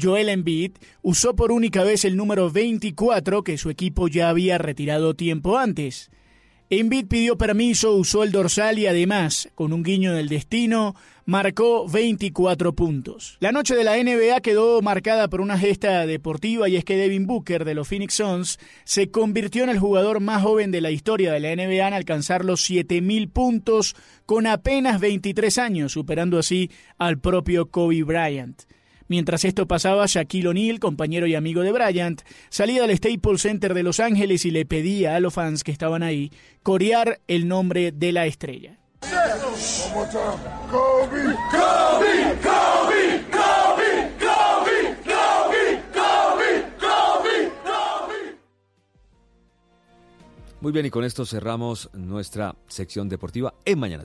Joel Embiid, usó por única vez el número 24 que su equipo ya había retirado tiempo antes. Embiid pidió permiso, usó el dorsal y además, con un guiño del destino, marcó 24 puntos. La noche de la NBA quedó marcada por una gesta deportiva y es que Devin Booker de los Phoenix Suns se convirtió en el jugador más joven de la historia de la NBA en alcanzar los 7000 puntos con apenas 23 años, superando así al propio Kobe Bryant. Mientras esto pasaba, Shaquille O'Neal, compañero y amigo de Bryant, salía del Staples Center de Los Ángeles y le pedía a los fans que estaban ahí corear el nombre de la estrella. Muy bien, y con esto cerramos nuestra sección deportiva en Mañana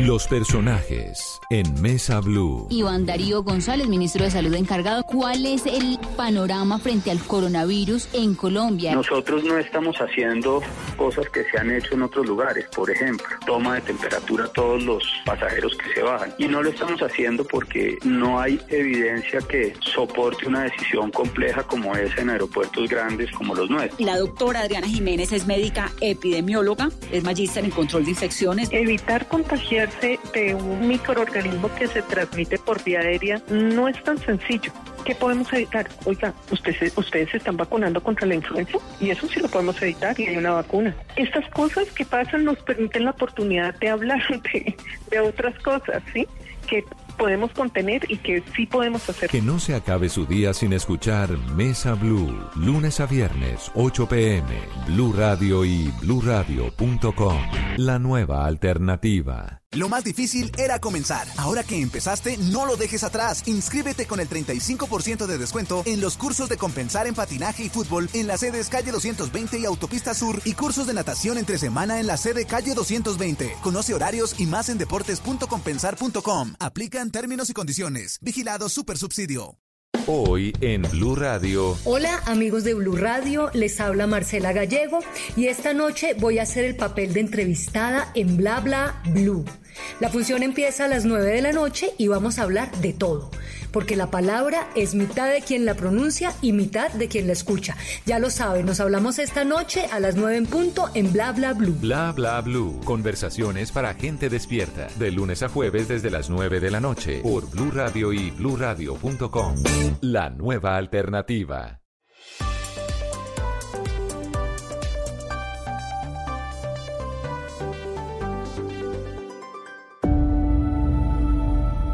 Los personajes en Mesa Blue. Iván Darío González, ministro de Salud encargado. ¿Cuál es el panorama frente al coronavirus en Colombia? Nosotros no estamos haciendo cosas que se han hecho en otros lugares. Por ejemplo, toma de temperatura a todos los pasajeros que se bajan. Y no lo estamos haciendo porque no hay evidencia que soporte una decisión compleja como esa en aeropuertos grandes como los nuestros. La doctora Adriana Jiménez es médica epidemióloga, es magíster en control de infecciones. Evitar contagiar de un microorganismo que se transmite por vía aérea no es tan sencillo. ¿Qué podemos evitar? Oiga, ustedes, ustedes se están vacunando contra la influenza y eso sí lo podemos evitar y hay una vacuna. Estas cosas que pasan nos permiten la oportunidad de hablar de, de otras cosas, ¿sí? Que podemos contener y que sí podemos hacer. Que no se acabe su día sin escuchar Mesa Blue, lunes a viernes, 8 pm, Blue Radio y bluradio.com. La nueva alternativa. Lo más difícil era comenzar. Ahora que empezaste, no lo dejes atrás. Inscríbete con el 35% de descuento en los cursos de compensar en patinaje y fútbol en las sedes calle 220 y Autopista Sur y cursos de natación entre semana en la sede calle 220. Conoce horarios y más en deportes.compensar.com. Aplican términos y condiciones. Vigilado Super Subsidio. Hoy en Blue Radio. Hola amigos de Blue Radio, les habla Marcela Gallego y esta noche voy a hacer el papel de entrevistada en Bla Bla Blue. La función empieza a las 9 de la noche y vamos a hablar de todo, porque la palabra es mitad de quien la pronuncia y mitad de quien la escucha. Ya lo saben, nos hablamos esta noche a las 9 en punto en Bla Bla Blue. Bla Bla Blue, conversaciones para gente despierta, de lunes a jueves desde las 9 de la noche por Blue Radio y bluradio.com. La nueva alternativa.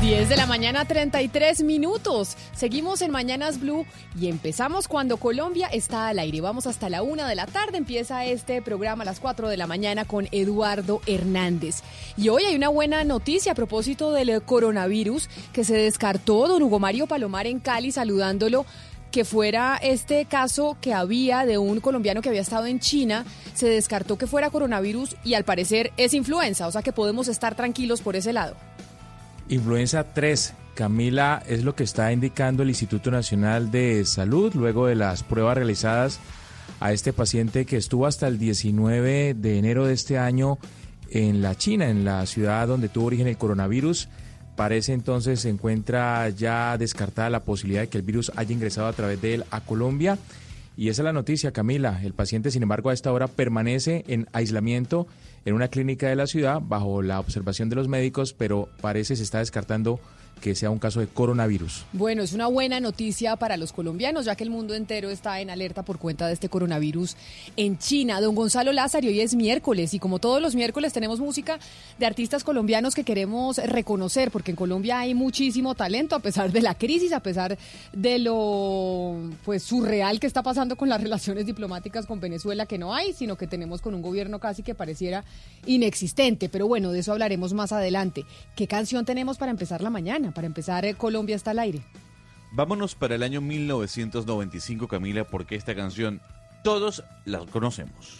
10 de la mañana, 33 minutos. Seguimos en Mañanas Blue y empezamos cuando Colombia está al aire. Vamos hasta la una de la tarde. Empieza este programa a las 4 de la mañana con Eduardo Hernández. Y hoy hay una buena noticia a propósito del coronavirus que se descartó don Hugo Mario Palomar en Cali saludándolo que fuera este caso que había de un colombiano que había estado en China, se descartó que fuera coronavirus y al parecer es influenza, o sea que podemos estar tranquilos por ese lado. Influenza 3, Camila, es lo que está indicando el Instituto Nacional de Salud luego de las pruebas realizadas a este paciente que estuvo hasta el 19 de enero de este año en la China, en la ciudad donde tuvo origen el coronavirus. Parece entonces se encuentra ya descartada la posibilidad de que el virus haya ingresado a través de él a Colombia. Y esa es la noticia, Camila. El paciente, sin embargo, a esta hora permanece en aislamiento en una clínica de la ciudad bajo la observación de los médicos, pero parece se está descartando que sea un caso de coronavirus. Bueno, es una buena noticia para los colombianos, ya que el mundo entero está en alerta por cuenta de este coronavirus en China. Don Gonzalo Lázaro, hoy es miércoles y como todos los miércoles tenemos música de artistas colombianos que queremos reconocer, porque en Colombia hay muchísimo talento a pesar de la crisis, a pesar de lo pues surreal que está pasando con las relaciones diplomáticas con Venezuela, que no hay, sino que tenemos con un gobierno casi que pareciera inexistente. Pero bueno, de eso hablaremos más adelante. ¿Qué canción tenemos para empezar la mañana? Para empezar, eh, Colombia está al aire. Vámonos para el año 1995, Camila, porque esta canción todos la conocemos.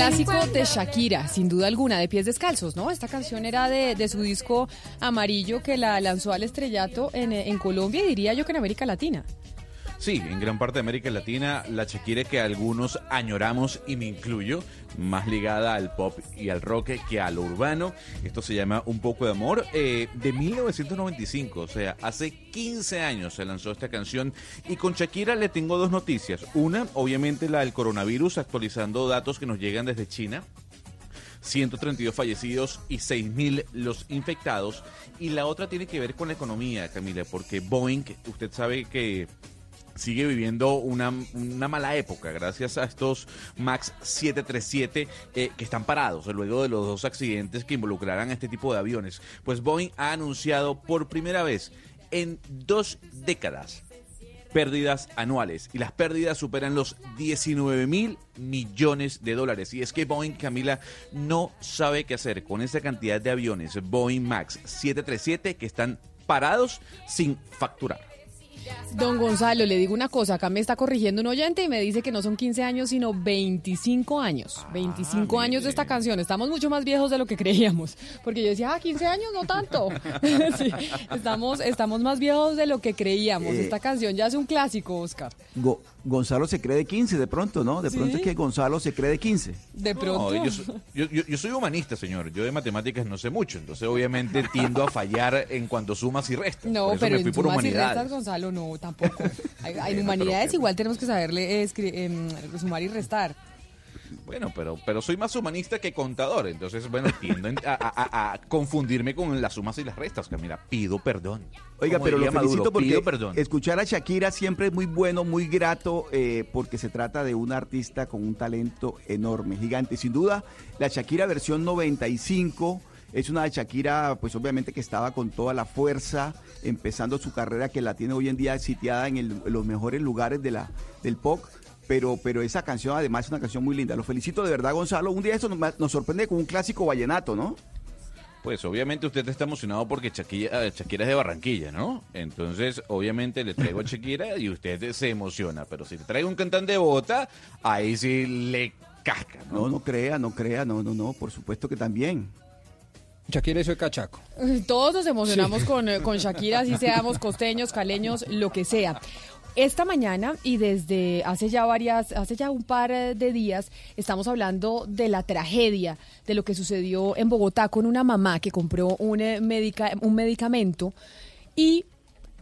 Clásico de Shakira, sin duda alguna, de pies descalzos, ¿no? Esta canción era de, de su disco amarillo que la lanzó al estrellato en, en Colombia y diría yo que en América Latina. Sí, en gran parte de América Latina, la Shakira que algunos añoramos, y me incluyo, más ligada al pop y al rock que a lo urbano. Esto se llama Un poco de amor, eh, de 1995, o sea, hace 15 años se lanzó esta canción. Y con Shakira le tengo dos noticias. Una, obviamente la del coronavirus, actualizando datos que nos llegan desde China. 132 fallecidos y 6.000 los infectados. Y la otra tiene que ver con la economía, Camila, porque Boeing, usted sabe que sigue viviendo una, una mala época gracias a estos MAX 737 eh, que están parados luego de los dos accidentes que involucrarán a este tipo de aviones. Pues Boeing ha anunciado por primera vez en dos décadas pérdidas anuales y las pérdidas superan los 19 mil millones de dólares. Y es que Boeing, Camila, no sabe qué hacer con esa cantidad de aviones Boeing MAX 737 que están parados sin facturar. Don Gonzalo, le digo una cosa, acá me está corrigiendo un oyente y me dice que no son 15 años, sino 25 años. 25 años de esta canción. Estamos mucho más viejos de lo que creíamos. Porque yo decía, ah, 15 años, no tanto. Sí, estamos, estamos más viejos de lo que creíamos. Eh, esta canción ya es un clásico, Oscar. Go- Gonzalo se cree de 15 de pronto, ¿no? De pronto es que Gonzalo se cree de 15. De pronto. No, yo, soy, yo- yo- yo soy humanista, señor. Yo de matemáticas no sé mucho. Entonces, obviamente, tiendo a fallar en cuanto sumas y restas. No, Por eso pero me fui en por sumas y humanidades. restas, Gonzalo, no, tampoco. Hay- hay- En humanidades igual tenemos que saberle escri- em, sumar y restar. Bueno, pero, pero soy más humanista que contador. Entonces, bueno, tiendo en- a, a- a confundirme con las sumas y las restas, Camila. Pido perdón. Oiga, Como pero lo felicito Maduro, porque pido perdón. escuchar a Shakira siempre es muy bueno, muy grato, eh, porque se trata de una artista con un talento enorme, gigante. Sin duda, la Shakira versión 95 es una Shakira, pues obviamente que estaba con toda la fuerza, empezando su carrera que la tiene hoy en día sitiada en, el- en los mejores lugares de la, del pop. Pero, pero esa canción además es una canción muy linda. Lo felicito de verdad, Gonzalo. Un día esto nos, nos sorprende con un clásico vallenato, ¿no? Pues obviamente usted está emocionado porque Shakira, eh, Shakira es de Barranquilla, ¿no? Entonces, obviamente le traigo a Shakira y usted se emociona. Pero si le traigo un cantante de bota, ahí sí le casca, ¿no? No, no crea, no crea, no, no, no, por supuesto que también. Shakira soy cachaco. Todos nos emocionamos Sí. con, eh, con Shakira, así seamos costeños, caleños, lo que sea. Esta mañana y desde hace ya varias, hace ya un par de días, estamos hablando de la tragedia de lo que sucedió en Bogotá con una mamá que compró un, eh, un medicamento y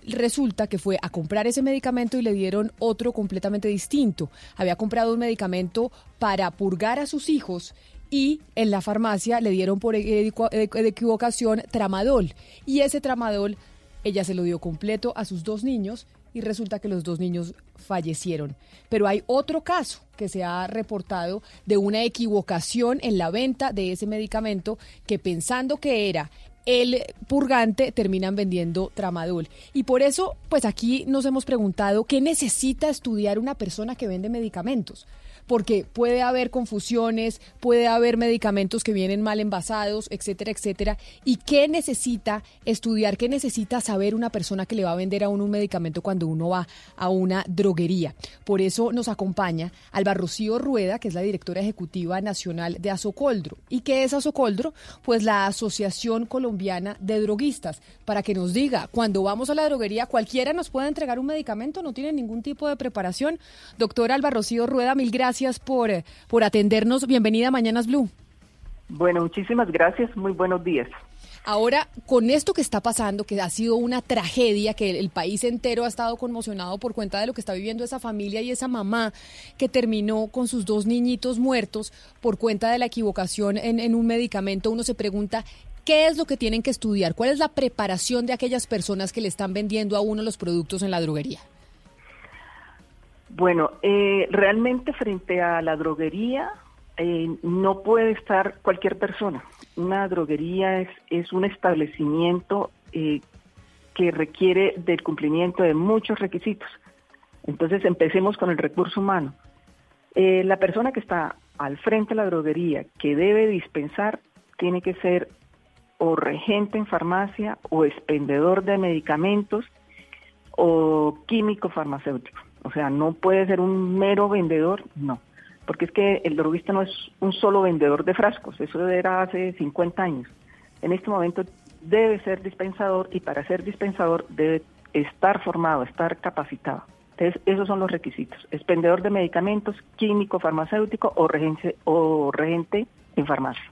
resulta que fue a comprar ese medicamento y le dieron otro completamente distinto. Había comprado un medicamento para purgar a sus hijos y en la farmacia le dieron por equivocación tramadol. Y ese tramadol ella se lo dio completo a sus dos niños y resulta que los dos niños fallecieron. Pero hay otro caso que se ha reportado de una equivocación en la venta de ese medicamento que pensando que era el purgante terminan vendiendo tramadol. Y por eso, pues aquí nos hemos preguntado qué necesita estudiar una persona que vende medicamentos. Porque puede haber confusiones, puede haber medicamentos que vienen mal envasados, etcétera, etcétera. ¿Y qué necesita estudiar, qué necesita saber una persona que le va a vender a uno un medicamento cuando uno va a una droguería? Por eso nos acompaña Alba Rocío Rueda, que es la directora ejecutiva nacional de Asocoldro. ¿Y qué es Asocoldro? Pues la Asociación Colombiana de Droguistas, para que nos diga, cuando vamos a la droguería, cualquiera nos puede entregar un medicamento, no tiene ningún tipo de preparación. Doctora Alba Rocío Rueda, mil gracias por, eh, por atendernos. Bienvenida a Mañanas Blue. Bueno, muchísimas gracias. Muy buenos días. Ahora, con esto que está pasando, que ha sido una tragedia, que el, el país entero ha estado conmocionado por cuenta de lo que está viviendo esa familia y esa mamá que terminó con sus dos niñitos muertos por cuenta de la equivocación en, en un medicamento, uno se pregunta, ¿qué es lo que tienen que estudiar? ¿Cuál es la preparación de aquellas personas que le están vendiendo a uno los productos en la droguería? Bueno, eh, realmente frente a la droguería eh, no puede estar cualquier persona. Una droguería es, es un establecimiento eh, que requiere del cumplimiento de muchos requisitos. Entonces empecemos con el recurso humano. La persona que está al frente de la droguería que debe dispensar tiene que ser o regente en farmacia o expendedor de medicamentos o químico farmacéutico. O sea, no puede ser un mero vendedor, no. Porque es que el droguista no es un solo vendedor de frascos, eso era hace 50 años. En este momento debe ser dispensador y para ser dispensador debe estar formado, estar capacitado. Entonces, esos son los requisitos. Expendedor de medicamentos, químico, farmacéutico o regente, o regente en farmacia.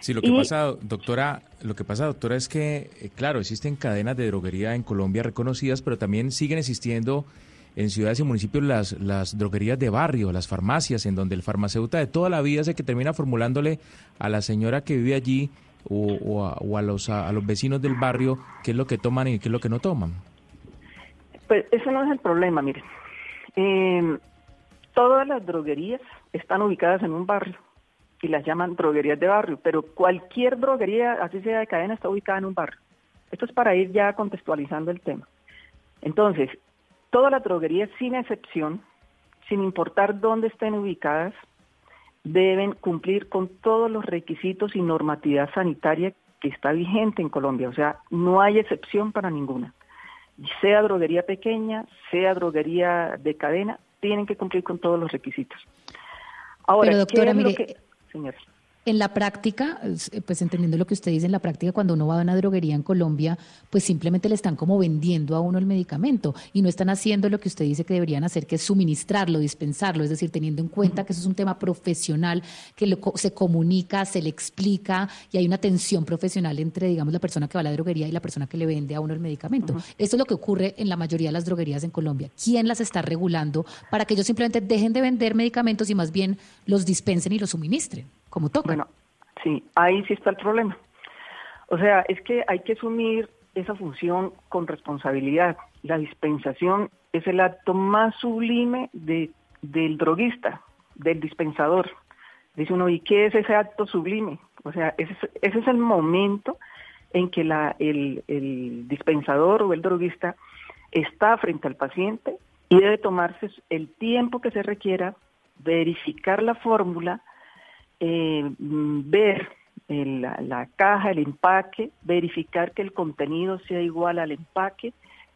Sí, lo que Y- pasa, doctora, lo que pasa, doctora, es que, eh, claro, existen cadenas de droguería en Colombia reconocidas, pero también siguen existiendo en ciudades y municipios las, las droguerías de barrio, las farmacias, en donde el farmacéutico de toda la vida es el que termina formulándole a la señora que vive allí o, a, o a los, a, los vecinos del barrio qué es lo que toman y qué es lo que no toman. Pues ese no es el problema, miren. Eh, todas las droguerías están ubicadas en un barrio y las llaman droguerías de barrio, pero cualquier droguería, así sea de cadena, está ubicada en un barrio. Esto es para ir ya contextualizando el tema. Entonces, todas las droguerías, sin excepción, sin importar dónde estén ubicadas, deben cumplir con todos los requisitos y normatividad sanitaria que está vigente en Colombia. O sea, no hay excepción para ninguna sea droguería pequeña, sea droguería de cadena, tienen que cumplir con todos los requisitos. Ahora, Pero, ¿qué doctora, es lo que- señor? En la práctica, es- pues entendiendo lo que usted dice, en la práctica cuando uno va a una droguería en Colombia, pues simplemente le están como vendiendo a uno el medicamento y no están haciendo lo que usted dice que deberían hacer, que es suministrarlo, dispensarlo, es decir, teniendo en cuenta que eso es un tema profesional, que lo se comunica, se le explica y hay una tensión profesional entre, digamos, la persona que va a la droguería y la persona que le vende a uno el medicamento. Eso es lo que ocurre en la mayoría de las droguerías en Colombia. ¿Quién las está regulando para que ellos simplemente dejen de vender medicamentos y más bien los dispensen y los suministren, como toca? Bueno, sí, ahí sí está el problema. O sea, es que hay que asumir esa función con responsabilidad. La dispensación es el acto más sublime de, del droguista, del dispensador. Dice uno, ¿y qué es ese acto sublime? O sea, ese, es- ese es el momento en que la, el, el dispensador o el droguista está frente al paciente y debe tomarse el tiempo que se requiera, verificar la fórmula, eh, ver el- la, la caja, el empaque, verificar que el contenido sea igual al empaque,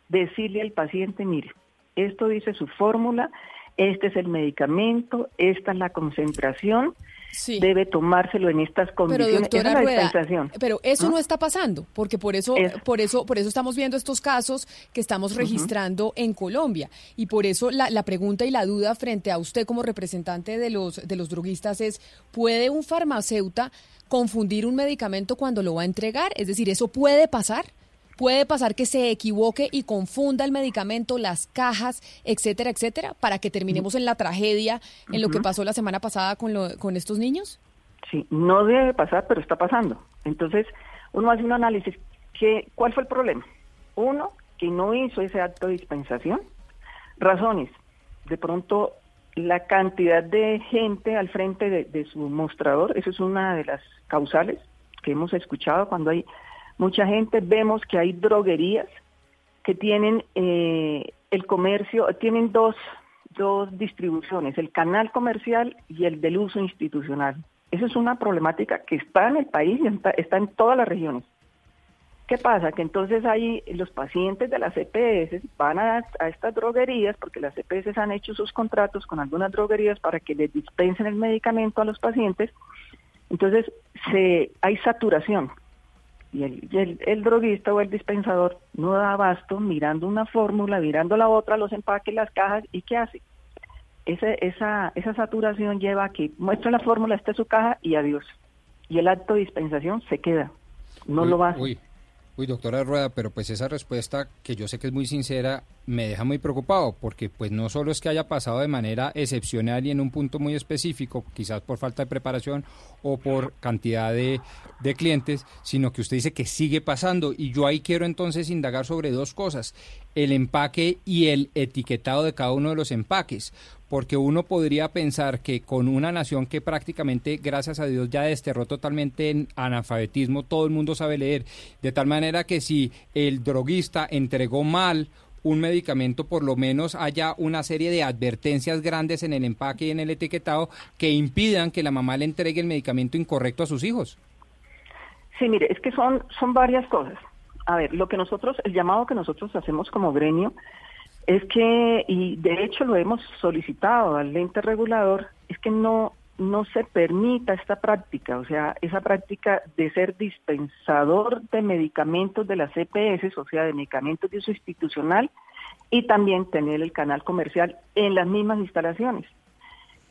decirle al paciente, mire, esto dice su fórmula, este es el medicamento, esta es la concentración, Sí. debe tomárselo en estas Pero condiciones. Esa doctora es Rueda, pero eso ¿no? no está pasando, porque por eso, Es- por eso, por eso estamos viendo estos casos que estamos registrando en Colombia. Y por eso la, la pregunta y la duda frente a usted como representante de los, de los droguistas es, ¿puede un farmacéutico confundir un medicamento cuando lo va a entregar? Es decir, ¿eso puede pasar? ¿Puede pasar que se equivoque y confunda el medicamento, las cajas, etcétera, etcétera, para que terminemos en la tragedia, en lo que pasó la semana pasada con, lo- con estos niños? Sí, no debe pasar, pero está pasando. Entonces, uno hace un análisis. ¿qué, ¿Cuál fue el problema? Uno, que no hizo ese acto de dispensación. Razones. De pronto, la cantidad de gente al frente de, de su mostrador, eso es una de las causales que hemos escuchado cuando hay mucha gente. Vemos que hay droguerías que tienen eh, el comercio, tienen dos, dos distribuciones, el canal comercial y el del uso institucional. Esa es una problemática que está en el país y está, en todas las regiones. ¿Qué pasa? Que entonces ahí los pacientes de las EPS van a, a estas droguerías, porque las EPS han hecho sus contratos con algunas droguerías para que les dispensen el medicamento a los pacientes. Entonces se, hay saturación y, el, y el- el droguista o el dispensador no da abasto mirando una fórmula, mirando la otra, los empaques, las cajas, ¿y qué hace? Ese- esa, esa saturación lleva a que muestra la fórmula, esta es su caja y adiós. Y el acto de dispensación se queda, no Uy, lo va a hacer. Uy, uy, doctora Rueda, pero pues esa respuesta que yo sé que es muy sincera me deja muy preocupado porque pues no solo es que haya pasado de manera excepcional y en un punto muy específico, quizás por falta de preparación o por cantidad de, de clientes, sino que usted dice que sigue pasando. Y yo ahí quiero entonces indagar sobre dos cosas, el empaque y el etiquetado de cada uno de los empaques, porque uno podría pensar que con una nación que prácticamente, gracias a Dios, ya desterró totalmente en analfabetismo, todo el mundo sabe leer, de tal manera que si el droguista entregó mal un medicamento, por lo menos haya una serie de advertencias grandes en el empaque y en el etiquetado que impidan que la mamá le entregue el medicamento incorrecto a sus hijos. Sí, mire, es que son, son varias cosas. A ver, lo que nosotros, el llamado que nosotros hacemos como gremio es que, y de hecho lo hemos solicitado al ente regulador, es que no, no se permita esta práctica, o sea, esa práctica de ser dispensador de medicamentos de las EPS, o sea, de medicamentos de uso institucional, y también tener el canal comercial en las mismas instalaciones.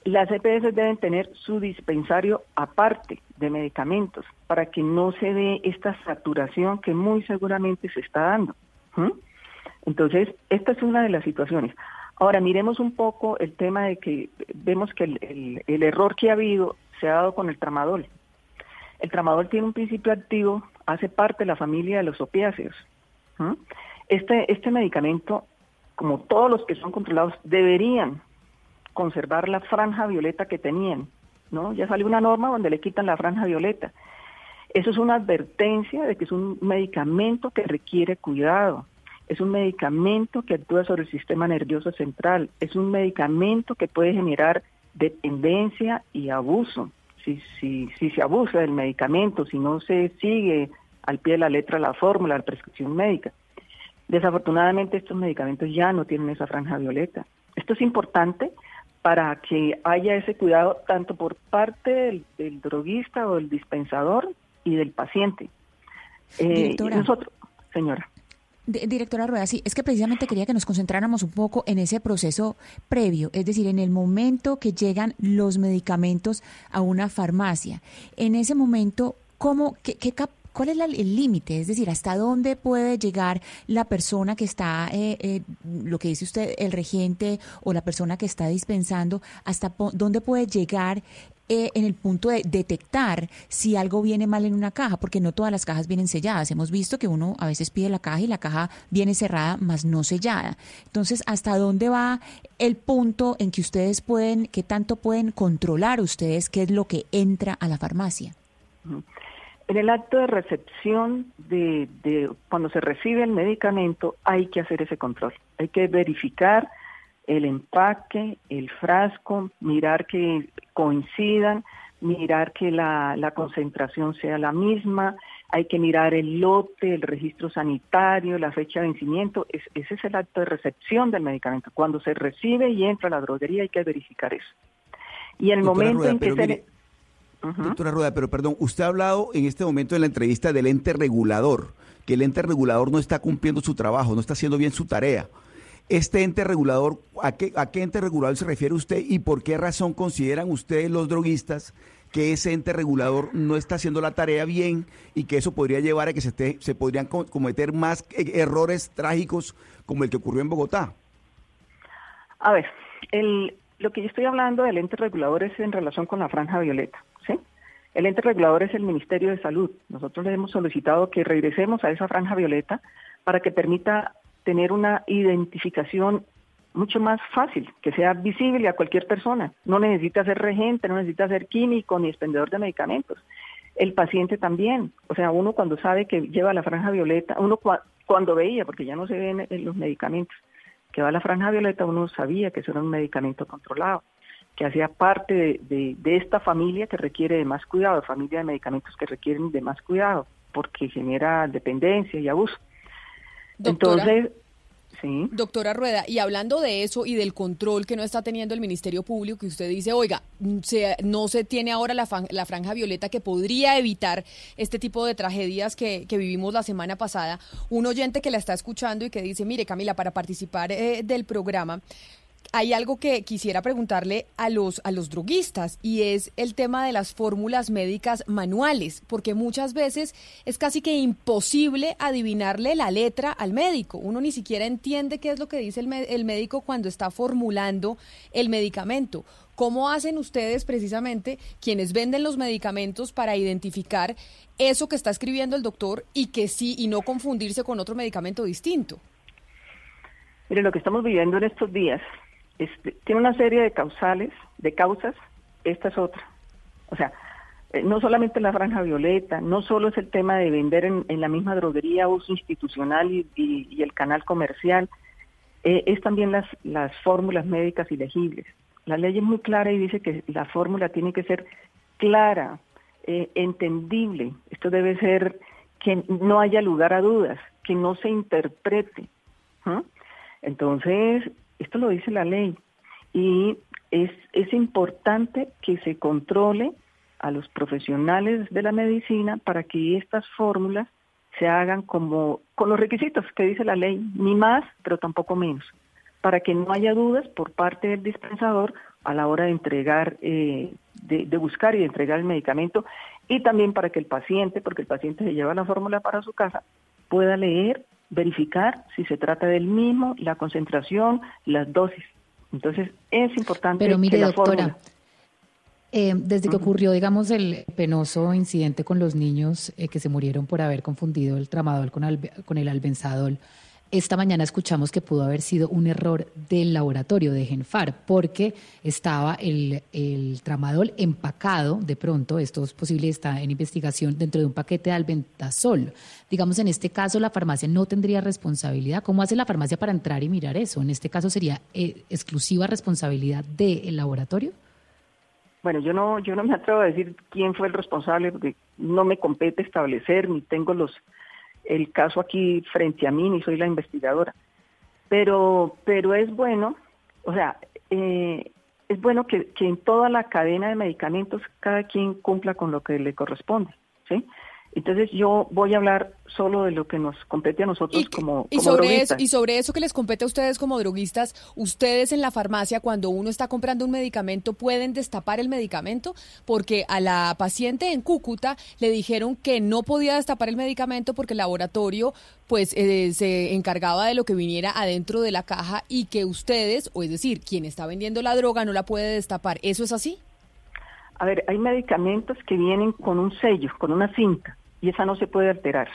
Las EPS deben tener su dispensario aparte de medicamentos para que no se dé esta saturación que muy seguramente se está dando. Entonces, esta es una de las situaciones. Ahora, miremos un poco el tema de que vemos que el, error que ha habido se ha dado con el tramadol. El tramadol tiene un principio activo, hace parte de la familia de los opiáceos. Este, este medicamento, como todos los que son controlados, deberían conservar la franja violeta que tenían, ¿no? Ya salió una norma donde le quitan la franja violeta. Eso es una advertencia de que es un medicamento que requiere cuidado. Es un medicamento que actúa sobre el sistema nervioso central. Es un medicamento que puede generar dependencia y abuso. Si, si, si se abusa del medicamento, si no se sigue al pie de la letra la fórmula, la prescripción médica. Desafortunadamente estos medicamentos ya no tienen esa franja violeta. Esto es importante para que haya ese cuidado tanto por parte del, del droguista o del dispensador y del paciente. Eh, nosotros, señora. Di- Directora Rueda, sí, es que precisamente quería que nos concentráramos un poco en ese proceso previo, es decir, en el momento que llegan los medicamentos a una farmacia. En ese momento, ¿cómo, qué, qué ¿Cuál es el límite? Es decir, ¿hasta dónde puede llegar la persona que está, eh, eh, lo que dice usted, el regente o la persona que está dispensando, hasta dónde puede llegar eh, en el punto de detectar si algo viene mal en una caja, porque no todas las cajas vienen selladas. Hemos visto que uno a veces pide la caja y la caja viene cerrada, mas no sellada. Entonces, ¿hasta dónde va el punto en que ustedes pueden, qué tanto pueden controlar ustedes qué es lo que entra a la farmacia? En el acto de recepción de, de cuando se recibe el medicamento hay que hacer ese control. Hay que verificar el empaque, el frasco, mirar que coincidan, mirar que la, la concentración sea la misma, hay que mirar el lote, el registro sanitario, la fecha de vencimiento. Es- ese es el acto de recepción del medicamento. Cuando se recibe y entra a la droguería hay que verificar eso. Y el Doctora momento Rueda, en que se... mire, Doctora Rueda, pero perdón, usted ha hablado en este momento en la entrevista del ente regulador, que el ente regulador no está cumpliendo su trabajo, no está haciendo bien su tarea. Este ente regulador, ¿a qué, ¿a qué ente regulador se refiere usted y por qué razón consideran ustedes los droguistas que ese ente regulador no está haciendo la tarea bien y que eso podría llevar a que se, esté- se podrían co- cometer más eh, errores trágicos como el que ocurrió en Bogotá? A ver, lo que yo estoy hablando del ente regulador es en relación con la franja violeta, ¿sí? El ente regulador es el Ministerio de Salud. Nosotros le hemos solicitado que regresemos a esa franja violeta para que permita tener una identificación mucho más fácil, que sea visible a cualquier persona. No necesita ser regente, no necesita ser químico ni expendedor de medicamentos. El paciente también. O sea, uno cuando sabe que lleva la franja violeta, uno cua- cuando veía, porque ya no se ven en los medicamentos, que va a la franja violeta, uno sabía que eso era un medicamento controlado, que hacía parte de esta familia que requiere de más cuidado, familia de medicamentos que requieren de más cuidado, porque genera dependencia y abuso. Doctora. Entonces, sí. Doctora Rueda, y hablando de eso y del control que no está teniendo el Ministerio Público, que usted dice, oiga, se- no se tiene ahora la, fan- la franja violeta que podría evitar este tipo de tragedias que, que vivimos la semana pasada, un oyente que la está escuchando y que dice, mire Camila, para participar eh, del programa, hay algo que quisiera preguntarle a los, a los droguistas y es el tema de las fórmulas médicas manuales, porque muchas veces es casi que imposible adivinarle la letra al médico. Uno ni siquiera entiende qué es lo que dice el, el médico cuando está formulando el medicamento. ¿Cómo hacen ustedes precisamente quienes venden los medicamentos para identificar eso que está escribiendo el doctor y que sí y no confundirse con otro medicamento distinto? Mire, lo que estamos viviendo en estos días este, tiene una serie de causales, de causas, esta es otra. O sea, eh, no solamente la franja violeta, no solo es el tema de vender en, la misma droguería uso institucional y, el canal comercial, eh, es también las, las fórmulas médicas ilegibles. La ley es muy clara y dice que la fórmula tiene que ser clara, eh, entendible. Esto debe ser que no haya lugar a dudas, que no se interprete. Entonces, esto lo dice la ley y es, es importante que se controle a los profesionales de la medicina para que estas fórmulas se hagan como con los requisitos que dice la ley, ni más, pero tampoco menos, para que no haya dudas por parte del dispensador a la hora de entregar, eh, de, de buscar y de entregar el medicamento, y también para que el paciente, porque el paciente se lleva la fórmula para su casa, pueda leer, verificar si se trata del mismo, la concentración, las dosis. Entonces, es importante Pero mire, que la doctora, fórmula... eh, desde que ocurrió, digamos, el penoso incidente con los niños eh, que se murieron por haber confundido el tramadol con, con el albenzadol, esta mañana escuchamos que pudo haber sido un error del laboratorio de Genfar, porque estaba el, el tramadol empacado, de pronto, esto es posible, está en investigación, dentro de un paquete de albendazol. Digamos, en este caso, la farmacia no tendría responsabilidad. ¿Cómo hace la farmacia para entrar y mirar eso? En este caso, ¿sería eh, exclusiva responsabilidad del laboratorio? Bueno, yo no, yo no me atrevo a decir quién fue el responsable porque no me compete establecer ni tengo los el caso aquí frente a mí ni soy la investigadora. Pero, pero es bueno, o sea, eh, es bueno que, que en toda la cadena de medicamentos cada quien cumpla con lo que le corresponde, ¿sí? Entonces yo voy a hablar solo de lo que nos compete a nosotros como, Y como sobre, eso, droguistas. y sobre eso que les compete a ustedes como droguistas, ustedes en la farmacia, cuando uno está comprando un medicamento, pueden destapar el medicamento, porque a la paciente en Cúcuta le dijeron que no podía destapar el medicamento porque el laboratorio pues eh, se encargaba de lo que viniera adentro de la caja y que ustedes, o es decir, quien está vendiendo la droga no la puede destapar. ¿Eso es así? A ver, hay medicamentos que vienen con un sello, con una cinta, y esa no se puede alterar.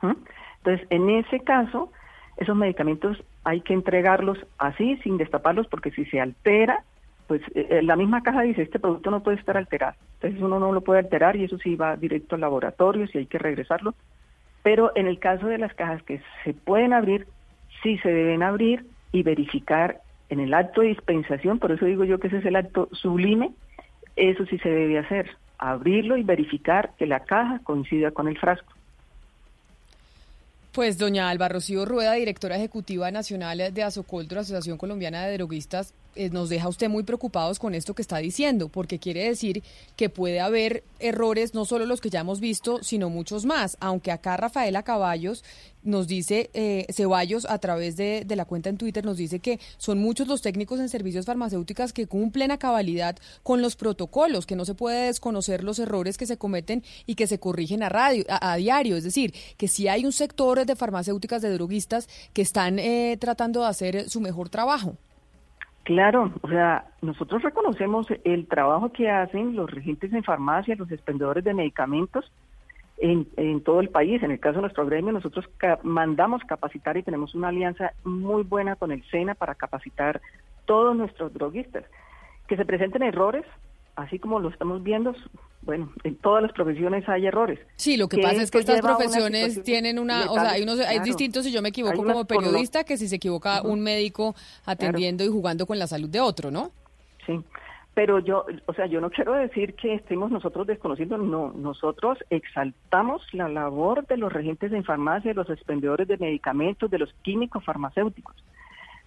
Entonces, en ese caso, esos medicamentos hay que entregarlos así, sin destaparlos, porque si se altera, pues eh, la misma caja dice, este producto no puede estar alterado. Entonces uno no lo puede alterar y eso sí va directo al laboratorio, si hay que regresarlo. Pero en el caso de las cajas que se pueden abrir, sí se deben abrir y verificar en el acto de dispensación, por eso digo yo que ese es el acto sublime, eso sí se debe hacer, abrirlo y verificar que la caja coincida con el frasco. Pues doña Alba Rocío Rueda, directora ejecutiva nacional de Asocoltro, Asociación Colombiana de Droguistas, eh, nos deja usted muy preocupados con esto que está diciendo, porque quiere decir que puede haber errores, no solo los que ya hemos visto, sino muchos más. Aunque acá Rafaela Caballos nos dice, eh, Ceballos, a través de, la cuenta en Twitter, nos dice que son muchos los técnicos en servicios farmacéuticas que cumplen a cabalidad con los protocolos, que no se puede desconocer los errores que se cometen y que se corrigen a, radio, a, diario. Es decir, que si hay un sector de farmacéuticas, de droguistas, que están eh, tratando de hacer su mejor trabajo. Claro, o sea, nosotros reconocemos el trabajo que hacen los regentes en farmacia, los expendedores de medicamentos en, en todo el país. En el caso de nuestro gremio, nosotros mandamos capacitar y tenemos una alianza muy buena con el SENA para capacitar todos nuestros droguistas. Que se presenten errores, así como lo estamos viendo, bueno, en todas las profesiones hay errores. Sí, lo que, Que pasa es que estas una profesiones tienen una, o sea, hay unos, hay claro. distintos si yo me equivoco Hay como periodista que si se equivoca un médico atendiendo y jugando con la salud de otro, ¿no? Sí, pero yo, o sea, yo no quiero decir que estemos nosotros desconociendo, no, nosotros exaltamos la labor de los regentes en farmacia, de los expendedores de medicamentos, de los químicos farmacéuticos,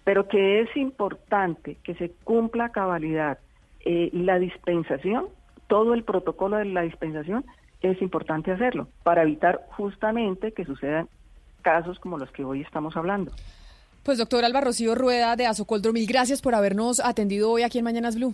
pero que es importante que se cumpla a cabalidad eh, la dispensación, todo el protocolo de la dispensación, es importante hacerlo para evitar justamente que sucedan casos como los que hoy estamos hablando. Pues doctor Alba Rocío Rueda de Azocoldro, mil gracias por habernos atendido hoy aquí en Mañanas Blue.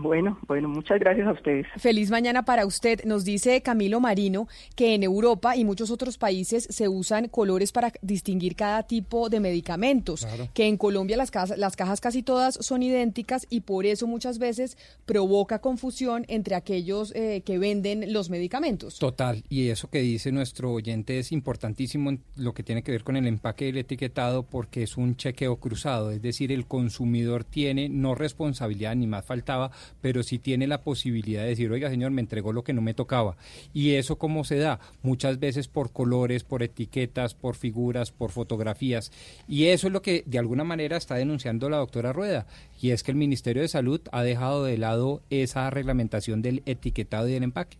Bueno, bueno, muchas gracias a ustedes. Feliz mañana para usted. Nos dice Camilo Marino que en Europa y muchos otros países se usan colores para distinguir cada tipo de medicamentos. Claro. Que en Colombia las cajas, las cajas casi todas son idénticas y por eso muchas veces provoca confusión entre aquellos eh, que venden los medicamentos. Total, y eso que dice nuestro oyente es importantísimo en lo que tiene que ver con el empaque y el etiquetado porque es un chequeo cruzado, es decir, el consumidor tiene no responsabilidad ni más faltaba, pero sí tiene la posibilidad de decir, oiga señor, me entregó lo que no me tocaba. Y eso cómo se da? Muchas veces por colores, por etiquetas, por figuras, por fotografías. Y eso es lo que de alguna manera está denunciando la doctora Rueda, y es que el Ministerio de Salud ha dejado de lado esa reglamentación del etiquetado y del empaque.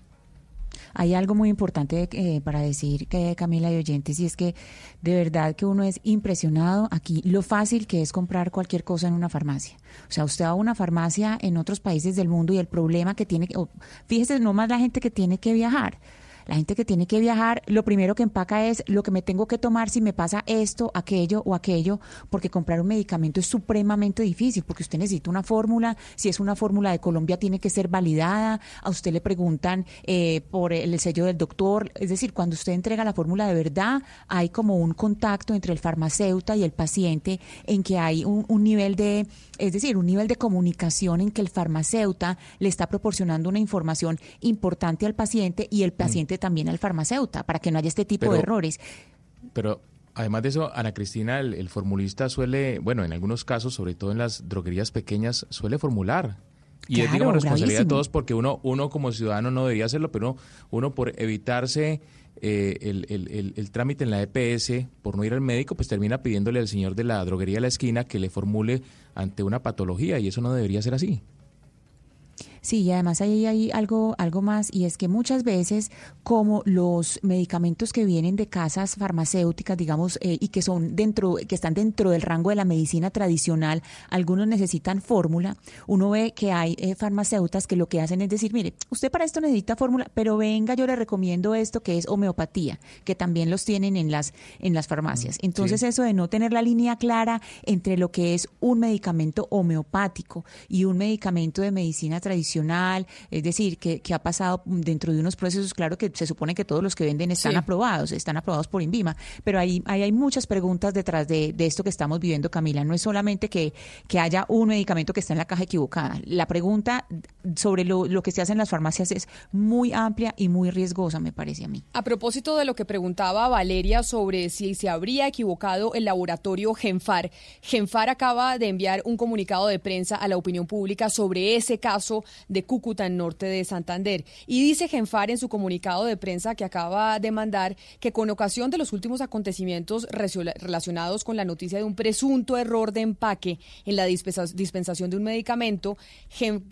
Hay algo muy importante eh, para decir que Camila y oyentes y es que de verdad que uno es impresionado aquí lo fácil que es comprar cualquier cosa en una farmacia. O sea, usted va a una farmacia en otros países del mundo y el problema que tiene, o fíjese nomás la gente que tiene que viajar. La gente que tiene que viajar, lo primero que empaca es lo que me tengo que tomar si me pasa esto, aquello o aquello, porque comprar un medicamento es supremamente difícil, porque usted necesita una fórmula, si es una fórmula de Colombia tiene que ser validada, a usted le preguntan eh, por el sello del doctor, es decir, cuando usted entrega la fórmula de verdad, hay como un contacto entre el farmacéutico y el paciente en que hay un, un nivel de, es decir, un nivel de comunicación en que el farmacéutico le está proporcionando una información importante al paciente y el paciente también al farmacéutico para que no haya este tipo Pero- de errores. Pero además de eso, Ana Cristina, el, el formulista suele, bueno, en algunos casos, sobre todo en las droguerías pequeñas, suele formular. Y es, digamos, responsabilidad de todos porque uno, uno como ciudadano no debería hacerlo, pero uno, uno por evitarse eh, el, el- el- el trámite en la EPS, por no ir al médico, pues termina pidiéndole al señor de la droguería de la esquina que le formule ante una patología y eso no debería ser así. Sí, y además ahí hay algo, algo más, y es que muchas veces, como los medicamentos que vienen de casas farmacéuticas, digamos, eh, y que son dentro, que están dentro del rango de la medicina tradicional, algunos necesitan fórmula. Uno ve que hay eh, farmacéuticas que lo que hacen es decir, mire, usted para esto necesita fórmula, pero venga, yo le recomiendo esto que es homeopatía, que también los tienen en las, en las farmacias. Entonces, sí. eso de no tener la línea clara entre lo que es un medicamento homeopático y un medicamento de medicina tradicional, es decir, que, que ha pasado dentro de unos procesos, claro que se supone que todos los que venden están Sí. aprobados, están aprobados por INVIMA, pero ahí, ahí hay muchas preguntas detrás de, de esto que estamos viviendo, Camila. No es solamente que, que haya un medicamento que está en la caja equivocada. La pregunta sobre lo, lo que se hace en las farmacias es muy amplia y muy riesgosa, me parece a mí. A propósito de lo que preguntaba Valeria sobre si se habría equivocado el laboratorio Genfar, Genfar acaba de enviar un comunicado de prensa a la opinión pública sobre ese caso de Cúcuta en norte de Santander. Y dice Genfar en su comunicado de prensa que acaba de mandar que con ocasión de los últimos acontecimientos relacionados con la noticia de un presunto error de empaque en la dispensa- dispensación de un medicamento,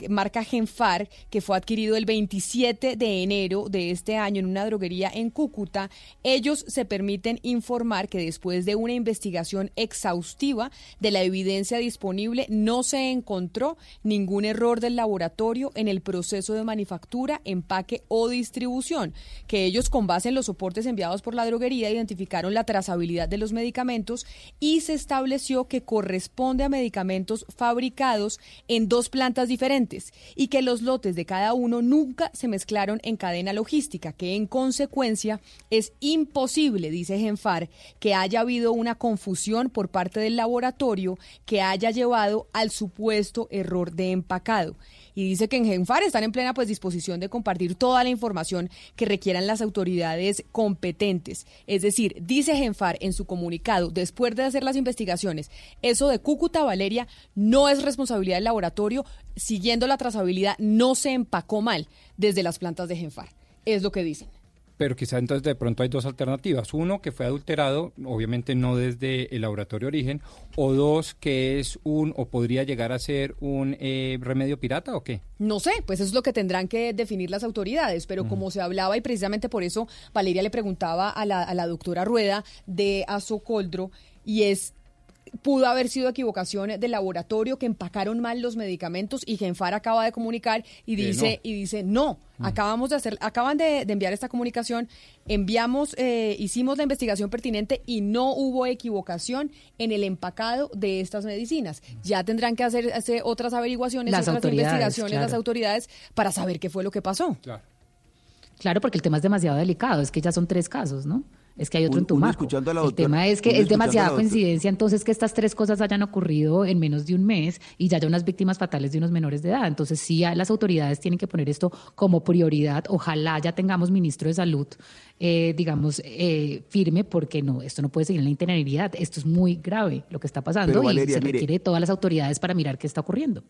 marca Genfar, que fue adquirido el 27 de enero de este año en una droguería en Cúcuta, ellos se permiten informar que después de una investigación exhaustiva de la evidencia disponible, no se encontró ningún error del laboratorio en el proceso de manufactura, empaque o distribución, que ellos con base en los soportes enviados por la droguería identificaron la trazabilidad de los medicamentos y se estableció que corresponde a medicamentos fabricados en dos plantas diferentes y que los lotes de cada uno nunca se mezclaron en cadena logística, que en consecuencia es imposible, dice Genfar, que haya habido una confusión por parte del laboratorio que haya llevado al supuesto error de empacado. Y dice que en Genfar están en plena pues disposición de compartir toda la información que requieran las autoridades competentes. Es decir, dice Genfar en su comunicado, después de hacer las investigaciones, eso de Cúcuta Valeria no es responsabilidad del laboratorio, siguiendo la trazabilidad no se empacó mal desde las plantas de Genfar. Es lo que dicen. Pero quizá entonces de pronto hay dos alternativas. Uno, que fue adulterado, obviamente no desde el laboratorio origen. O dos, que es un, o podría llegar a ser un eh, remedio pirata o qué. No sé, pues eso es lo que tendrán que definir las autoridades, pero como se hablaba y precisamente por eso Valeria le preguntaba a la, a la doctora Rueda de Azocoldro y es pudo haber sido equivocación del laboratorio que empacaron mal los medicamentos y Genfar acaba de comunicar y dice no. y dice no acabamos de hacer acaban de, de enviar esta comunicación enviamos eh, hicimos la investigación pertinente y no hubo equivocación en el empacado de estas medicinas ya tendrán que hacer, hacer otras averiguaciones Las otras autoridades, investigaciones las claro. autoridades para saber qué fue lo que pasó Claro, porque el tema es demasiado delicado, es que ya son tres casos, ¿no? Es que hay otro en Tumaco. la el doctora- tema es que es demasiada coincidencia entonces que estas tres cosas hayan ocurrido en menos de un mes y ya haya unas víctimas fatales de unos menores de edad. Entonces sí, las autoridades tienen que poner esto como prioridad. Ojalá ya tengamos ministro de salud, eh, digamos, eh, firme, porque no, esto no puede seguir en la interinidad. Esto es muy grave lo que está pasando Pero, y se requiere de todas las autoridades para mirar qué está ocurriendo.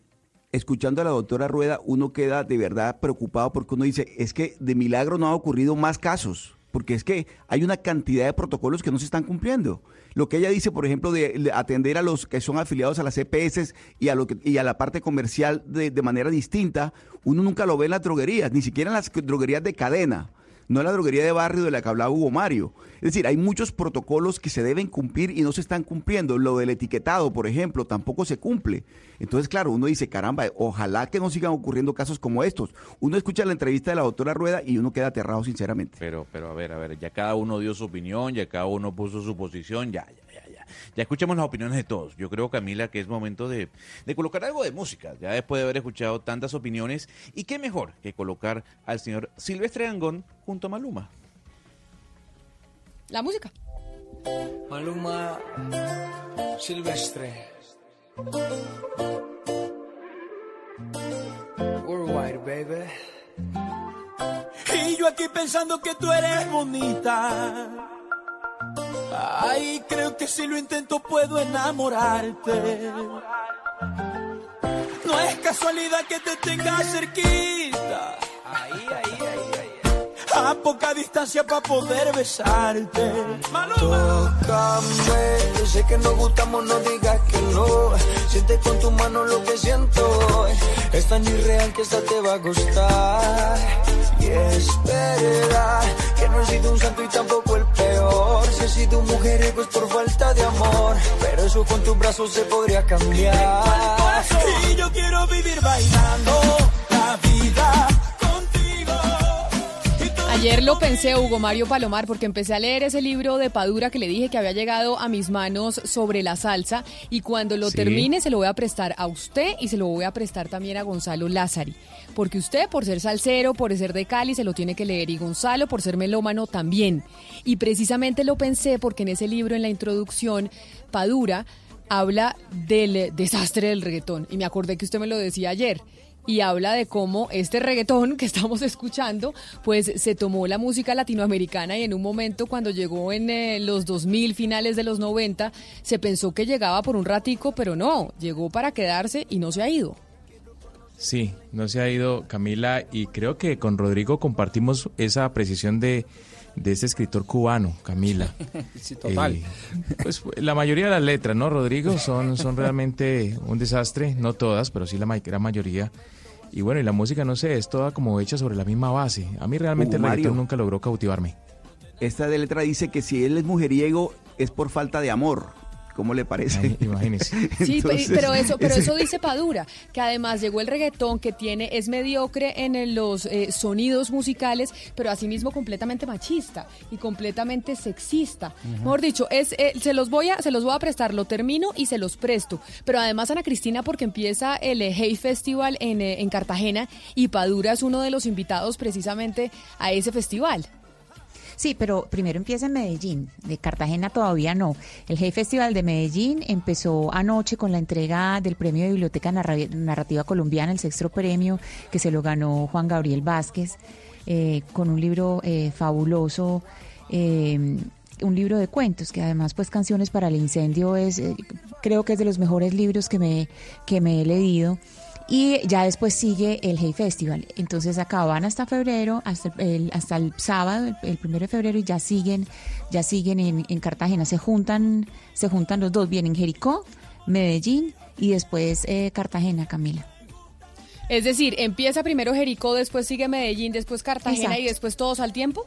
escuchando a la doctora Rueda, uno queda de verdad preocupado porque uno dice, es que de milagro no ha ocurrido más casos, porque es que hay una cantidad de protocolos que no se están cumpliendo. Lo que ella dice, por ejemplo, de de atender a los que son afiliados a las EPS y a, lo que, y a la parte comercial de, de manera distinta, uno nunca lo ve en las droguerías, ni siquiera en las droguerías de cadena. No la droguería de barrio de la que hablaba Hugo Mario. Es decir, hay muchos protocolos que se deben cumplir y no se están cumpliendo. Lo del etiquetado, por ejemplo, tampoco se cumple. Entonces, claro, uno dice, caramba, ojalá que no sigan ocurriendo casos como estos. Uno escucha la entrevista de la doctora Rueda y uno queda aterrado, sinceramente. Pero, pero a ver, a ver, ya cada uno dio su opinión, ya cada uno puso su posición, ya, ya, ya, escuchamos las opiniones de todos. Yo creo, Camila, que es momento de, de colocar algo de música, ya después de haber escuchado tantas opiniones. Y qué mejor que colocar al señor Silvestre Angón junto a Maluma. la música Maluma Silvestre. Worldwide, baby. Y yo aquí pensando que tú eres bonita. Ay, creo que si lo intento puedo enamorarte. No es casualidad que te tenga cerquita. Ahí, ahí, ahí, ahí. A poca distancia para poder besarte. Tócame, yo sé que nos gustamos, no digas que no. Siente con tu mano lo que siento. Es tan irreal que esta te va a gustar. Y es verdad que no he sido un santo y tampoco el peor. Si he sido un mujeriego es por falta de amor. Pero eso con tus brazos se podría cambiar. Y yo quiero vivir bailando la vida Ayer lo pensé, Hugo Mario Palomar, porque empecé a leer ese libro de Padura que le dije que había llegado a mis manos sobre la salsa. Y cuando lo Sí. termine se lo voy a prestar a usted y se lo voy a prestar también a Gonzalo Lázari, porque usted por ser salsero, por ser de Cali, se lo tiene que leer. Y Gonzalo por ser melómano también. Y precisamente lo pensé porque en ese libro, en la introducción, Padura habla del desastre del reggaetón. Y me acordé que usted me lo decía ayer y habla de cómo este reggaetón que estamos escuchando, pues se tomó la música latinoamericana y en un momento cuando llegó en eh, los 2000, finales de los 90, se pensó que llegaba por un ratico, pero no, llegó para quedarse y no se ha ido. Sí, no se ha ido Camila y creo que con Rodrigo compartimos esa precisión de, de este escritor cubano, Camila. Sí, total. Eh, pues la mayoría de las letras, ¿no, Rodrigo? Son, son realmente un desastre, no todas, pero sí la gran mayoría. Y bueno, y la música, no sé, es toda como hecha sobre la misma base. A mí realmente el Hugo reggaetón nunca logró cautivarme. Esta de letra dice que si él es mujeriego es por falta de amor. ¿Cómo le parece? Imagínese. Sí, Entonces, pero eso, pero eso dice Padura, que además llegó el reggaetón que tiene, es mediocre en los eh, sonidos musicales, pero asimismo completamente machista y completamente sexista. Mejor dicho, es, eh, se los voy a, se los voy a prestar, lo termino y se los presto. Pero además Ana Cristina, porque empieza el eh, Hey Festival en, eh, en Cartagena y Padura es uno de los invitados precisamente a ese festival. Sí, pero primero empieza en Medellín, de Cartagena todavía no. El Hey Festival de Medellín empezó anoche con la entrega del Premio de Biblioteca Narra- Narrativa Colombiana, el sexto premio que se lo ganó Juan Gabriel Vázquez, eh, con un libro eh, fabuloso. eh, un libro de cuentos que además pues canciones para el incendio es eh, creo que es de los mejores libros que me que me he leído y ya después sigue el Hey Festival. Entonces acaban hasta febrero, hasta el, hasta el sábado, el, el primero de febrero, y ya siguen, ya siguen en, en Cartagena. Se juntan, se juntan los dos, vienen Jericó, Medellín y después eh, Cartagena, Camila. Es decir, empieza primero Jericó, después sigue Medellín, después Cartagena Exacto. y después todos al tiempo.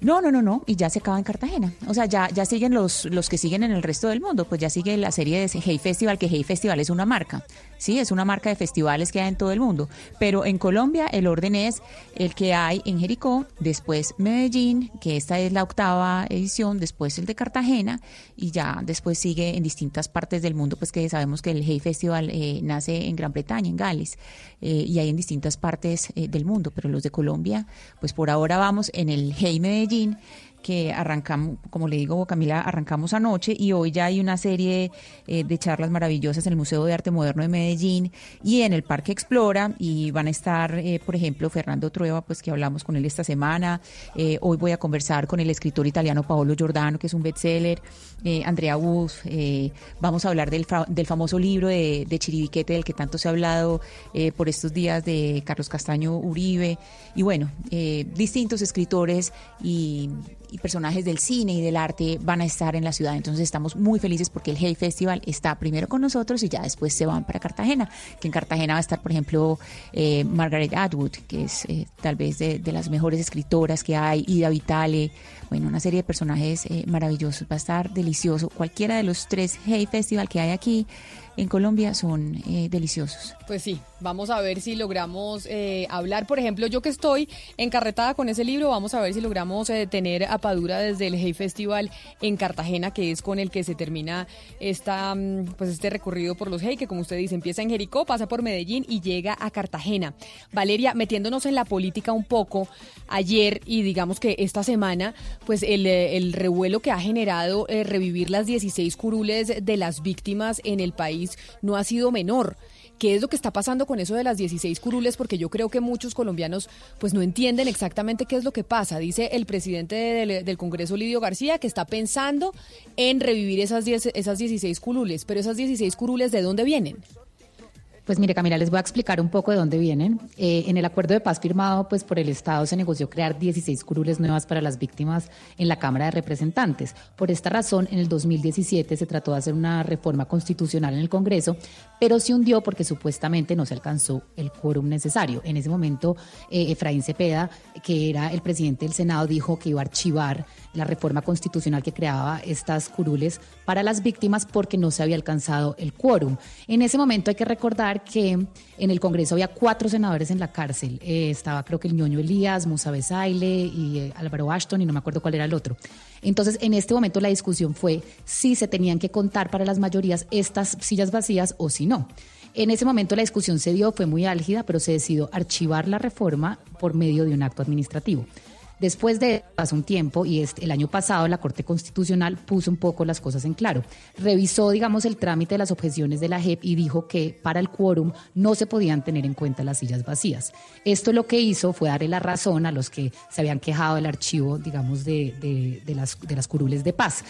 No, no, no, no, y ya se acaba en Cartagena. O sea, ya, ya siguen los, los que siguen en el resto del mundo, pues ya sigue la serie de Hey Festival, que Hey Festival es una marca, sí, es una marca de festivales que hay en todo el mundo. Pero en Colombia el orden es el que hay en Jericó, después Medellín, que esta es la octava edición, después el de Cartagena, y ya después sigue en distintas partes del mundo, pues que sabemos que el Hey Festival eh, nace en Gran Bretaña, en Gales, eh, y hay en distintas partes eh, del mundo, pero los de Colombia, pues por ahora vamos en el Hey Medellín, que arrancamos, como le digo, Camila, arrancamos anoche y hoy ya hay una serie eh, de charlas maravillosas en el Museo de Arte Moderno de Medellín y en el Parque Explora y van a estar, eh, por ejemplo, Fernando Trueba, pues que hablamos con él esta semana. Eh, hoy voy a conversar con el escritor italiano Paolo Giordano, que es un bestseller, Andrea Bus. vamos a hablar del, fa- del famoso libro de, Chiribiquete, del que tanto se ha hablado por estos días de Carlos Castaño Uribe. Y bueno, distintos escritores y, y personajes del cine y del arte van a estar en la ciudad. Entonces estamos muy felices porque el Hey Festival está primero con nosotros y ya después se van para Cartagena. Que en Cartagena va a estar, por ejemplo, eh, Margaret Atwood, que es eh, tal vez de, las mejores escritoras que hay, Ida Vitale, bueno, una serie de personajes eh, maravillosos. Va a estar delicioso. Cualquiera de los tres Hey Festival que hay aquí en Colombia son eh, deliciosos. Pues sí, vamos a ver si logramos eh, hablar. Por ejemplo, yo que estoy encarretada con ese libro, vamos a ver si logramos eh, tener a Padura desde el Hey Festival en Cartagena, que es con el que se termina esta, mm, pues este recorrido por los Hey, que como usted dice, empieza en Jericó, pasa por Medellín y llega a Cartagena. Valeria, metiéndonos en la política un poco, ayer y digamos que esta semana, pues el, eh, el revuelo que ha generado eh, revivir las 16 curules de las víctimas en el país no ha sido menor. ¿Qué es lo que está pasando con eso de las 16 curules? Porque yo creo que muchos colombianos pues no entienden exactamente qué es lo que pasa. Dice el presidente del, Congreso, Lidio García, que está pensando en revivir esas, 10, esas 16 curules. Pero esas 16 curules, ¿de dónde vienen? Pues mire, Camila, les voy a explicar un poco de dónde vienen. Eh, en el acuerdo de paz firmado pues, por el Estado se negoció crear 16 curules nuevas para las víctimas en la Cámara de Representantes. Por esta razón, en el 2017 se trató de hacer una reforma constitucional en el Congreso, pero se hundió porque supuestamente no se alcanzó el quórum necesario. En ese momento, eh, Efraín Cepeda, que era el presidente del Senado, dijo que iba a archivar la reforma constitucional que creaba estas curules para las víctimas porque no se había alcanzado el quórum. En ese momento hay que recordar que en el Congreso había cuatro senadores en la cárcel. Eh, estaba creo que el ñoño Elías, Musa Besaile y eh, Álvaro Ashton y no me acuerdo cuál era el otro. Entonces, en este momento la discusión fue si se tenían que contar para las mayorías estas sillas vacías o si no. En ese momento la discusión se dio, fue muy álgida, pero se decidió archivar la reforma por medio de un acto administrativo. Después de pasó un tiempo y este, el año pasado la Corte Constitucional puso un poco las cosas en claro. Revisó, digamos, el trámite de las objeciones de la JEP y dijo que para el quórum no se podían tener en cuenta las sillas vacías. Esto lo que hizo fue darle la razón a los que se habían quejado del archivo, digamos, de, de, de las, de las curules de paz.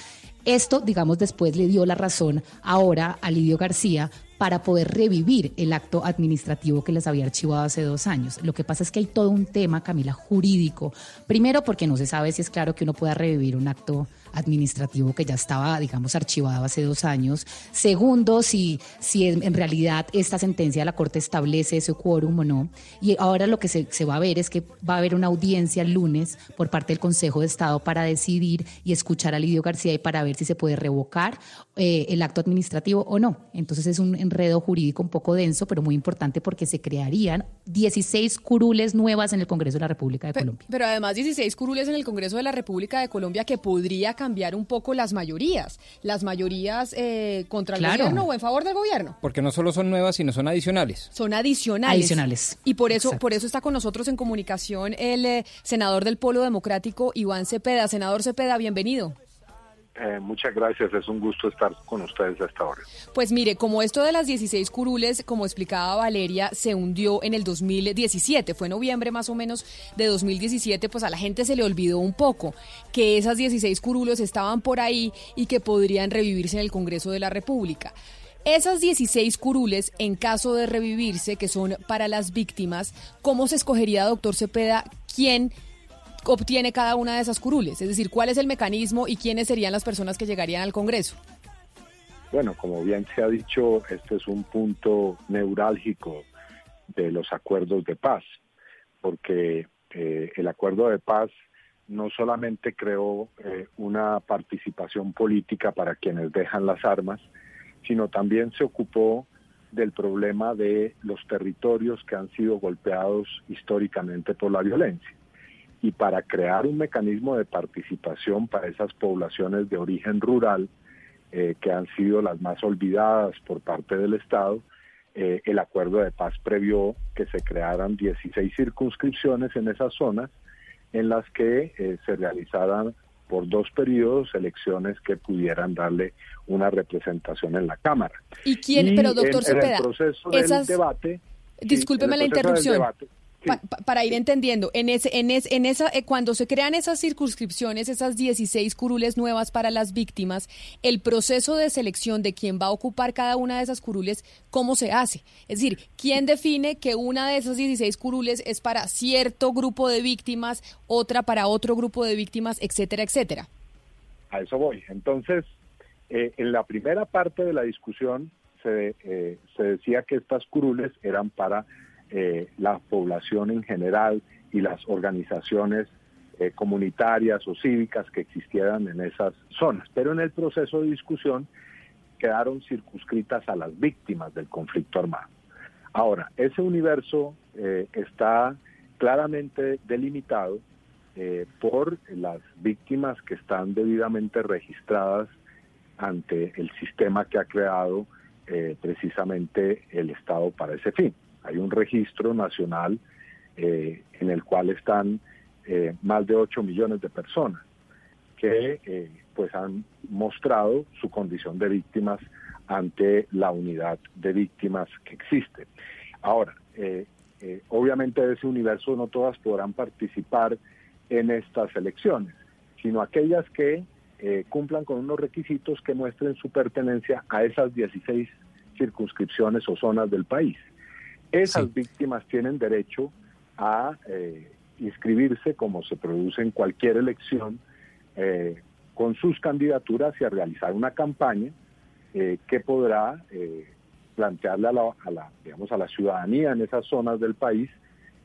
Esto, digamos, después le dio la razón ahora a Lidio García para poder revivir el acto administrativo que les había archivado hace dos años. Lo que pasa es que hay todo un tema, Camila, jurídico. Primero, porque no se sabe si es claro que uno pueda revivir un acto administrativo que ya estaba, digamos, archivado hace dos años. Segundo, si, si en, realidad esta sentencia de la Corte establece ese quórum o no. Y ahora lo que se, se va a ver es que va a haber una audiencia el lunes por parte del Consejo de Estado para decidir y escuchar a Lidio García y para ver si se puede revocar eh, el acto administrativo o no. Entonces es un, en enredo jurídico un poco denso, pero muy importante porque se crearían 16 curules nuevas en el Congreso de la República de Colombia. Pero además 16 curules en el Congreso de la República de Colombia que podría cambiar un poco las mayorías, las mayorías eh, contra el Claro. gobierno o en favor del gobierno. Porque no solo son nuevas, sino son adicionales. Son adicionales. Adicionales. Y por eso, Exacto. por eso está con nosotros en comunicación el eh, senador del Polo Democrático, Iván Cepeda. Senador Cepeda, bienvenido. Eh, muchas gracias, es un gusto estar con ustedes a esta hora. Pues mire, como esto de las 16 curules, como explicaba Valeria, se hundió en el 2017, fue noviembre más o menos de 2017, pues a la gente se le olvidó un poco que esas 16 curules estaban por ahí y que podrían revivirse en el Congreso de la República. Esas 16 curules, en caso de revivirse, que son para las víctimas, ¿cómo se escogería, doctor Cepeda, quién obtiene cada una de esas curules? Es decir, ¿cuál es el mecanismo y quiénes serían las personas que llegarían al Congreso? Bueno, como bien se ha dicho, este es un punto neurálgico de los acuerdos de paz, porque eh, el acuerdo de paz no solamente creó eh, una participación política para quienes dejan las armas, sino también se ocupó del problema de los territorios que han sido golpeados históricamente por la violencia. Y para crear un mecanismo de participación para esas poblaciones de origen rural, eh, que han sido las más olvidadas por parte del Estado, eh, el acuerdo de paz previó que se crearan 16 circunscripciones en esas zonas en las que eh, se realizaran por dos periodos elecciones que pudieran darle una representación en la Cámara. ¿Y quién? Y pero doctor en, en Cepeda, el proceso del esas- debate... sí, discúlpeme en la del interrupción. debate. Pa- pa- para ir entendiendo, en ese, en en esa, eh, cuando se crean esas circunscripciones, esas 16 curules nuevas para las víctimas, el proceso de selección de quién va a ocupar cada una de esas curules, ¿cómo se hace? Es decir, ¿quién define que una de esas 16 curules es para cierto grupo de víctimas, otra para otro grupo de víctimas, etcétera, etcétera? A eso voy. Entonces, eh, en la primera parte de la discusión se, eh, se decía que estas curules eran para eh, la población en general y las organizaciones eh, comunitarias o cívicas que existieran en esas zonas. Pero en el proceso de discusión quedaron circunscritas a las víctimas del conflicto armado. Ahora, ese universo eh, está claramente delimitado eh, por las víctimas que están debidamente registradas ante el sistema que ha creado precisamente el Estado para ese fin. Hay un registro nacional eh, en el cual están eh, más de 8 millones de personas que eh, pues han mostrado su condición de víctimas ante la unidad de víctimas que existe. Ahora, obviamente de ese universo no todas podrán participar en estas elecciones, sino aquellas que cumplan con unos requisitos que muestren su pertenencia a esas 16 circunscripciones o zonas del país. Esas víctimas tienen derecho a eh, inscribirse como se produce en cualquier elección eh, con sus candidaturas y a realizar una campaña eh, que podrá eh, plantearle a la, a la, digamos, a la ciudadanía en esas zonas del país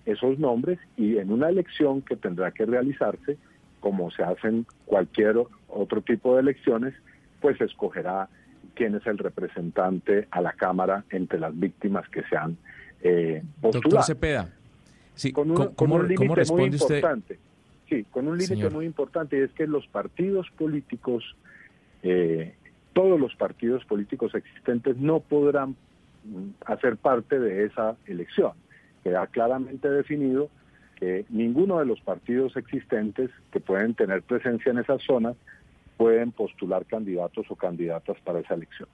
esos nombres y en una elección que tendrá que realizarse, como se hace en cualquier otro tipo de elecciones, pues escogerá quién es el representante a la Cámara entre las víctimas que se han eh, Doctor postulado. Cepeda, sí, con un, ¿cómo, con un cómo límite muy responde usted? importante. Sí, con un límite muy importante y es que los partidos políticos, eh, todos los partidos políticos existentes no podrán mm, hacer parte de esa elección. Queda claramente definido que ninguno de los partidos existentes que pueden tener presencia en esas zonas pueden postular candidatos o candidatas para esa elección.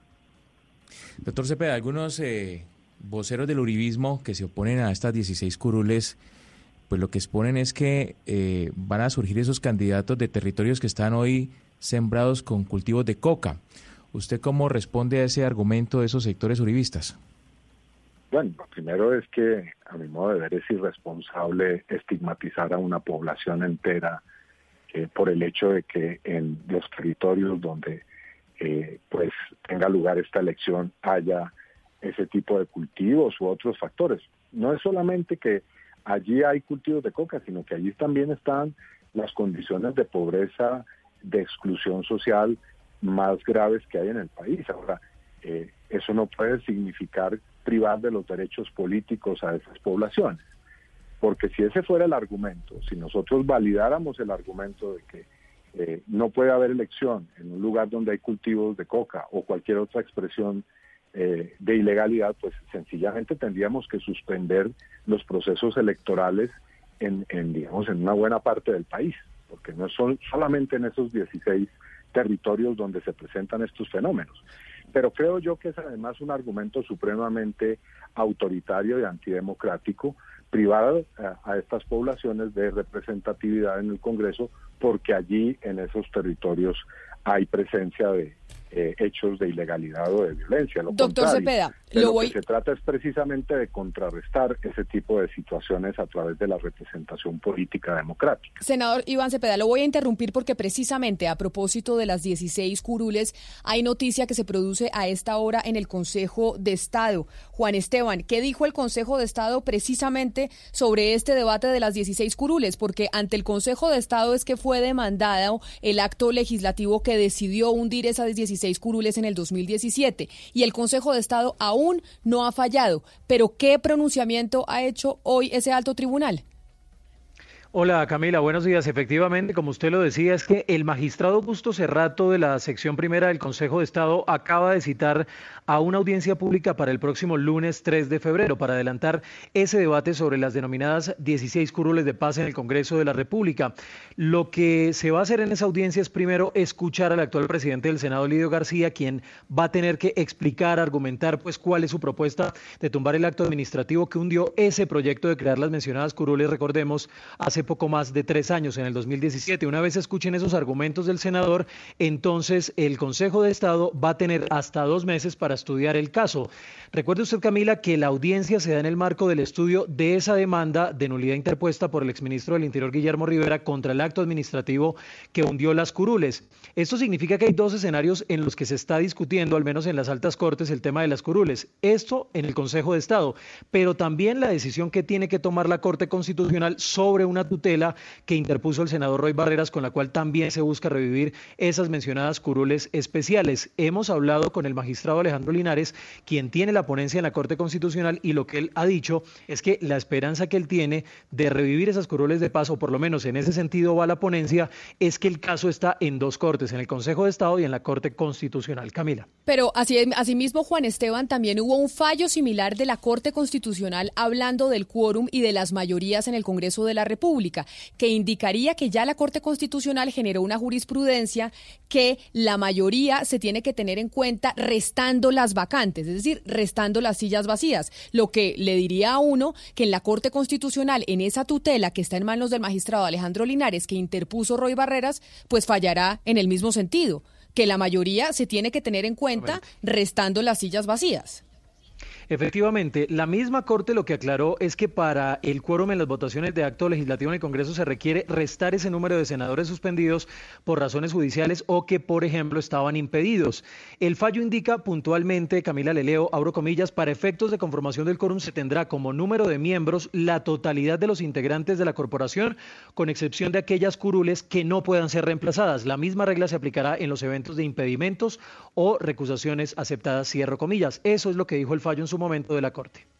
Doctor Cepeda, algunos eh, voceros del uribismo que se oponen a estas 16 curules, pues lo que exponen es que eh, van a surgir esos candidatos de territorios que están hoy sembrados con cultivos de coca. ¿Usted cómo responde a ese argumento de esos sectores uribistas? Bueno, lo primero es que a mi modo de ver es irresponsable estigmatizar a una población entera eh, por el hecho de que en los territorios donde eh, pues tenga lugar esta elección haya ese tipo de cultivos u otros factores. No es solamente que allí hay cultivos de coca, sino que allí también están las condiciones de pobreza, de exclusión social más graves que hay en el país. Ahora, eh, eso no puede significar privar de los derechos políticos a esas poblaciones. Porque si ese fuera el argumento, si nosotros validáramos el argumento de que eh, no puede haber elección en un lugar donde hay cultivos de coca o cualquier otra expresión eh, de ilegalidad, pues sencillamente tendríamos que suspender los procesos electorales en, en, digamos, en una buena parte del país, porque no son solamente en esos 16 territorios donde se presentan estos fenómenos. Pero creo yo que es además un argumento supremamente autoritario y antidemocrático privar a, a estas poblaciones de representatividad en el Congreso porque allí en esos territorios hay presencia de, eh, hechos de ilegalidad o de violencia. Lo Doctor contrario, Cepeda, de lo lo voy- que se trata es precisamente de contrarrestar ese tipo de situaciones a través de la representación política democrática. Senador Iván Cepeda, lo voy a interrumpir porque precisamente a propósito de las 16 curules, hay noticia que se produce a esta hora en el Consejo de Estado. Juan Esteban, ¿qué dijo el Consejo de Estado precisamente sobre este debate de las 16 curules? Porque ante el Consejo de Estado es que fue demandado el acto legislativo que decidió hundir esas 16 curules en el 2017 y el Consejo de Estado aún no ha fallado. Pero ¿qué pronunciamiento ha hecho hoy ese alto tribunal? Hola Camila, buenos días. Efectivamente, como usted lo decía, es que el magistrado Augusto Cerrato de la sección primera del Consejo de Estado acaba de citar a una audiencia pública para el próximo lunes 3 de febrero para adelantar ese debate sobre las denominadas 16 curules de paz en el Congreso de la República. Lo que se va a hacer en esa audiencia es primero escuchar al actual presidente del Senado, Lidio García, quien va a tener que explicar, argumentar, pues cuál es su propuesta de tumbar el acto administrativo que hundió ese proyecto de crear las mencionadas curules, recordemos, hace poco más de tres años, en el 2017. Una vez escuchen esos argumentos del senador, entonces el Consejo de Estado va a tener hasta dos meses para estudiar el caso. Recuerde usted, Camila, que la audiencia se da en el marco del estudio de esa demanda de nulidad interpuesta por el exministro del Interior, Guillermo Rivera, contra el acto administrativo que hundió las curules. Esto significa que hay dos escenarios en los que se está discutiendo, al menos en las altas cortes, el tema de las curules. Esto en el Consejo de Estado, pero también la decisión que tiene que tomar la Corte Constitucional sobre una tutela que interpuso el senador Roy Barreras, con la cual también se busca revivir esas mencionadas curules especiales. Hemos hablado con el magistrado Alejandro Linares, quien tiene la ponencia en la Corte Constitucional, y lo que él ha dicho es que la esperanza que él tiene de revivir esas curules de paz, o por lo menos en ese sentido va la ponencia, es que el caso está en dos cortes, en el Consejo de Estado y en la Corte Constitucional. Camila. Pero así, asimismo, Juan Esteban, también hubo un fallo similar de la Corte Constitucional hablando del quórum y de las mayorías en el Congreso de la República, que indicaría que ya la Corte Constitucional generó una jurisprudencia que la mayoría se tiene que tener en cuenta restando las vacantes, es decir, restando las sillas vacías. Lo que le diría a uno que en la Corte Constitucional, en esa tutela que está en manos del magistrado Alejandro Linares, que interpuso Roy Barreras, pues fallará en el mismo sentido que la mayoría se tiene que tener en cuenta restando las sillas vacías. Efectivamente, la misma Corte lo que aclaró es que para el quórum en las votaciones de acto legislativo en el Congreso se requiere restar ese número de senadores suspendidos por razones judiciales o que, por ejemplo, estaban impedidos. El fallo indica puntualmente, Camila Leleo, abro comillas, para efectos de conformación del quórum se tendrá como número de miembros la totalidad de los integrantes de la corporación, con excepción de aquellas curules que no puedan ser reemplazadas. La misma regla se aplicará en los eventos de impedimentos o recusaciones aceptadas, cierro comillas. Eso es lo que dijo el fallo en su momento de la Corte.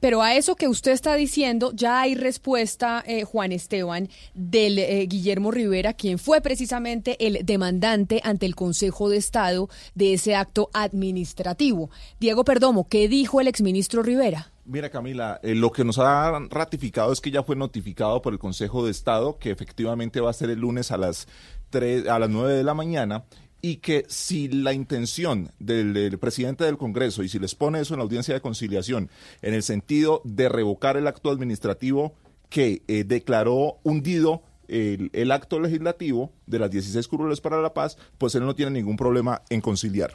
Pero a eso que usted está diciendo, ya hay respuesta, eh, Juan Esteban, del eh, Guillermo Rivera, quien fue precisamente el demandante ante el Consejo de Estado de ese acto administrativo. Diego Perdomo, ¿qué dijo el exministro Rivera? Mira, Camila, eh, lo que nos ha ratificado es que ya fue notificado por el Consejo de Estado que efectivamente va a ser el lunes a las 3, a las 9 de la mañana y que si la intención del, presidente del Congreso y si les pone eso en la audiencia de conciliación en el sentido de revocar el acto administrativo que eh, declaró hundido el, el, acto legislativo de las 16 curules para la paz, pues él no tiene ningún problema en conciliar.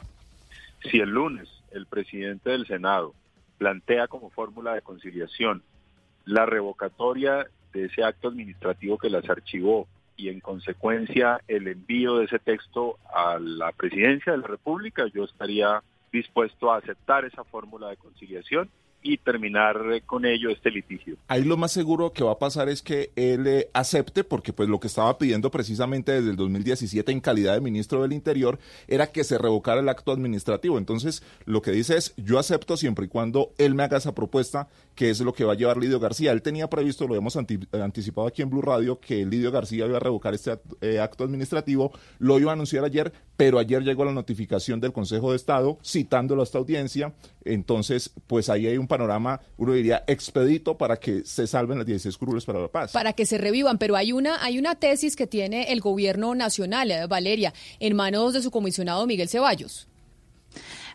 Si el lunes el presidente del Senado plantea como fórmula de conciliación la revocatoria de ese acto administrativo que las archivó y en consecuencia el envío de ese texto a la presidencia de la República, yo estaría dispuesto a aceptar esa fórmula de conciliación y terminar eh, con ello este litigio. Ahí lo más seguro que va a pasar es que él eh, acepte, porque pues lo que estaba pidiendo precisamente desde el 2017 en calidad de ministro del Interior era que se revocara el acto administrativo. Entonces, lo que dice es, yo acepto siempre y cuando él me haga esa propuesta, que es lo que va a llevar Lidio García. Él tenía previsto, lo hemos anti- anticipado aquí en Blue Radio, que Lidio García iba a revocar este act- eh, acto administrativo, lo iba a anunciar ayer, pero ayer llegó la notificación del Consejo de Estado citándolo a esta audiencia. Entonces, pues ahí hay un panorama, uno diría, expedito para que se salven las 16 curules para la paz. para que se revivan, pero hay una hay una tesis que tiene el gobierno nacional, eh, Valeria, en manos de su comisionado Miguel Ceballos.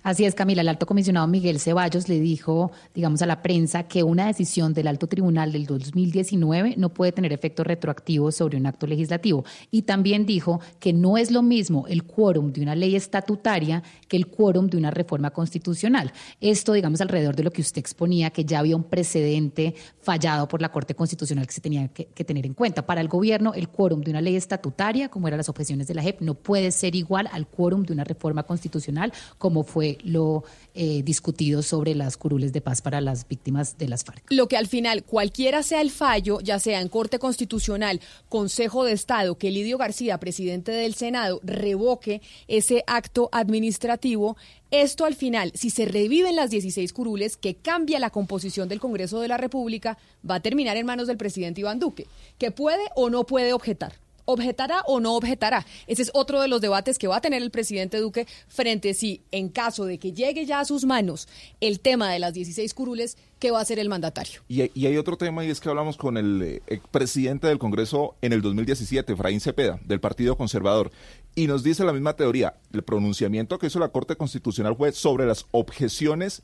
Así es, Camila. El alto comisionado Miguel Ceballos le dijo, digamos, a la prensa que una decisión del alto tribunal del 2019 no puede tener efecto retroactivo sobre un acto legislativo. Y también dijo que no es lo mismo el quórum de una ley estatutaria que el quórum de una reforma constitucional. Esto, digamos, alrededor de lo que usted exponía, que ya había un precedente fallado por la Corte Constitucional que se tenía que, tener en cuenta. Para el gobierno, el quórum de una ley estatutaria, como eran las objeciones de la JEP, no puede ser igual al quórum de una reforma constitucional, como fue lo eh, discutido sobre las curules de paz para las víctimas de las FARC. Lo que al final, cualquiera sea el fallo, ya sea en Corte Constitucional, Consejo de Estado, que Lidio García, presidente del Senado, revoque ese acto administrativo, esto al final, si se reviven las 16 curules, que cambia la composición del Congreso de la República, va a terminar en manos del presidente Iván Duque, que puede o no puede objetar. ¿Objetará o no objetará? Ese es otro de los debates que va a tener el presidente Duque frente a si, en caso de que llegue ya a sus manos el tema de las 16 curules, ¿qué va a hacer el mandatario? Y, hay- otro tema y es que hablamos con el eh, presidente del Congreso en el 2017, Efraín Cepeda, del Partido Conservador, y nos dice la misma teoría. El pronunciamiento que hizo la Corte Constitucional fue sobre las objeciones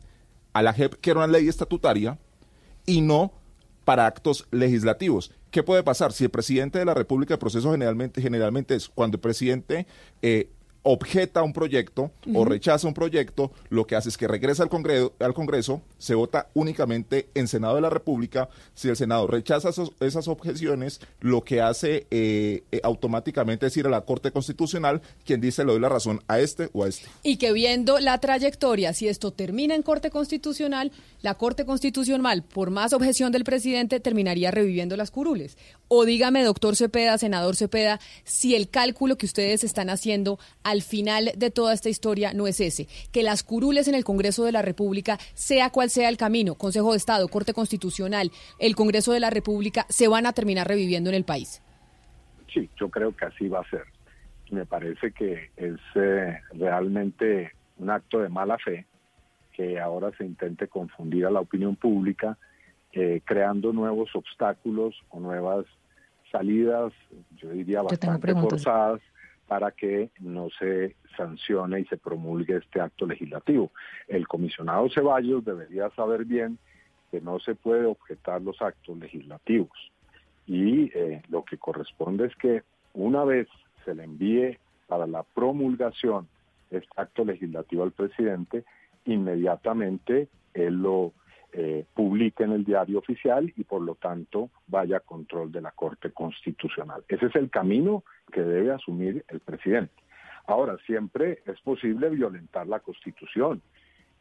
a la JEP, que era una ley estatutaria, y no para actos legislativos. ¿Qué puede pasar? Si el presidente de la República, el proceso generalmente, generalmente es cuando el presidente eh, objeta un proyecto o rechaza un proyecto, lo que hace es que regresa al Congreso, al Congreso, se vota únicamente en Senado de la República. Si el Senado rechaza esos- esas objeciones, lo que hace eh, eh, automáticamente es ir a la Corte Constitucional, quien dice le doy la razón a este o a este. Y que viendo la trayectoria, si esto termina en Corte Constitucional, la Corte Constitucional, por más objeción del presidente, terminaría reviviendo las curules. O dígame, doctor Cepeda, senador Cepeda, si el cálculo que ustedes están haciendo al final de toda esta historia no es ese, que las curules en el Congreso de la República, sea cual sea el camino, Consejo de Estado, Corte Constitucional, el Congreso de la República, se van a terminar reviviendo en el país. Sí, yo creo que así va a ser. Me parece que es eh, realmente un acto de mala fe que ahora se intente confundir a la opinión pública, eh, creando nuevos obstáculos o nuevas salidas, yo diría bastante forzadas, para que no se sancione y se promulgue este acto legislativo. El comisionado Ceballos debería saber bien que no se puede objetar los actos legislativos y eh, lo que corresponde es que una vez se le envíe para la promulgación este acto legislativo al presidente, inmediatamente él lo eh, publique en el diario oficial y por lo tanto vaya a control de la Corte Constitucional. Ese es el camino que debe asumir el presidente. Ahora, siempre es posible violentar la Constitución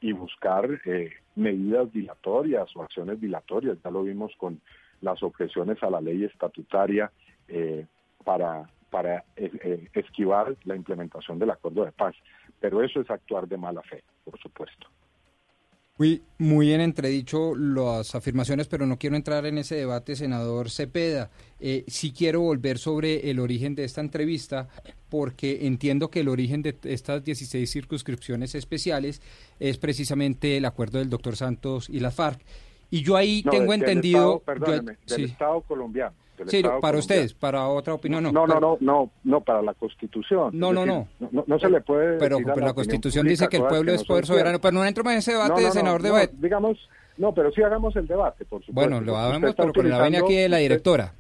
y buscar eh, medidas dilatorias o acciones dilatorias. Ya lo vimos con las objeciones a la ley estatutaria eh, para, para eh, eh, esquivar la implementación del acuerdo de paz. Pero eso es actuar de mala fe, por supuesto. Muy, muy en entredicho las afirmaciones, pero no quiero entrar en ese debate, senador Cepeda. Eh, sí quiero volver sobre el origen de esta entrevista, porque entiendo que el origen de estas 16 circunscripciones especiales es precisamente el acuerdo del doctor Santos y la FARC. Y yo ahí No, tengo del- del entendido... Estado, perdóneme, yo- del sí. Estado colombiano. Del Sí, Estado para ustedes, para otra opinión, no. No, no, no, no, no, para la Constitución. No, no, decir, no. no. no se le puede Pero, pero la Constitución dice que el pueblo es poder soberano. Pero no entremos en ese debate, senador debate. digamos, no, pero sí hagamos el debate, por supuesto. Bueno, lo hagamos, pero con la venia aquí de la directora.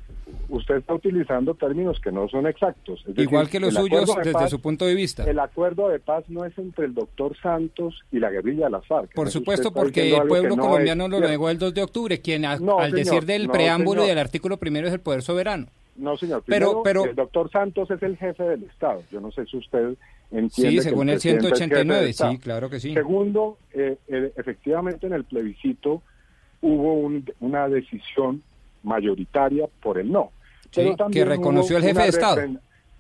Usted está utilizando términos que no son exactos. Es decir, Igual que los suyos de desde paz- su punto de vista. El acuerdo de paz no es entre el doctor Santos y la guerrilla de las FARC. Por supuesto, porque el pueblo no es colombiano lo negó el 2 de octubre, quien a- No, al señor, decir del no, preámbulo y del artículo primero es el poder soberano. No, señor. Pero- Primero, pero- el doctor Santos es el jefe del Estado. Yo no sé si usted entiende. Sí, que según el presidente es jefe del 189, Estado. sí, claro que sí. Segundo, eh, eh, efectivamente en el plebiscito hubo un- una decisión mayoritaria por el no. Sí, que reconoció el jefe de Estado.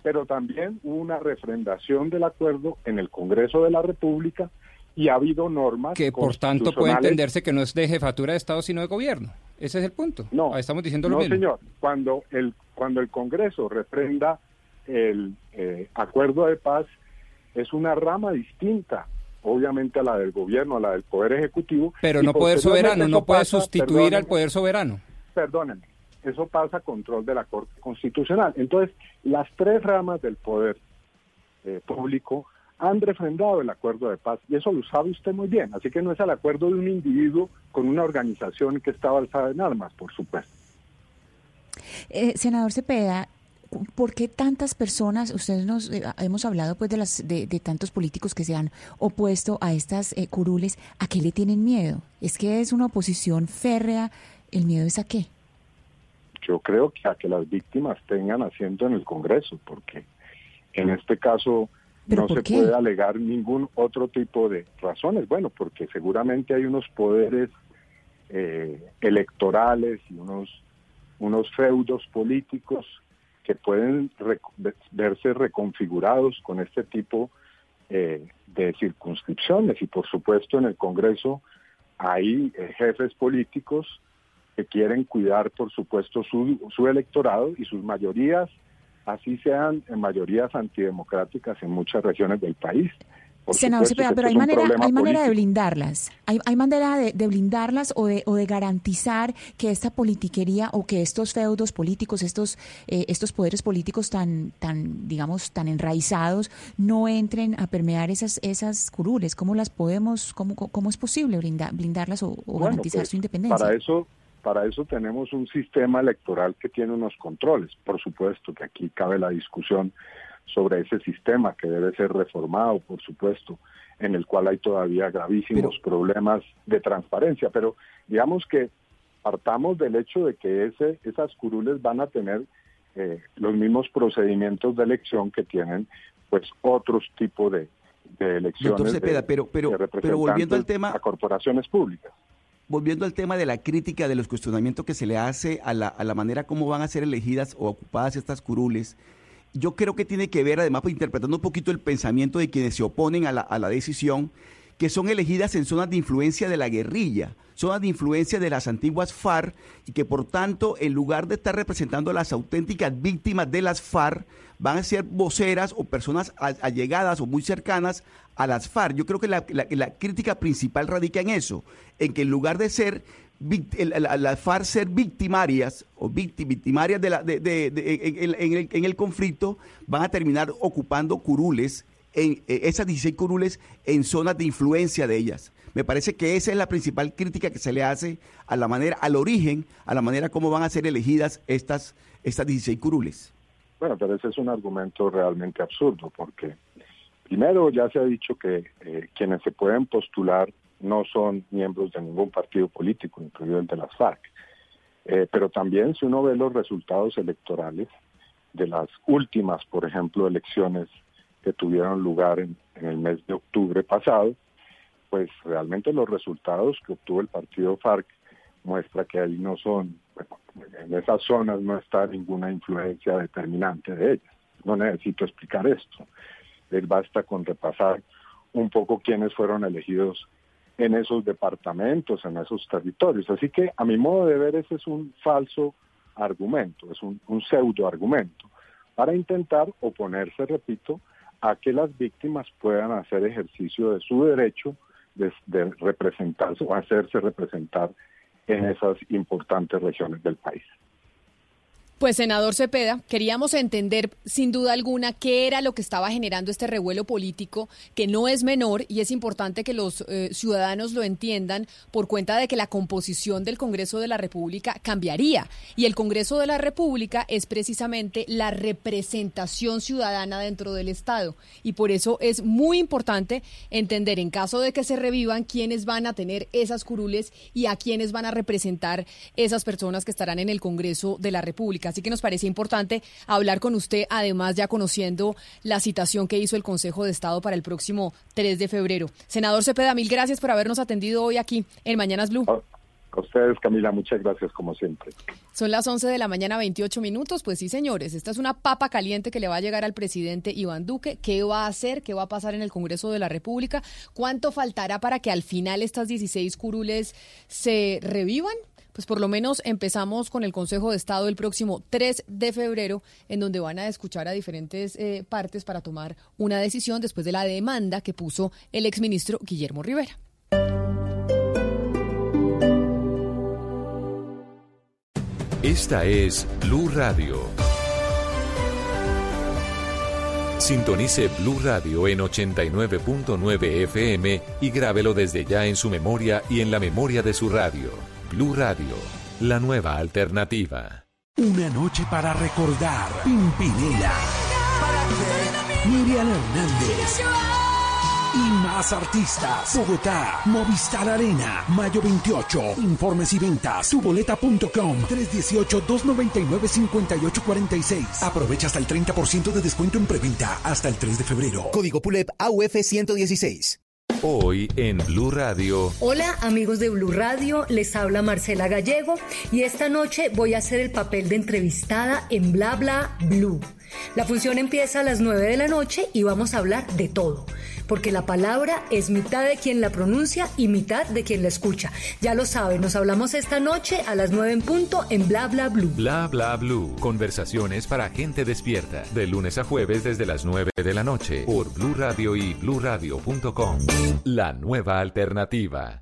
Pero también hubo una refrendación del acuerdo en el Congreso de la República y ha habido normas Que por tanto puede entenderse que no es de jefatura de Estado, sino de gobierno. Ese es el punto. No, Ahí estamos diciendo lo no, mismo. señor. Cuando el, cuando el Congreso refrenda el eh, acuerdo de paz, es una rama distinta, obviamente, a la del gobierno, a la del Poder Ejecutivo. Pero no poder soberano, no puede sustituir al poder soberano. Perdónenme, eso pasa a control de la Corte Constitucional. Entonces, las tres ramas del poder eh, público han refrendado el acuerdo de paz y eso lo sabe usted muy bien. Así que no es el acuerdo de un individuo con una organización que estaba alzada en armas, por supuesto. Eh, senador Cepeda, ¿por qué tantas personas, ustedes nos eh, hemos hablado pues de las de, tantos políticos que se han opuesto a estas eh, curules, ¿a qué le tienen miedo? Es que es una oposición férrea, ¿el miedo es a qué? Yo creo que a que las víctimas tengan asiento en el Congreso, porque en este caso ¿Pero no se qué? puede alegar ningún otro tipo de razones. Bueno, porque seguramente hay unos poderes eh, electorales y unos, unos feudos políticos que pueden rec- ve- verse reconfigurados con este tipo eh, de circunscripciones. Y por supuesto en el Congreso hay eh, jefes políticos que quieren cuidar, por supuesto, su, su electorado y sus mayorías, así sean en mayorías antidemocráticas en muchas regiones del país. Por Senador supuesto Cepeda, que pero hay manera, hay manera de blindarlas. Hay, hay manera de, de blindarlas o de, o de garantizar que esta politiquería o que estos feudos políticos, estos, eh, estos poderes políticos tan, tan, digamos, tan enraizados, no entren a permear esas, esas curules. ¿Cómo las podemos, cómo, cómo es posible blinda- blindarlas o, o Bueno, garantizar pues, su independencia? Para eso, para eso tenemos un sistema electoral que tiene unos controles. Por supuesto que aquí cabe la discusión sobre ese sistema que debe ser reformado, por supuesto, en el cual hay todavía gravísimos problemas de transparencia. Pero digamos que partamos del hecho de que ese, esas curules van a tener eh, los mismos procedimientos de elección que tienen pues otros tipos de, de elecciones Cepeda, de- pero- pero- de pero volviendo al tema- a corporaciones públicas. Volviendo al tema de la crítica, de los cuestionamientos que se le hace a la, a la manera como van a ser elegidas o ocupadas estas curules, yo creo que tiene que ver, además, pues, interpretando un poquito el pensamiento de quienes se oponen a la, a la decisión, que son elegidas en zonas de influencia de la guerrilla, zonas de influencia de las antiguas FARC, y que por tanto, en lugar de estar representando a las auténticas víctimas de las FARC, van a ser voceras o personas allegadas o muy cercanas a las FARC. Yo creo que la, la- crítica principal radica en eso, en que en lugar de ser las FARC ser victimarias o victi- victimarias de la, de- de- en- en el, en el conflicto, van a terminar ocupando curules, en, eh, esas 16 curules en zonas de influencia de ellas. Me parece que esa es la principal crítica que se le hace a la manera, al origen, a la manera como van a ser elegidas estas, estas 16 curules. Bueno, pero ese es un argumento realmente absurdo, porque primero ya se ha dicho que eh, quienes se pueden postular no son miembros de ningún partido político, incluido el de las FARC. Eh, pero también si uno ve los resultados electorales de las últimas, por ejemplo, elecciones que tuvieron lugar en, en el mes de octubre pasado, pues realmente los resultados que obtuvo el partido FARC muestra que ahí no son, bueno, en esas zonas no está ninguna influencia determinante de ellas. No necesito explicar esto. Basta con repasar un poco quiénes fueron elegidos en esos departamentos, en esos territorios. Así que a mi modo de ver ese es un falso argumento, es un, pseudo argumento para intentar oponerse, repito, a que las víctimas puedan hacer ejercicio de su derecho de, de representarse o hacerse representar en esas importantes regiones del país. Pues, senador Cepeda, queríamos entender sin duda alguna qué era lo que estaba generando este revuelo político, que no es menor y es importante que los eh, ciudadanos lo entiendan por cuenta de que la composición del Congreso de la República cambiaría. Y el Congreso de la República es precisamente la representación ciudadana dentro del Estado. Y por eso es muy importante entender, en caso de que se revivan, quiénes van a tener esas curules y a quiénes van a representar esas personas que estarán en el Congreso de la República. Así que nos parece importante hablar con usted, además ya conociendo la citación que hizo el Consejo de Estado para el próximo 3 de febrero. Senador Cepeda, mil gracias por habernos atendido hoy aquí en Mañanas Blue. A ustedes, Camila, muchas gracias como siempre. Son las 11 de la mañana, 28 minutos. Pues sí, señores, esta es una papa caliente que le va a llegar al presidente Iván Duque. ¿Qué va a hacer? ¿Qué va a pasar en el Congreso de la República? ¿Cuánto faltará para que al final estas 16 curules se revivan? Pues por lo menos empezamos con el Consejo de Estado el próximo 3 de febrero, en donde van a escuchar a diferentes eh, partes para tomar una decisión después de la demanda que puso el exministro Guillermo Rivera. Esta es Blue Radio. Sintonice Blue Radio en 89.9 FM y grábelo desde ya en su memoria y en la memoria de su radio. Blue Radio, la nueva alternativa. Una noche para recordar. Pimpinela. Miriam Hernández. Y más artistas. Bogotá, Movistar Arena, mayo 28. Informes y ventas. Tuboleta.com 318-299-5846. Aprovecha hasta el 30% de descuento en preventa hasta el 3 de febrero. Código PULEP AUF 116. Hoy en Blue Radio. Hola amigos de Blue Radio, les habla Marcela Gallego y esta noche voy a hacer el papel de entrevistada en Bla Bla Blue. La función empieza a las 9 de la noche y vamos a hablar de todo, porque la palabra es mitad de quien la pronuncia y mitad de quien la escucha. Ya lo saben, nos hablamos esta noche a las 9 en punto en Bla Bla Blue. Bla Bla Blue. Conversaciones para gente despierta. De lunes a jueves desde las 9 de la noche por Blue Radio y bluradio.com. La nueva alternativa.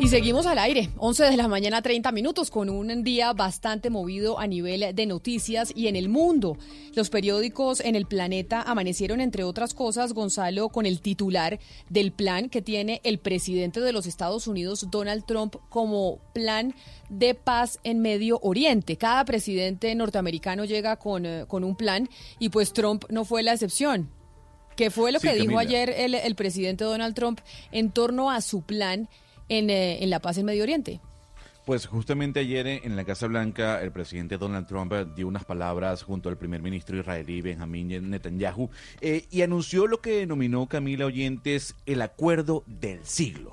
Y seguimos al aire, 11 de la mañana 30 minutos, con un día bastante movido a nivel de noticias y en el mundo. Los periódicos en el planeta amanecieron, entre otras cosas, Gonzalo, con el titular del plan que tiene el presidente de los Estados Unidos, Donald Trump, como plan de paz en Medio Oriente. Cada presidente norteamericano llega con, eh, con un plan y pues Trump no fue la excepción. ¿Qué fue lo Sí, que dijo ayer el, el presidente Donald Trump en torno a su plan en, eh, en la paz en Medio Oriente? Pues justamente ayer en la Casa Blanca el presidente Donald Trump eh, dio unas palabras junto al primer ministro israelí Benjamín Netanyahu eh, y anunció lo que denominó Camila Oyentes el acuerdo del siglo.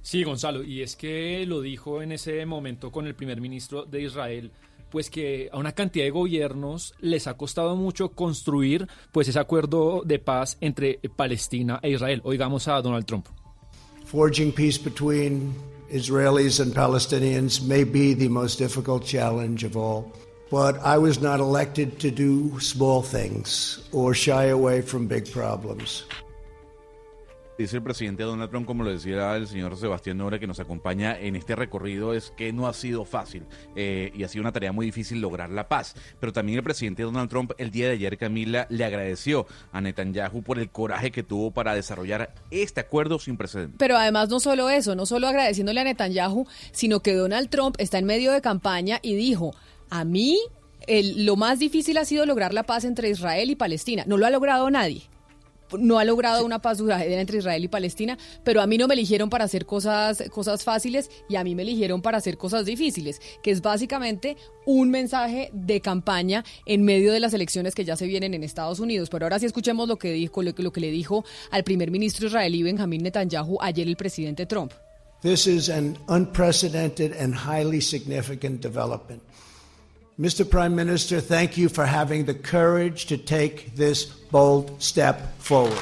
Sí, Gonzalo, y es que lo dijo en ese momento con el primer ministro de Israel, pues que a una cantidad de gobiernos les ha costado mucho construir pues ese acuerdo de paz entre Palestina e Israel. Oigamos a Donald Trump. Forging peace between Israelis and Palestinians may be the most difficult challenge of all. But I was not elected to do small things or shy away from big problems. Dice el presidente Donald Trump, como lo decía el señor Sebastián Nora, que nos acompaña en este recorrido, es que no ha sido fácil eh, y ha sido una tarea muy difícil lograr la paz. Pero también el presidente Donald Trump, el día de ayer, Camila, le agradeció a Netanyahu por el coraje que tuvo para desarrollar este acuerdo sin precedentes. Pero además no solo eso, no solo agradeciéndole a Netanyahu, sino que Donald Trump está en medio de campaña y dijo, a mí el- lo más difícil ha sido lograr la paz entre Israel y Palestina. No lo ha logrado nadie. No ha logrado una paz duradera entre Israel y Palestina, pero a mí no me eligieron para hacer cosas, cosas fáciles y a mí me eligieron para hacer cosas difíciles, que es básicamente un mensaje de campaña en medio de las elecciones que ya se vienen en Estados Unidos. Pero ahora sí escuchemos lo que dijo, lo que, lo que le dijo al primer ministro israelí Benjamín Netanyahu ayer el presidente Trump. This is an unprecedented and highly significant development. Mr. Prime Minister, thank you for having the courage to take this bold step forward.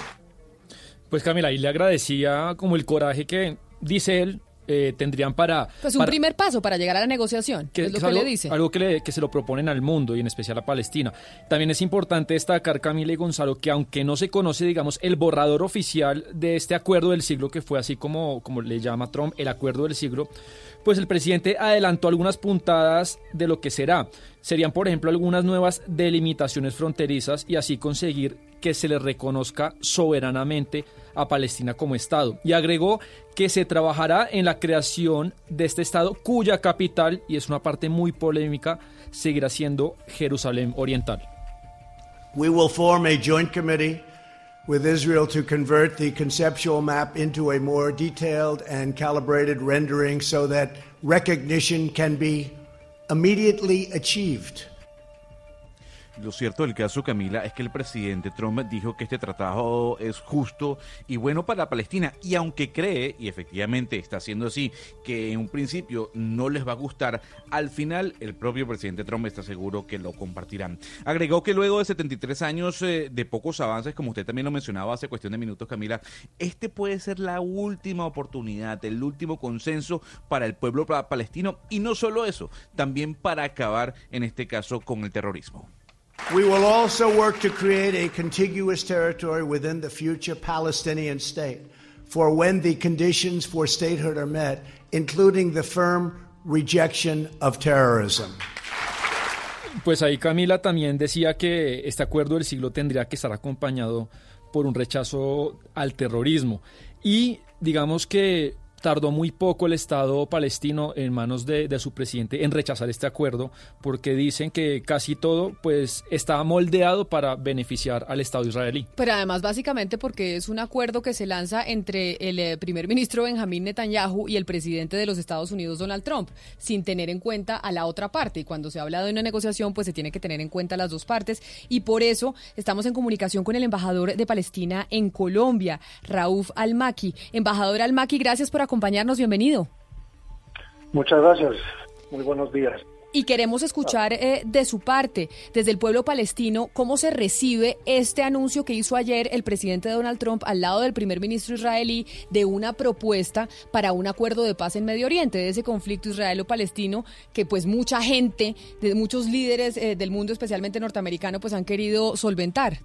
Pues Camila, y le agradecía como el coraje que, dice él, eh, tendrían para... Pues un para- primer paso para llegar a la negociación, que es lo que algo, le dice. algo que, le- que se lo proponen al mundo y en especial a Palestina. También es importante destacar, Camila y Gonzalo, que aunque no se conoce, digamos, el borrador oficial de este acuerdo del siglo, que fue así como, como le llama Trump, el acuerdo del siglo, pues el presidente adelantó algunas puntadas de lo que será. Serían, por ejemplo, algunas nuevas delimitaciones fronterizas y así conseguir que se le reconozca soberanamente a Palestina como Estado. Y agregó que se trabajará en la creación de este Estado cuya capital, y es una parte muy polémica, seguirá siendo Jerusalén Oriental. We will form a joint committee with Israel to convert the conceptual map into a more detailed and calibrated rendering so that recognition can be immediately achieved. Lo cierto del caso, Camila, es que el presidente Trump dijo que este tratado es justo y bueno para Palestina. Y aunque cree, y efectivamente está haciendo así, que en un principio no les va a gustar, al final el propio presidente Trump está seguro que lo compartirán. Agregó que luego de 73 años eh, de pocos avances, como usted también lo mencionaba hace cuestión de minutos, Camila, este puede ser la última oportunidad, el último consenso para el pueblo palestino. Y no solo eso, también para acabar, en este caso, con el terrorismo. We will also work to create a contiguous territory within the future Palestinian state for when the conditions for statehood are met, including the firm rejection of terrorism. Pues ahí Camila también decía que este acuerdo del siglo tendría que estar acompañado por un rechazo al terrorismo. Y digamos que tardó muy poco el Estado palestino en manos de, su presidente en rechazar este acuerdo porque dicen que casi todo pues está moldeado para beneficiar al Estado israelí. Pero además básicamente porque es un acuerdo que se lanza entre el eh, primer ministro Benjamín Netanyahu y el presidente de los Estados Unidos Donald Trump, sin tener en cuenta a la otra parte. Y cuando se habla de una negociación pues se tiene que tener en cuenta las dos partes y por eso estamos en comunicación con el embajador de Palestina en Colombia, Raúf Almaki. Embajador Almaki, gracias por acompañarnos. Bienvenido. Muchas gracias. Muy buenos días. Y queremos escuchar eh, de su parte, desde el pueblo palestino, cómo se recibe este anuncio que hizo ayer el presidente Donald Trump al lado del primer ministro israelí de una propuesta para un acuerdo de paz en Medio Oriente, de ese conflicto israelo-palestino que pues mucha gente, de muchos líderes eh, del mundo, especialmente norteamericano, pues han querido solventar.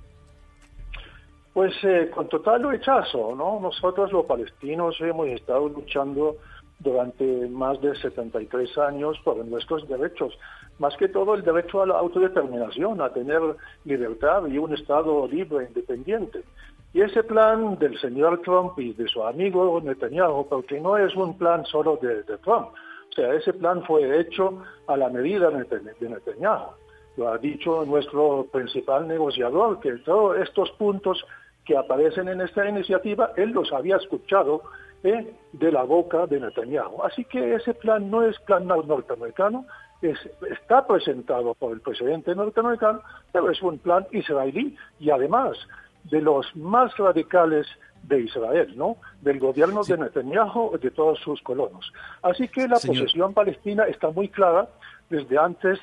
Pues eh, con total rechazo, ¿no? Nosotros los palestinos hemos estado luchando durante más de 73 años por nuestros derechos, más que todo el derecho a la autodeterminación, a tener libertad y un Estado libre e independiente. Y ese plan del señor Trump y de su amigo Netanyahu, porque no es un plan solo de, Trump, o sea, ese plan fue hecho a la medida de Netanyahu. Lo ha dicho nuestro principal negociador, que todos estos puntos que aparecen en esta iniciativa, él los había escuchado eh, de la boca de Netanyahu. Así que ese plan no es plan norteamericano, es, está presentado por el presidente norteamericano, pero es un plan israelí y además de los más radicales de Israel, ¿no? Del gobierno de Netanyahu, de todos sus colonos. Así que la posesión palestina está muy clara desde antes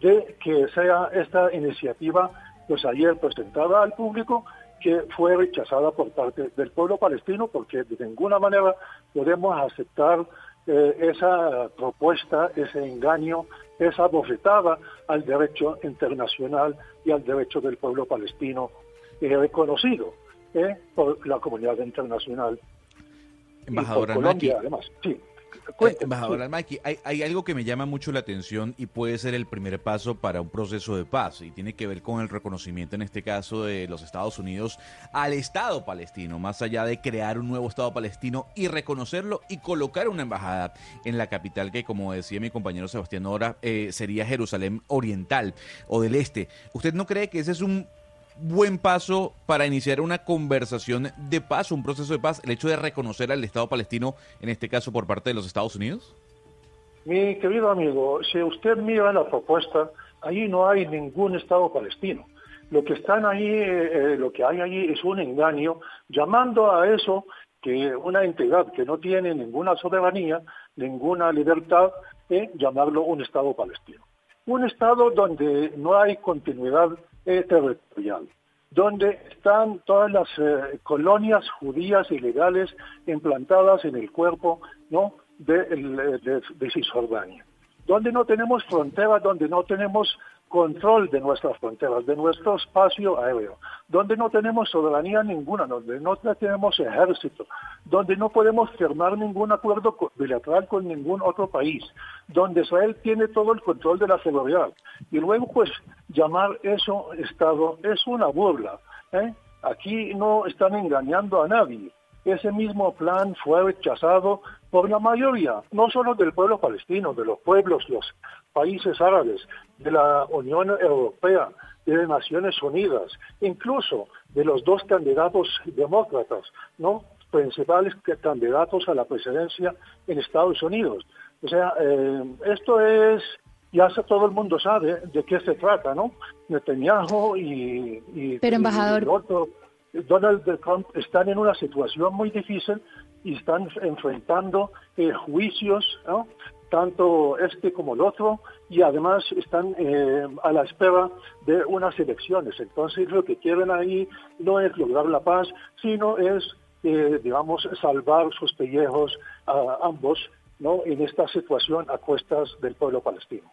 de que sea esta iniciativa, pues ayer presentada al público que fue rechazada por parte del pueblo palestino porque de ninguna manera podemos aceptar eh, esa propuesta, ese engaño, esa bofetada al derecho internacional y al derecho del pueblo palestino eh, reconocido eh, por la comunidad internacional. Embajadora y Colombia, además. Sí. Eh, embajador hay, hay, algo que me llama mucho la atención y puede ser el primer paso para un proceso de paz y tiene que ver con el reconocimiento en este caso de los Estados Unidos al Estado palestino, más allá de crear un nuevo Estado palestino y reconocerlo y colocar una embajada en la capital que como decía mi compañero Sebastián Ora eh, sería Jerusalén Oriental o del Este. ¿Usted no cree que ese es un buen paso para iniciar una conversación de paz, un proceso de paz, el hecho de reconocer al Estado palestino, en este caso por parte de los Estados Unidos? Mi querido amigo, si usted mira la propuesta, ahí no hay ningún Estado palestino. Lo que están ahí, eh, lo que hay ahí es un engaño, llamando a eso que una entidad que no tiene ninguna soberanía, ninguna libertad, eh, llamarlo un Estado palestino. Un Estado donde no hay continuidad territorial, donde están todas las eh, colonias judías ilegales implantadas en el cuerpo ¿no? de, de, de Cisjordania, donde no tenemos fronteras, donde no tenemos control de nuestras fronteras, de nuestro espacio aéreo, donde no tenemos soberanía ninguna, donde no tenemos ejército, donde no podemos firmar ningún acuerdo bilateral con ningún otro país, donde Israel tiene todo el control de la seguridad. Y luego, pues, llamar eso Estado es una burla. ¿eh? Aquí no están engañando a nadie. Ese mismo plan fue rechazado por la mayoría, no solo del pueblo palestino, de los pueblos, los países árabes, de la Unión Europea, de Naciones Unidas, incluso de los dos candidatos demócratas, ¿no? principales candidatos a la presidencia en Estados Unidos. O sea, eh, esto es, ya todo el mundo sabe de qué se trata, ¿no? Netanyahu y, y, Pero, embajador... y otro, Donald Trump están en una situación muy difícil y están enfrentando eh, juicios, tanto este como el otro, y además están eh, a la espera de unas elecciones. Entonces lo que quieren ahí no es lograr la paz, sino es, eh, digamos, salvar sus pellejos a ambos ¿no? en esta situación a cuestas del pueblo palestino.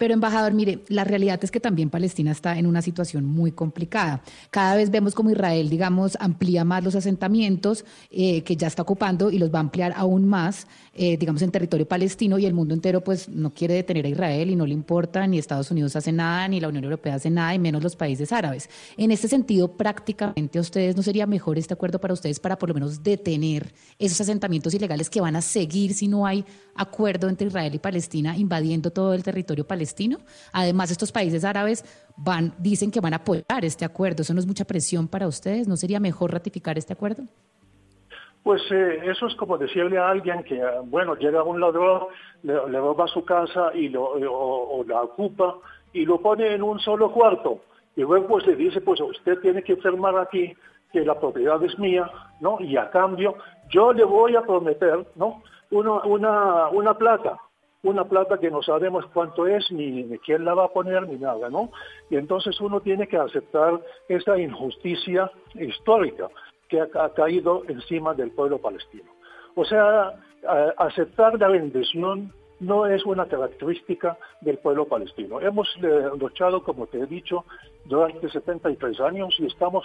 Pero, embajador, mire, la realidad es que también Palestina está en una situación muy complicada. Cada vez vemos como Israel, digamos, amplía más los asentamientos eh, que ya está ocupando y los va a ampliar aún más, eh, digamos, en territorio palestino y el mundo entero, pues, no quiere detener a Israel y no le importa, ni Estados Unidos hace nada, ni la Unión Europea hace nada, y menos los países árabes. En este sentido, prácticamente a ustedes, ¿no sería mejor este acuerdo para ustedes para por lo menos detener esos asentamientos ilegales que van a seguir si no hay acuerdo entre Israel y Palestina invadiendo todo el territorio palestino? Además, estos países árabes van, dicen que van a apoyar este acuerdo. ¿Eso no es mucha presión para ustedes? ¿No sería mejor ratificar este acuerdo? Pues eh, eso es como decirle a alguien que, bueno, llega un ladrón, le, roba su casa y lo, o, la ocupa y lo pone en un solo cuarto. Y luego pues le dice, pues usted tiene que firmar aquí que la propiedad es mía, ¿no? Y a cambio yo le voy a prometer, ¿no? Una, una, una plata, una plata que no sabemos cuánto es, ni, quién la va a poner, ni nada, ¿no? Y entonces uno tiene que aceptar esa injusticia histórica que ha, caído encima del pueblo palestino. O sea, aceptar la bendición no es una característica del pueblo palestino. Hemos eh, luchado, como te he dicho, durante 73 años y estamos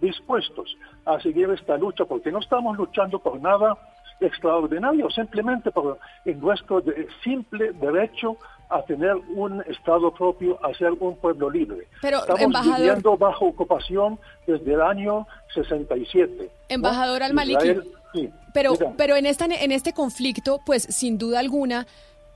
dispuestos a seguir esta lucha porque no estamos luchando por nada extraordinario, simplemente por nuestro simple derecho a tener un Estado propio, a ser un pueblo libre. Pero, Estamos viviendo bajo ocupación desde el año 67. Embajador Al-Maliki, pero, pero en, esta, en este conflicto, pues sin duda alguna,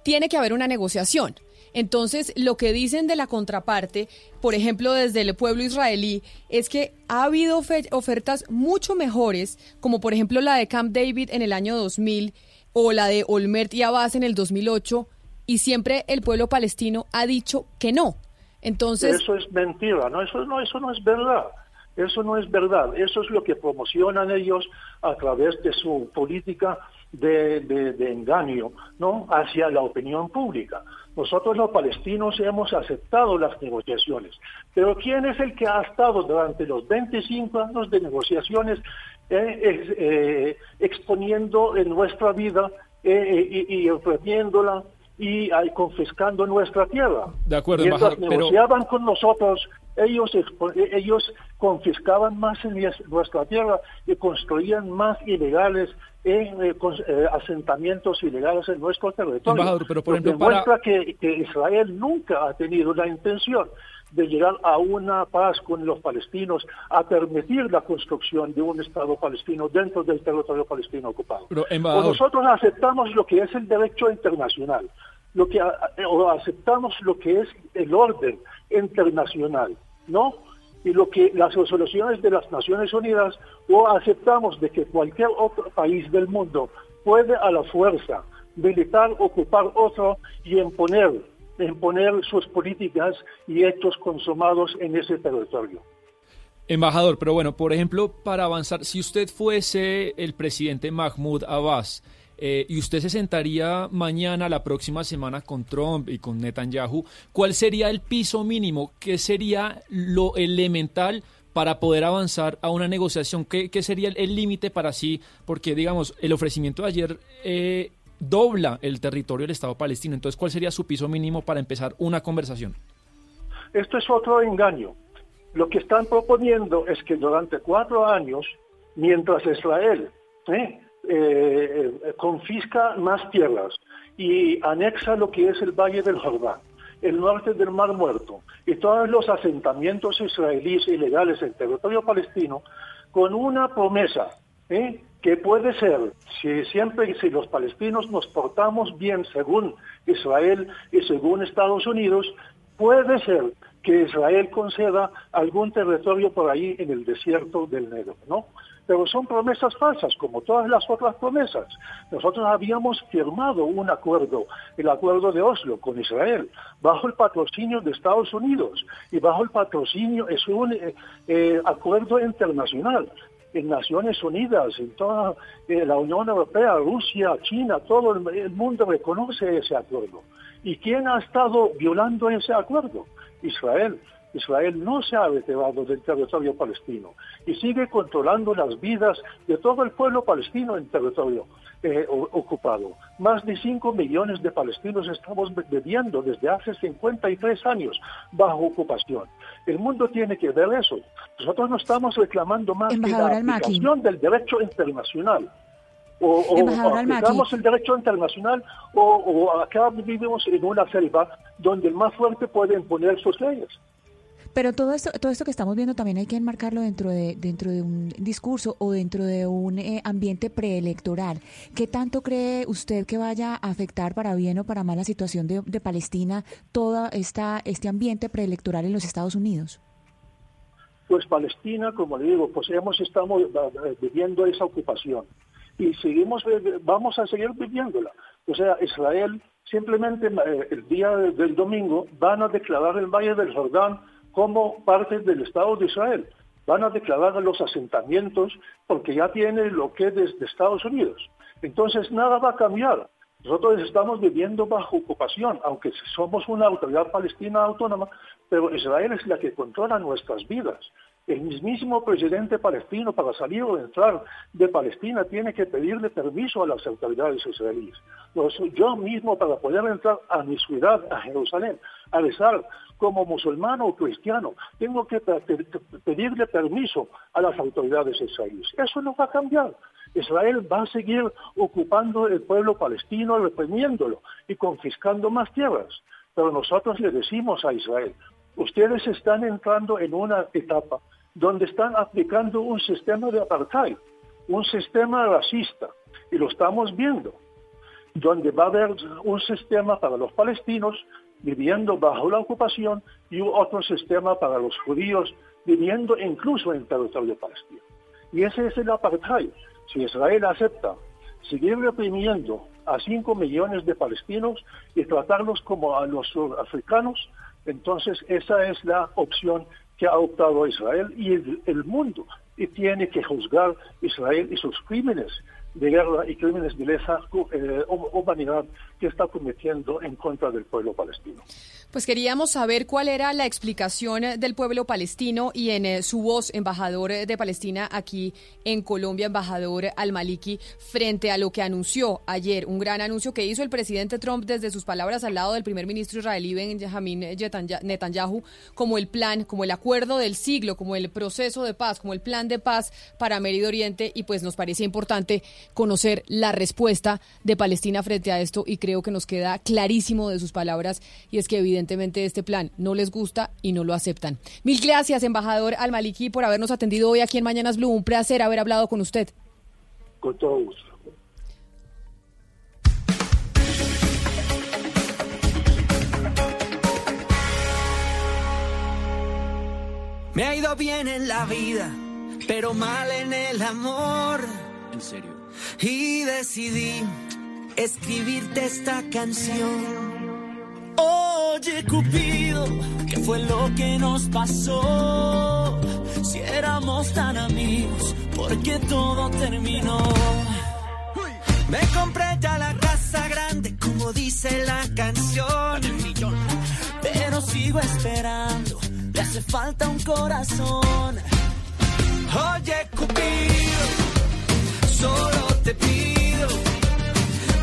tiene que haber una negociación. Entonces, lo que dicen de la contraparte, por ejemplo, desde el pueblo israelí, es que ha habido ofertas mucho mejores, como por ejemplo la de Camp David en el año 2000 o la de Olmert y Abbas en el 2008, y siempre el pueblo palestino ha dicho que no. Entonces, eso es mentira, no, eso no, eso no es verdad. Eso no es verdad. Eso es lo que promocionan ellos a través de su política de, engaño, ¿no? Hacia la opinión pública. Nosotros los palestinos hemos aceptado las negociaciones, pero ¿quién es el que ha estado durante los 25 años de negociaciones eh, eh, exponiendo en nuestra vida eh, y, y reprimiéndola y confiscando nuestra tierra? De acuerdo, Mientras negociaban con nosotros, ellos, ellos confiscaban más en nuestra tierra y construían más ilegales en eh, eh, asentamientos ilegales en nuestro territorio. pero por ejemplo, demuestra que, Israel nunca ha tenido la intención de llegar a una paz con los palestinos, a permitir la construcción de un Estado palestino dentro del territorio palestino ocupado. nosotros aceptamos lo que es el derecho internacional, lo que o aceptamos lo que es el orden internacional, ¿no? y lo que las resoluciones de las Naciones Unidas o aceptamos de que cualquier otro país del mundo puede a la fuerza militar ocupar otro y imponer, imponer sus políticas y hechos consumados en ese territorio. Embajador, pero bueno, por ejemplo, para avanzar, si usted fuese el presidente Mahmoud Abbas, eh, y usted se sentaría mañana, la próxima semana con Trump y con Netanyahu, ¿cuál sería el piso mínimo? ¿Qué sería lo elemental para poder avanzar a una negociación? ¿Qué, sería el límite para sí? Porque, digamos, el ofrecimiento de ayer eh, dobla el territorio del Estado palestino. Entonces, ¿cuál sería su piso mínimo para empezar una conversación? Esto es otro engaño. Lo que están proponiendo es que durante cuatro años, mientras Israel ¿eh? Eh, eh, confisca más tierras y anexa lo que es el Valle del Jordán, el norte del Mar Muerto y todos los asentamientos israelíes ilegales en territorio palestino, con una promesa ¿eh? Que puede ser, si siempre si los palestinos nos portamos bien según Israel y según Estados Unidos, puede ser que Israel conceda algún territorio por ahí en el desierto del Negro, ¿no? Pero son promesas falsas, como todas las otras promesas. Nosotros habíamos firmado un acuerdo, el acuerdo de Oslo con Israel, bajo el patrocinio de Estados Unidos y bajo el patrocinio, es un eh, eh, acuerdo internacional en Naciones Unidas, en toda eh, la Unión Europea, Rusia, China, todo el, el mundo reconoce ese acuerdo. ¿Y quién ha estado violando ese acuerdo? Israel. Israel no se ha retirado del territorio palestino y sigue controlando las vidas de todo el pueblo palestino en territorio eh, ocupado. Más de 5 millones de palestinos estamos viviendo desde hace 53 años bajo ocupación. El mundo tiene que ver eso. Nosotros no estamos reclamando más que la aplicación del derecho internacional. O, o- aplicamos el derecho internacional o, o acá vivimos en una selva donde el más fuerte puede imponer sus leyes. Pero todo esto, todo esto que estamos viendo también hay que enmarcarlo dentro de, dentro de un discurso o dentro de un eh, ambiente preelectoral. ¿Qué tanto cree usted que vaya a afectar para bien o para mal la situación de, Palestina toda esta este ambiente preelectoral en los Estados Unidos? Pues Palestina, como le digo, pues hemos estamos eh, viviendo esa ocupación y seguimos eh, vamos a seguir viviéndola. O sea, Israel simplemente eh, el día de- del domingo van a declarar el Valle del Jordán como parte del Estado de Israel. Van a declarar los asentamientos porque ya tiene lo que es desde Estados Unidos. Entonces nada va a cambiar. Nosotros estamos viviendo bajo ocupación, aunque somos una autoridad palestina autónoma, pero Israel es la que controla nuestras vidas. El mismísimo presidente palestino para salir o entrar de Palestina tiene que pedirle permiso a las autoridades israelíes. Yo mismo para poder entrar a mi ciudad, a Jerusalén, a rezar como musulmán o cristiano, tengo que pe- pe- pedirle permiso a las autoridades israelíes. Eso no va a cambiar. Israel va a seguir ocupando el pueblo palestino, reprimiéndolo y confiscando más tierras. Pero nosotros le decimos a Israel, ustedes están entrando en una etapa donde están aplicando un sistema de apartheid, un sistema racista, y lo estamos viendo, donde va a haber un sistema para los palestinos viviendo bajo la ocupación y otro sistema para los judíos viviendo incluso en territorio palestino. Y ese es el apartheid. Si Israel acepta seguir reprimiendo a 5 millones de palestinos y tratarlos como a los africanos, entonces esa es la opción que ha optado Israel y el mundo y tiene que juzgar Israel y sus crímenes de guerra y crímenes de lesa eh, humanidad que está cometiendo en contra del pueblo palestino. Pues queríamos saber cuál era la explicación eh, del pueblo palestino y en eh, su voz, embajador de Palestina aquí en Colombia, embajador Al-Maliki, frente a lo que anunció ayer, un gran anuncio que hizo el presidente Trump desde sus palabras al lado del primer ministro israelí Benjamin Netanyahu, como el plan, como el acuerdo del siglo, como el proceso de paz, como el plan de paz para Medio Oriente y pues nos parecía importante conocer la respuesta de Palestina frente a esto y creo que nos queda clarísimo de sus palabras y es que evidentemente este plan no les gusta y no lo aceptan. Mil gracias, embajador Al-Maliki, por habernos atendido hoy aquí en Mañanas Blue. Un placer haber hablado con usted. Con todo gusto. Me ha ido bien en la vida, pero mal en el amor. En serio. Y decidí escribirte esta canción. Oye, Cupido, ¿qué fue lo que nos pasó? Si éramos tan amigos, ¿por qué todo terminó? Me compré ya la casa grande, como dice la canción. Pero sigo esperando, le hace falta un corazón. Oye, Cupido, solo te pido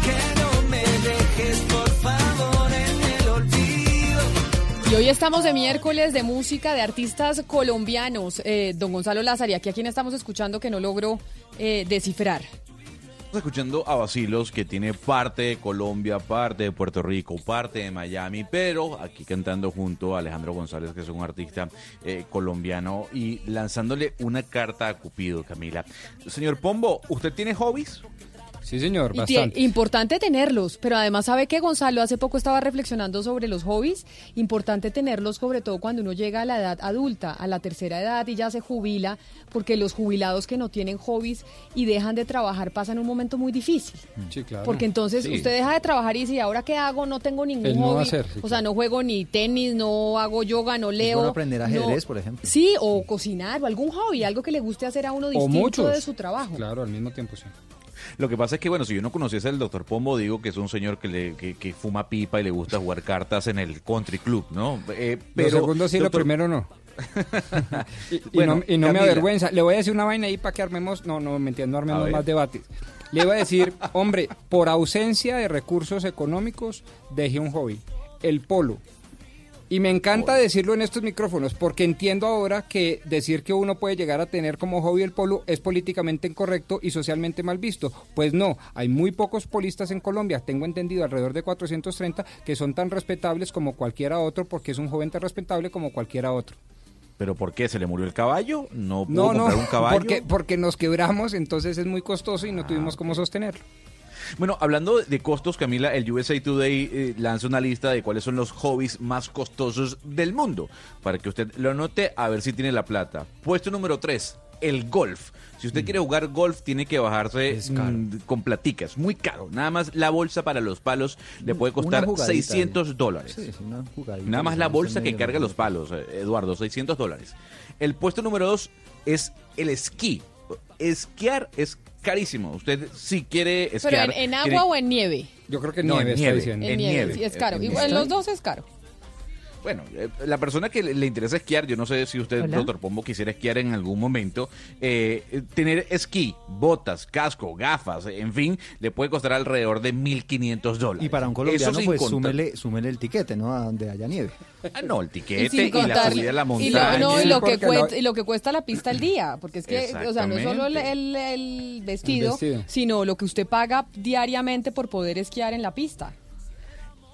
que no me dejes, por favor, en el olvido. Y hoy estamos de miércoles de música de artistas colombianos. Eh, don Gonzalo Lázaro, aquí a quien estamos escuchando que no logro eh, descifrar. Estamos escuchando a Basilos, que tiene parte de Colombia, parte de Puerto Rico, parte de Miami, pero aquí cantando junto a Alejandro González, que es un artista eh, colombiano, y lanzándole una carta a Cupido, Camila. Señor Pombo, ¿usted tiene hobbies? Sí, señor, Y bastante. importante tenerlos, pero además sabe que Gonzalo hace poco estaba reflexionando sobre los hobbies, importante tenerlos sobre todo cuando uno llega a la edad adulta, a la tercera edad y ya se jubila, porque los jubilados que no tienen hobbies y dejan de trabajar pasan un momento muy difícil. Sí, claro. Porque entonces Sí. usted deja de trabajar y dice, ¿y ahora qué hago? No tengo ningún no va a hobby. hacer, sí, o sea, no juego ni tenis, no hago yoga, no leo. bueno aprender ajedrez, no- por ejemplo. Sí, o cocinar, o algún hobby, algo que le guste hacer a uno O distinto muchos. de su trabajo. Claro, al mismo tiempo, sí. Lo que pasa es que, bueno, si yo no conociese al doctor Pombo, digo que es un señor que, le, que, que fuma pipa y le gusta jugar cartas en el country club, ¿no? Eh, lo segundo sí, lo primero no. y, no, y no me avergüenza. Le voy a decir una vaina ahí para que armemos, no, no, me entiendo, armemos más debates. Le iba a decir, hombre, por ausencia de recursos económicos, dejé un hobby, el polo. Y me encanta decirlo en estos micrófonos, porque entiendo ahora que decir que uno puede llegar a tener como hobby el polo es políticamente incorrecto y socialmente mal visto. Pues no, hay muy pocos polistas en Colombia, tengo entendido alrededor de 430, que son tan respetables como cualquiera otro, porque es un joven tan respetable como cualquiera otro. ¿Pero por qué? ¿Se le murió el caballo? ¿No pudo No, no, un caballo? porque, porque nos quebramos, entonces es muy costoso y no tuvimos cómo sostenerlo. Bueno, hablando de costos, Camila, el USA Today eh, lanza una lista de cuáles son los hobbies más costosos del mundo. Para que usted lo anote, a ver si tiene la plata. Puesto número 3, el golf. Si Mm. usted quiere jugar golf, tiene que bajarse mm, con platicas. Muy caro. Nada más la bolsa para los palos le puede costar Una jugadita, 600 dólares. Sí, sí, una jugadita Nada más la bolsa que carga los palos, eh, Eduardo, 600 dólares. El puesto número 2 es el esquí. Esquiar es carísimo. Usted si quiere Pero esquiar... en, en agua tiene- o en nieve. Yo creo que No, nieve, en está nieve, diciendo. En, en nieve, nieve. sí, es caro. En Igual, en nieve. los dos es caro. Bueno, eh, la persona que le, le interesa esquiar, yo no sé si usted, Hola. doctor Pombo, quisiera esquiar en algún momento, eh, eh, tener esquí, botas, casco, gafas, en fin, le puede costar alrededor de 1.500 dólares. Y para un colombiano, pues contar- súmele, súmele el tiquete, ¿no? A donde haya nieve. Ah, no, el Y tiquete sin y, la subida a la y lo, montaña. no, y lo que cuesta, y lo que cuesta la pista al día, porque es que, o sea, no es solo el, el- el vestido, El vestido. sino lo que usted paga diariamente por poder esquiar en la pista.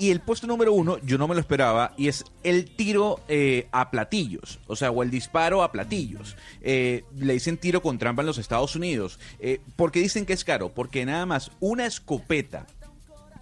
Y el puesto número uno, yo no me lo esperaba, y es el tiro eh, a platillos, o sea, o el disparo a platillos. Eh, le dicen tiro con trampa en los Estados Unidos. Eh, ¿Por qué dicen que es caro? Porque nada más una escopeta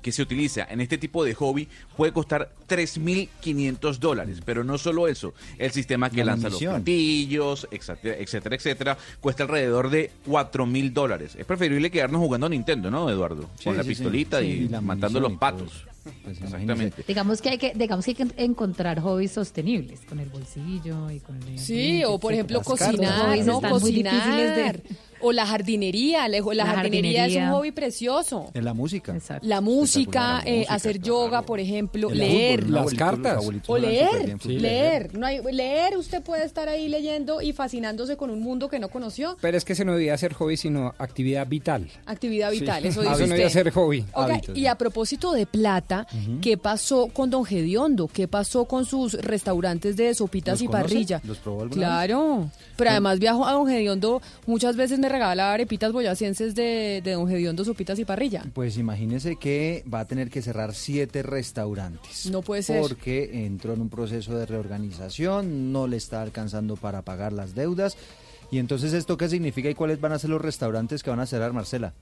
que se utiliza en este tipo de hobby puede costar 3.500 dólares. Pero no solo eso, el sistema que La lanza los platillos, etcétera, etcétera, etcétera, cuesta alrededor de 4.000 dólares. Es preferible quedarnos jugando a Nintendo, ¿no, Eduardo? Sí, Con la sí, pistolita Sí, y, y la matando los patos. Pues Exactamente. Digamos que hay que, digamos que hay que encontrar hobbies sostenibles con el bolsillo y con el Sí, o por ejemplo cocinar, ¿no? Cocinar. O la jardinería, la, la La jardinería es un hobby precioso. En la música. La música, la eh, hacer yoga, por ejemplo, El leer. fútbol, los abuelitos O leer, leer. No hay, leer, usted puede estar ahí leyendo y fascinándose con un mundo que no conoció. Pero es que se no debía ser hobby, sino actividad vital. Actividad vital, Sí. eso dice Eso no debía ser hobby. Hábitos. y a propósito de plata, ¿qué pasó con Don Gediondo? ¿Qué pasó con sus restaurantes de sopitas ¿Los y conoce? parrilla? ¿Los probó Claro, pero además viajo a Don Gediondo, muchas veces me regala arepitas boyacenses de, de Don Gediondo, sopitas y parrilla. Pues imagínese que va a tener que cerrar siete restaurantes. No puede ser. Porque entró en un proceso de reorganización, no le está alcanzando para pagar las deudas. Y entonces, ¿esto qué significa y cuáles van a ser los restaurantes que van a cerrar, Marcela?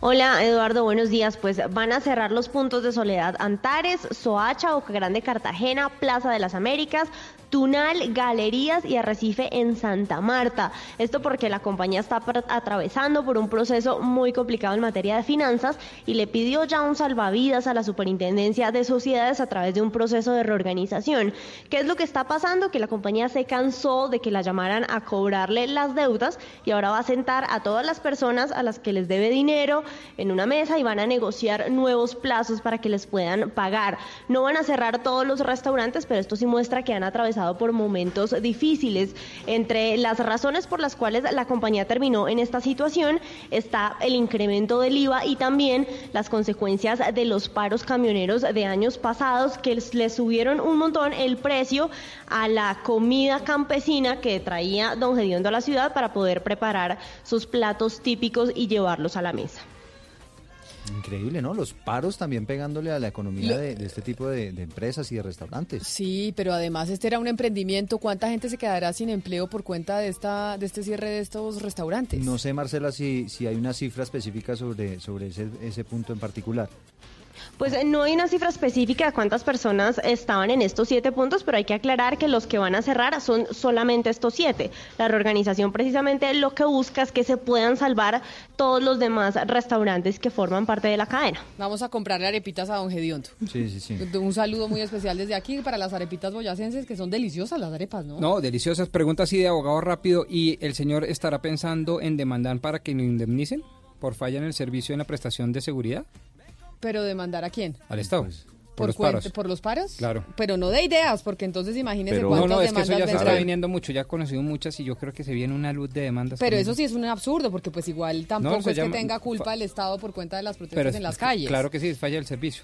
Hola Eduardo, buenos días. Pues van a cerrar los puntos de Soledad Antares, Soacha, Boca Grande, Cartagena, Plaza de las Américas, Tunal, Galerías y Arrecife en Santa Marta. Esto porque la compañía está atravesando por un proceso muy complicado en materia de finanzas y le pidió ya un salvavidas a la Superintendencia de Sociedades a través de un proceso de reorganización. ¿Qué es lo que está pasando? Que la compañía se cansó de que la llamaran a cobrarle las deudas y ahora va a sentar a todas las personas a las que les debe dinero en una mesa y van a negociar nuevos plazos para que les puedan pagar. No van a cerrar todos los restaurantes, pero esto sí muestra que han atravesado por momentos difíciles. Entre las razones por las cuales la compañía terminó en esta situación está el incremento del IVA y también las consecuencias de los paros camioneros de años pasados que les subieron un montón el precio a la comida campesina que traía don Gediondo a la ciudad para poder preparar sus platos típicos y llevarlos a la mesa. Increíble, ¿no? Los paros también pegándole a la economía de, de este tipo de, de empresas y de restaurantes. Sí, pero además este era un emprendimiento. ¿Cuánta gente se quedará sin empleo por cuenta de esta de este cierre de estos restaurantes? No sé, Marcela, si, si hay una cifra específica sobre, sobre ese, ese punto en particular. Pues eh, no hay una cifra específica de cuántas personas estaban en estos siete puntos, pero hay que aclarar que los que van a cerrar son solamente estos siete. La reorganización precisamente lo que busca es que se puedan salvar todos los demás restaurantes que forman parte de la cadena. Vamos a comprarle arepitas a don Gediondo. Sí, sí, sí. Un saludo muy especial desde aquí para las arepitas boyacenses, que son deliciosas las arepas, ¿no? No, deliciosas. Pregunta así de abogado rápido. ¿Y el señor estará pensando en demandar para que lo indemnicen por falla en el servicio en la prestación de seguridad? ¿Pero demandar a quién? Al Estado. Pues, por, los cuenta- paros. ¿Por los paros? Claro. Pero no de ideas, porque entonces imagínese Pero, no, cuántas no, es que eso demandas ya se está viniendo mucho. Ya he conocido muchas y yo creo que se viene una luz de demandas. Pero también. eso sí es un absurdo, porque pues igual tampoco es llama- que tenga culpa el Estado por cuenta de las protestas Pero en las calles. Claro que sí, es falla del servicio.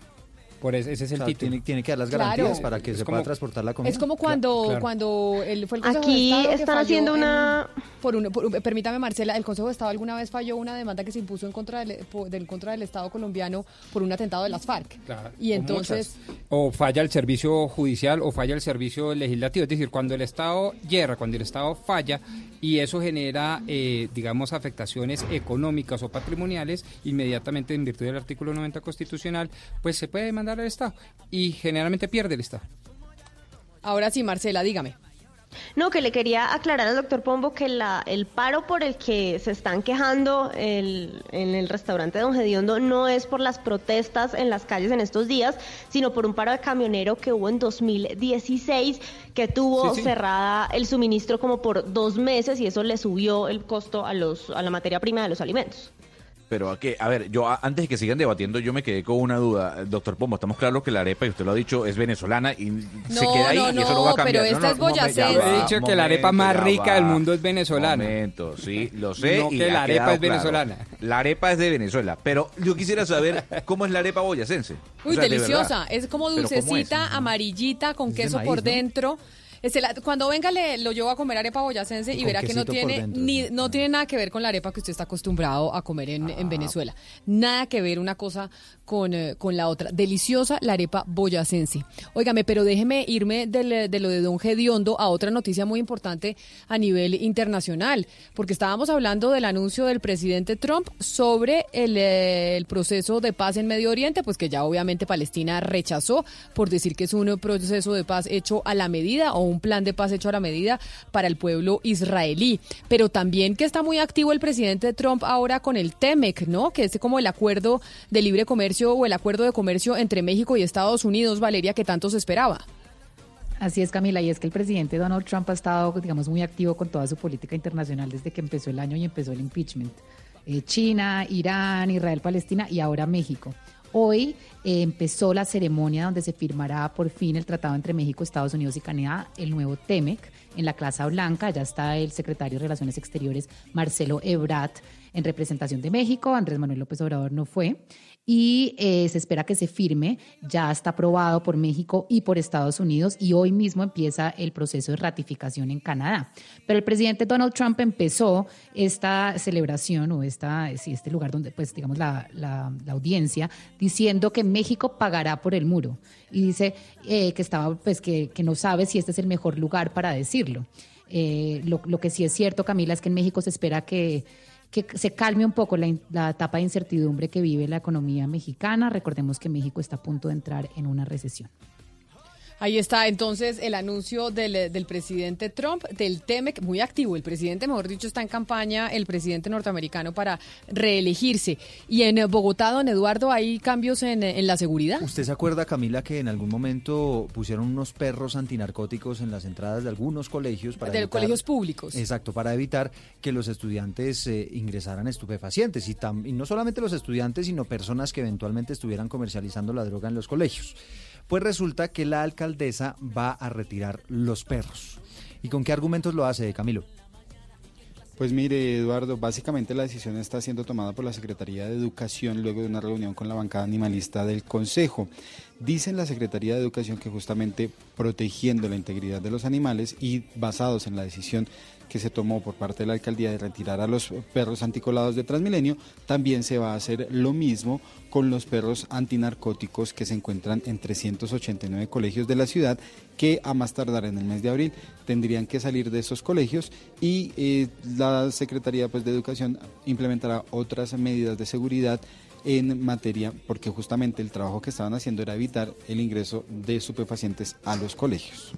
Por ese, ese es el Claro, título. tiene, tiene que dar las Claro. garantías para que Es se como- pueda transportar la comida. Es como cuando, claro. cuando el, fue el Consejo Aquí de Estado están haciendo en- una- por un- por- permítame, Marcela, el Consejo de Estado alguna vez falló una demanda que se impuso en contra del, po- del contra del Estado colombiano por un atentado de las FARC. Claro, y o entonces, muchas. O falla el servicio judicial o falla el servicio legislativo. Es decir, cuando el Estado hierra, cuando el Estado falla y eso genera, eh, digamos, afectaciones económicas o patrimoniales, inmediatamente en virtud del artículo 90 constitucional, pues se puede demandar al Estado y generalmente pierde el Estado. ahora sí, Marcela, dígame. No, que le quería aclarar al doctor Pombo que la, el paro por el que se están quejando el- en el restaurante Don Gediondo no es por las protestas en las calles en estos días, sino por un paro de camionero que hubo en 2016, que tuvo Sí, sí. cerrada el suministro como por dos meses y eso le subió el costo a, los, a la materia prima de los alimentos. Pero a qué, a ver, yo a- antes de que sigan debatiendo, yo me quedé con una duda, doctor Pombo. Estamos claros que la arepa, y usted lo ha dicho, es venezolana y se queda ahí no, y eso no va a no, cambiar. pero esta es boyacense. ya Yo he dicho que la arepa más rica va. del mundo es venezolana. Momento, sí, lo sé. No y que la arepa es venezolana. La arepa es de Venezuela, pero yo quisiera saber cómo es la arepa boyacense. O Uy, sea, deliciosa. Es como dulcecita, amarillita, con Es de queso maíz, por ¿no? dentro. Cuando venga le lo llevo a comer arepa boyacense y Con verá que no tiene dentro, ni no tiene nada que ver con la arepa que usted está acostumbrado a comer en, Ah. en Venezuela. Nada que ver una cosa con, eh, con la otra. Deliciosa la arepa boyacense. Óigame, pero déjeme irme del- de lo de Don Gediondo a otra noticia muy importante a nivel internacional, porque estábamos hablando del anuncio del presidente Trump sobre el, eh, el proceso de paz en Medio Oriente, pues que ya obviamente Palestina rechazó por decir que es un proceso de paz hecho a la medida o un plan de paz hecho a la medida para el pueblo israelí. Pero también que está muy activo el presidente Trump ahora con el TEMEC, ¿no? Que es como el acuerdo de libre comercio o el acuerdo de comercio entre México y Estados Unidos, Valeria, que tanto se esperaba. Así es, Camila, y es que el presidente Donald Trump ha estado, digamos, muy activo con toda su política internacional desde que empezó el año y empezó el impeachment. Eh, China, Irán, Israel, Palestina y ahora México. Hoy eh, empezó la ceremonia donde se firmará por fin el tratado entre México, Estados Unidos y Canadá, el nuevo TEMEC, en la Casa Blanca. Ya está el secretario de Relaciones Exteriores, Marcelo Ebrard, en representación de México. Andrés Manuel López Obrador no fue. Y eh, se espera que se firme. Ya está aprobado por México y por Estados Unidos. Y hoy mismo empieza el proceso de ratificación en Canadá. Pero el presidente Donald Trump empezó esta celebración o esta, este lugar donde, pues, digamos, la, la- la audiencia, diciendo que México pagará por el muro. Y dice eh, que estaba, pues, que, que no sabe si este es el mejor lugar para decirlo. Eh, lo, lo que sí es cierto, Camila, es que en México se espera que, que se calme un poco la, la etapa de incertidumbre que vive la economía mexicana. Recordemos que México está a punto de entrar en una recesión. Ahí está entonces el anuncio del, del presidente Trump, del TEMEC, muy activo. El presidente, mejor dicho, está en campaña, el presidente norteamericano, para reelegirse. Y en eh, Bogotá, don Eduardo, hay cambios en, eh, en la seguridad. ¿Usted se acuerda, Camila, que en algún momento pusieron unos perros antinarcóticos en las entradas de algunos colegios para De evitar- colegios públicos. Exacto, para evitar que los estudiantes eh, ingresaran estupefacientes y, tam- y no solamente los estudiantes, sino personas que eventualmente estuvieran comercializando la droga en los colegios. Pues resulta que la alcaldesa va a retirar los perros. ¿Y con qué argumentos lo hace, Camilo? Pues mire, Eduardo, básicamente la decisión está siendo tomada por la Secretaría de Educación luego de una reunión con la bancada animalista del Consejo. Dice en la Secretaría de Educación que justamente protegiendo la integridad de los animales y basados en la decisión que se tomó por parte de la alcaldía de retirar a los perros anticolados de Transmilenio, también se va a hacer lo mismo con los perros antinarcóticos que se encuentran en 389 colegios de la ciudad que a más tardar en el mes de abril tendrían que salir de esos colegios y eh, la Secretaría pues, de Educación implementará otras medidas de seguridad en materia, porque justamente el trabajo que estaban haciendo era evitar el ingreso de estupefacientes a los colegios.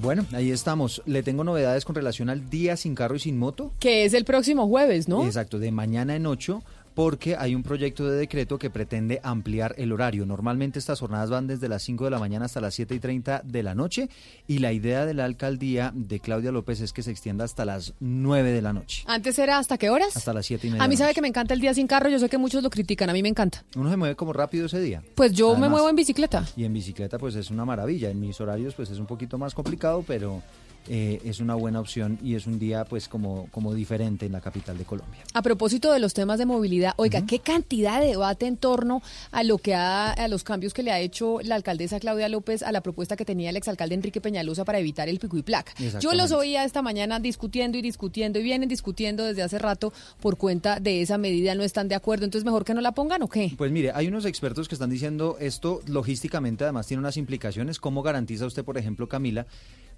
Bueno, ahí estamos. Le tengo novedades con relación al día sin carro y sin moto. Que es el próximo jueves, ¿no? Exacto, de mañana en 8 porque hay un proyecto de decreto que pretende ampliar el horario. Normalmente estas jornadas van desde las 5 de la mañana hasta las 7 y 30 de la noche y la idea de la alcaldía de Claudia López es que se extienda hasta las 9 de la noche. ¿Antes era hasta qué horas? Hasta las 7 y media. A mí sabe que me encanta el día sin carro, yo sé que muchos lo critican, a mí me encanta. Uno se mueve como rápido ese día. Pues yo me muevo en bicicleta. Y en bicicleta pues es una maravilla, en mis horarios pues es un poquito más complicado, pero eh, es una buena opción y es un día pues como, como diferente en la capital de Colombia. A propósito de los temas de movilidad, oiga, ¿qué cantidad de debate en torno a lo que ha, a los cambios que le ha hecho la alcaldesa Claudia López a la propuesta que tenía el exalcalde Enrique Peñalosa para evitar el pico y placa? Yo los oía esta mañana discutiendo y discutiendo y vienen discutiendo desde hace rato por cuenta de esa medida, no están de acuerdo, entonces mejor que no la pongan o qué? Pues mire, hay unos expertos que están diciendo esto logísticamente además tiene unas implicaciones, ¿cómo garantiza usted, por ejemplo, Camila,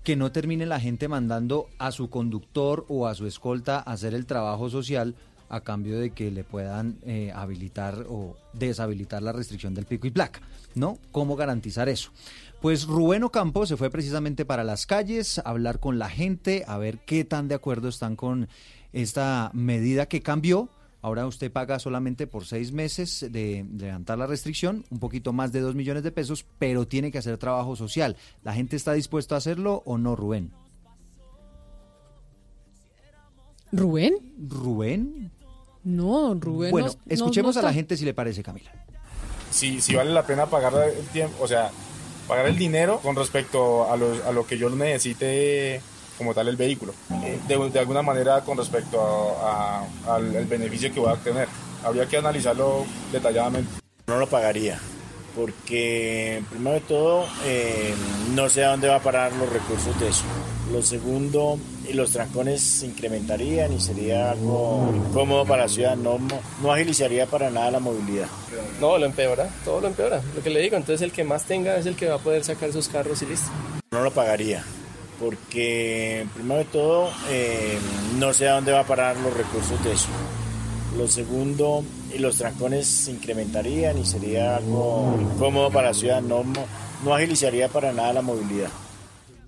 que no termine la gente mandando a su conductor o a su escolta a hacer el trabajo social a cambio de que le puedan eh, habilitar o deshabilitar la restricción del pico y placa, ¿no? ¿Cómo garantizar eso? Pues Rubén Ocampo se fue precisamente para las calles a hablar con la gente, a ver qué tan de acuerdo están con esta medida que cambió Ahora usted paga solamente por seis meses de, levantar la restricción, un poquito más de dos millones de pesos, pero tiene que hacer trabajo social. ¿La gente está dispuesta a hacerlo o no, Rubén? ¿Rubén? ¿Rubén? No, Rubén. Bueno, escuchemos a la gente si le parece, Camila. Si, si vale la pena pagar el tiempo, o sea, pagar el dinero con respecto a lo, a lo que yo necesite como tal el vehículo, eh, de, alguna manera con respecto al, beneficio que voy a obtener. Habría que analizarlo detalladamente. No lo pagaría, porque primero de todo eh, no sé a dónde va a parar los recursos de eso. Lo segundo, los trancones se incrementarían y sería algo incómodo para la ciudad, no, no agilizaría para nada la movilidad. No, lo empeora, todo lo empeora. Lo que le digo, entonces el que más tenga es el que va a poder sacar sus carros y listo. No lo pagaría, porque primero de todo eh, no sé a dónde va a parar los recursos de eso. Lo segundo, los trancones se incrementarían y sería algo incómodo para la ciudad, no, no agilizaría para nada la movilidad.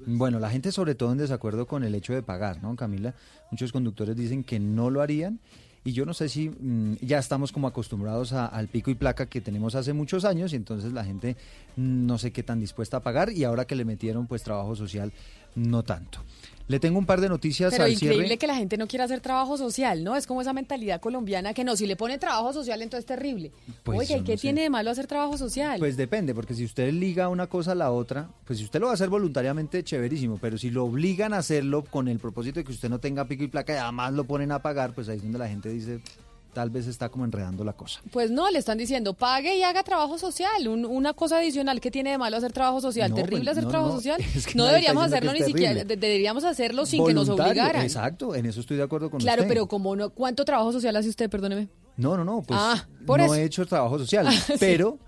Bueno, la gente sobre todo en desacuerdo con el hecho de pagar, ¿no, Camila? Muchos conductores dicen que no lo harían y yo no sé si mm, ya estamos como acostumbrados al pico y placa que tenemos hace muchos años y entonces la gente no sé qué tan dispuesta a pagar y ahora que le metieron pues trabajo social no tanto. Le tengo un par de noticias Pero al increíble que la gente no quiera hacer trabajo social, ¿no? Es como esa mentalidad colombiana que no, si le pone trabajo social entonces es terrible. Pues Oye, ¿y qué tiene de malo hacer trabajo social? Pues depende, porque si usted liga una cosa a la otra, pues si usted lo va a hacer voluntariamente, chéverísimo, pero si lo obligan a hacerlo con el propósito de que usted no tenga pico y placa y además lo ponen a pagar, pues ahí es donde la gente dice, tal vez está como enredando la cosa. Pues no, le están diciendo, pague y haga trabajo social. una cosa adicional que tiene de malo hacer trabajo social. terrible pues, hacer trabajo social. no deberíamos hacerlo ni siquiera, deberíamos hacerlo sin que nos obligaran. Exacto, en eso estoy de acuerdo con claro, usted. Claro, pero como no, ¿cuánto trabajo social hace usted? Perdóneme. No, no, no, pues ah, no he hecho trabajo social, pero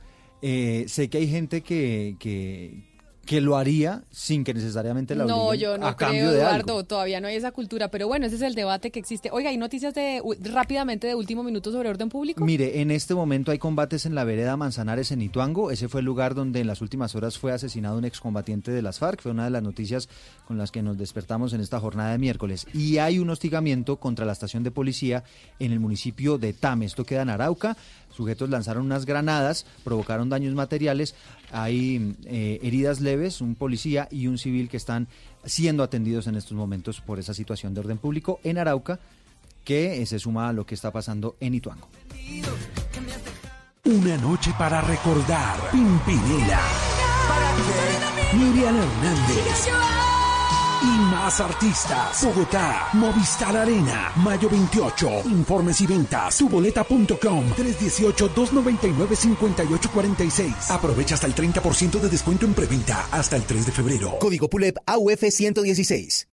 eh, sé que hay gente que, que que lo haría sin que necesariamente la No, yo no creo, Eduardo, todavía no hay esa cultura, pero bueno, ese es el debate que existe. Oiga, ¿hay noticias de rápidamente de último minuto sobre orden público? Mire, en este momento hay combates en la vereda Manzanares en Ituango, ese fue el lugar donde en las últimas horas fue asesinado un excombatiente de las FARC, fue una de las noticias con las que nos despertamos en esta jornada de miércoles. Y hay un hostigamiento contra la estación de policía en el municipio de Tame, esto queda en Arauca, sujetos lanzaron unas granadas, provocaron daños materiales, hay eh, heridas leves, un policía y un civil que están siendo atendidos en estos momentos por esa situación de orden público en Arauca, que se suma a lo que está pasando en Ituango. Una noche para recordar. Pimpinela. Miriam Hernández. Y más artistas. Bogotá, Movistar Arena, mayo 28. Informes y ventas, tuboleta.com, 318-299-5846. Aprovecha hasta el 30% de descuento en preventa hasta el 3 de febrero. Código PULEP AUF 116.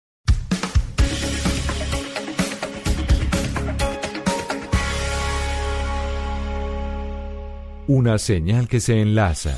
Una señal que se enlaza.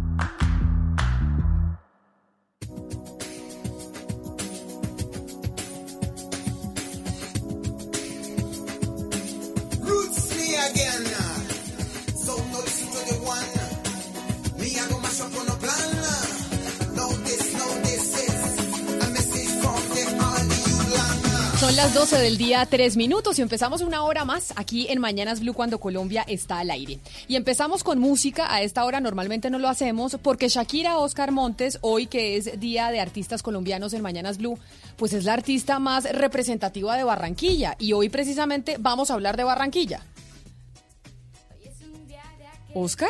12 del día, 3 minutos y empezamos una hora más aquí en Mañanas Blue cuando Colombia está al aire. Y empezamos con música, a esta hora normalmente no lo hacemos porque Shakira Oscar Montes, hoy que es Día de Artistas Colombianos en Mañanas Blue, pues es la artista más representativa de Barranquilla y hoy precisamente vamos a hablar de Barranquilla. ¿Oscar?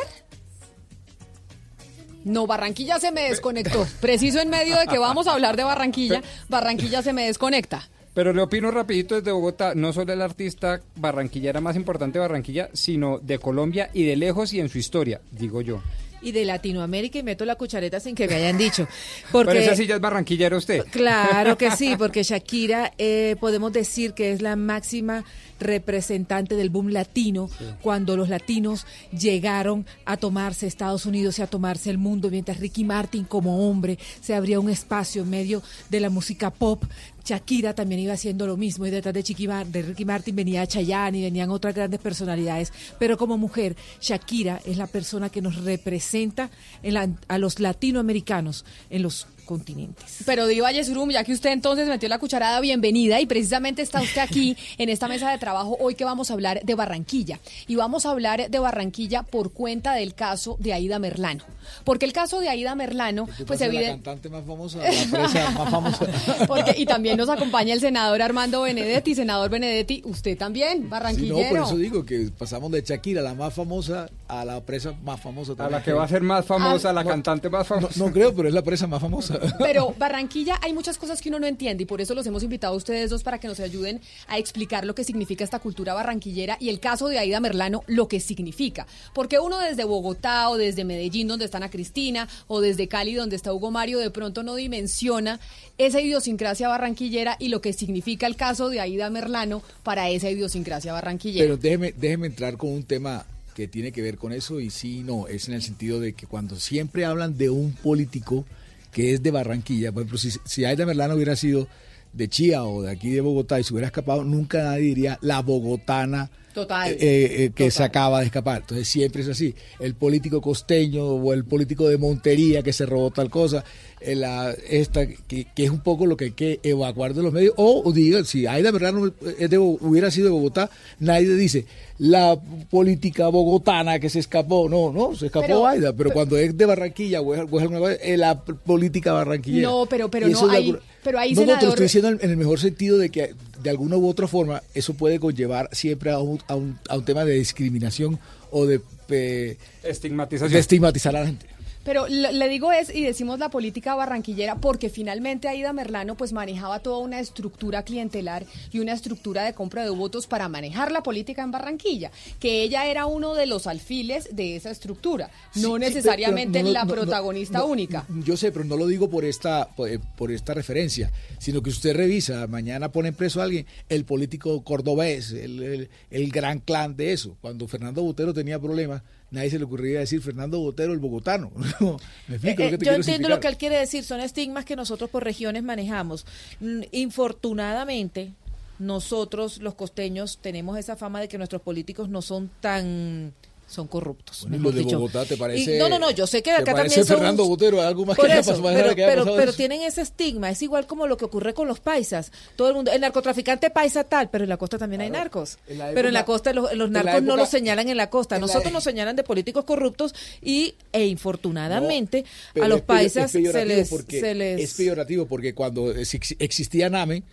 No, Barranquilla se me desconectó. Preciso en medio de que vamos a hablar de Barranquilla, Barranquilla se me desconecta. Pero le opino rapidito desde Bogotá, no solo el artista barranquillera más importante de Barranquilla, sino de Colombia y de lejos y en su historia, digo yo. y de Latinoamérica y meto la cuchareta sin que me hayan dicho. Porque, Pero esa sí ya es barranquillera usted. Claro que sí, porque Shakira eh, podemos decir que es la máxima representante del boom latino cuando los latinos llegaron a tomarse Estados Unidos y a tomarse el mundo, mientras Ricky Martin como hombre se abría un espacio en medio de la música pop. Shakira también iba haciendo lo mismo y detrás de, Chiqui Mar- de Ricky Martin venía Chayanne y venían otras grandes personalidades. Pero como mujer, Shakira es la persona que nos representa en la- a los latinoamericanos en los continentes. Pero Diva Yesurum, ya que usted entonces metió la cucharada, bienvenida y precisamente está usted aquí en esta mesa de trabajo hoy que vamos a hablar de Barranquilla. Y vamos a hablar de Barranquilla por cuenta del caso de Aida Merlano. Porque el caso de Aida Merlano, pues la evidente... cantante más famosa, la presa más famosa. Porque, y también nos acompaña el senador Armando Benedetti. Senador Benedetti, usted también, Sí, no, barranquillero. por eso digo que pasamos de Shakira, la más famosa, a la presa más famosa. A la que va a ser más famosa, Ah, la no, cantante más famosa. No, no creo, pero es la presa más famosa. Pero Barranquilla hay muchas cosas que uno no entiende y por eso los hemos invitado a ustedes dos para que nos ayuden a explicar lo que significa esta cultura barranquillera y el caso de Aida Merlano, lo que significa. Porque uno desde Bogotá o desde Medellín, donde está Cristina, o desde Cali, donde está Hugo Mario, de pronto no dimensiona esa idiosincrasia barranquillera y lo que significa el caso de Aida Merlano para esa idiosincrasia barranquillera. Pero déjeme, déjeme entrar con un tema que tiene que ver con eso y sí, no, es en el sentido de que cuando siempre hablan de un político que es de Barranquilla, por ejemplo, si, si Aida Merlano hubiera sido de Chía o de aquí de Bogotá y se hubiera escapado, nunca nadie diría la bogotana Total. eh, eh, que se acaba de escapar. Entonces siempre es así. El político costeño o el político de Montería que se robó tal cosa, eh, la- esta, que, que es un poco lo que hay que evacuar de los medios. O, o diga, si Aida Merlano es de Bo- hubiera sido de Bogotá, nadie dice la política bogotana que se escapó. No, no, se escapó Pero- Aida. Pero cuando es de Barranquilla o es, o es la política barranquillera. No, pero- pero no, alguna- pero ahí, no, no, te lo senador- estoy diciendo en, en el mejor sentido de que de alguna u otra forma eso puede conllevar siempre a un, a un, a un tema de discriminación o de, eh, Estigmatización. de estigmatizar a la gente. Pero le digo es, y decimos la política barranquillera, porque finalmente Aida Merlano pues manejaba toda una estructura clientelar y una estructura de compra de votos para manejar la política en Barranquilla, que ella era uno de los alfiles de esa estructura, Sí, no necesariamente no, la no, protagonista no, única. Yo sé, pero no lo digo por esta, por, eh, por esta referencia, sino que usted revisa, mañana ponen preso a alguien, el político cordobés, el, el- el gran clan de eso. Cuando Fernando Botero tenía problemas, nadie se le ocurría decir Fernando Botero el bogotano. No, ¿Me explico Eh, lo que eh, te yo entiendo lo que él quiere decir, son estigmas que nosotros por regiones manejamos. Mm, Infortunadamente, nosotros los costeños tenemos esa fama de que nuestros políticos no son tan son corruptos. Bueno, mejor lo de dicho. Bogotá te Y- parece. no, no, no, yo sé que ¿te acá también son Fernando Botero, algo más Por que eso, pero, que pero, pero eso. tienen ese estigma, es igual como lo que ocurre con los paisas. Todo el mundo, el narcotraficante paisa tal, pero en la costa también hay narcos. En la pero en la costa los, la narcos no los señalan en la costa. en la- Nosotros nos señalan de políticos corruptos y e infortunadamente a los paisas es se les, porque- se les Es peyorativo porque cuando ex- existía NAME,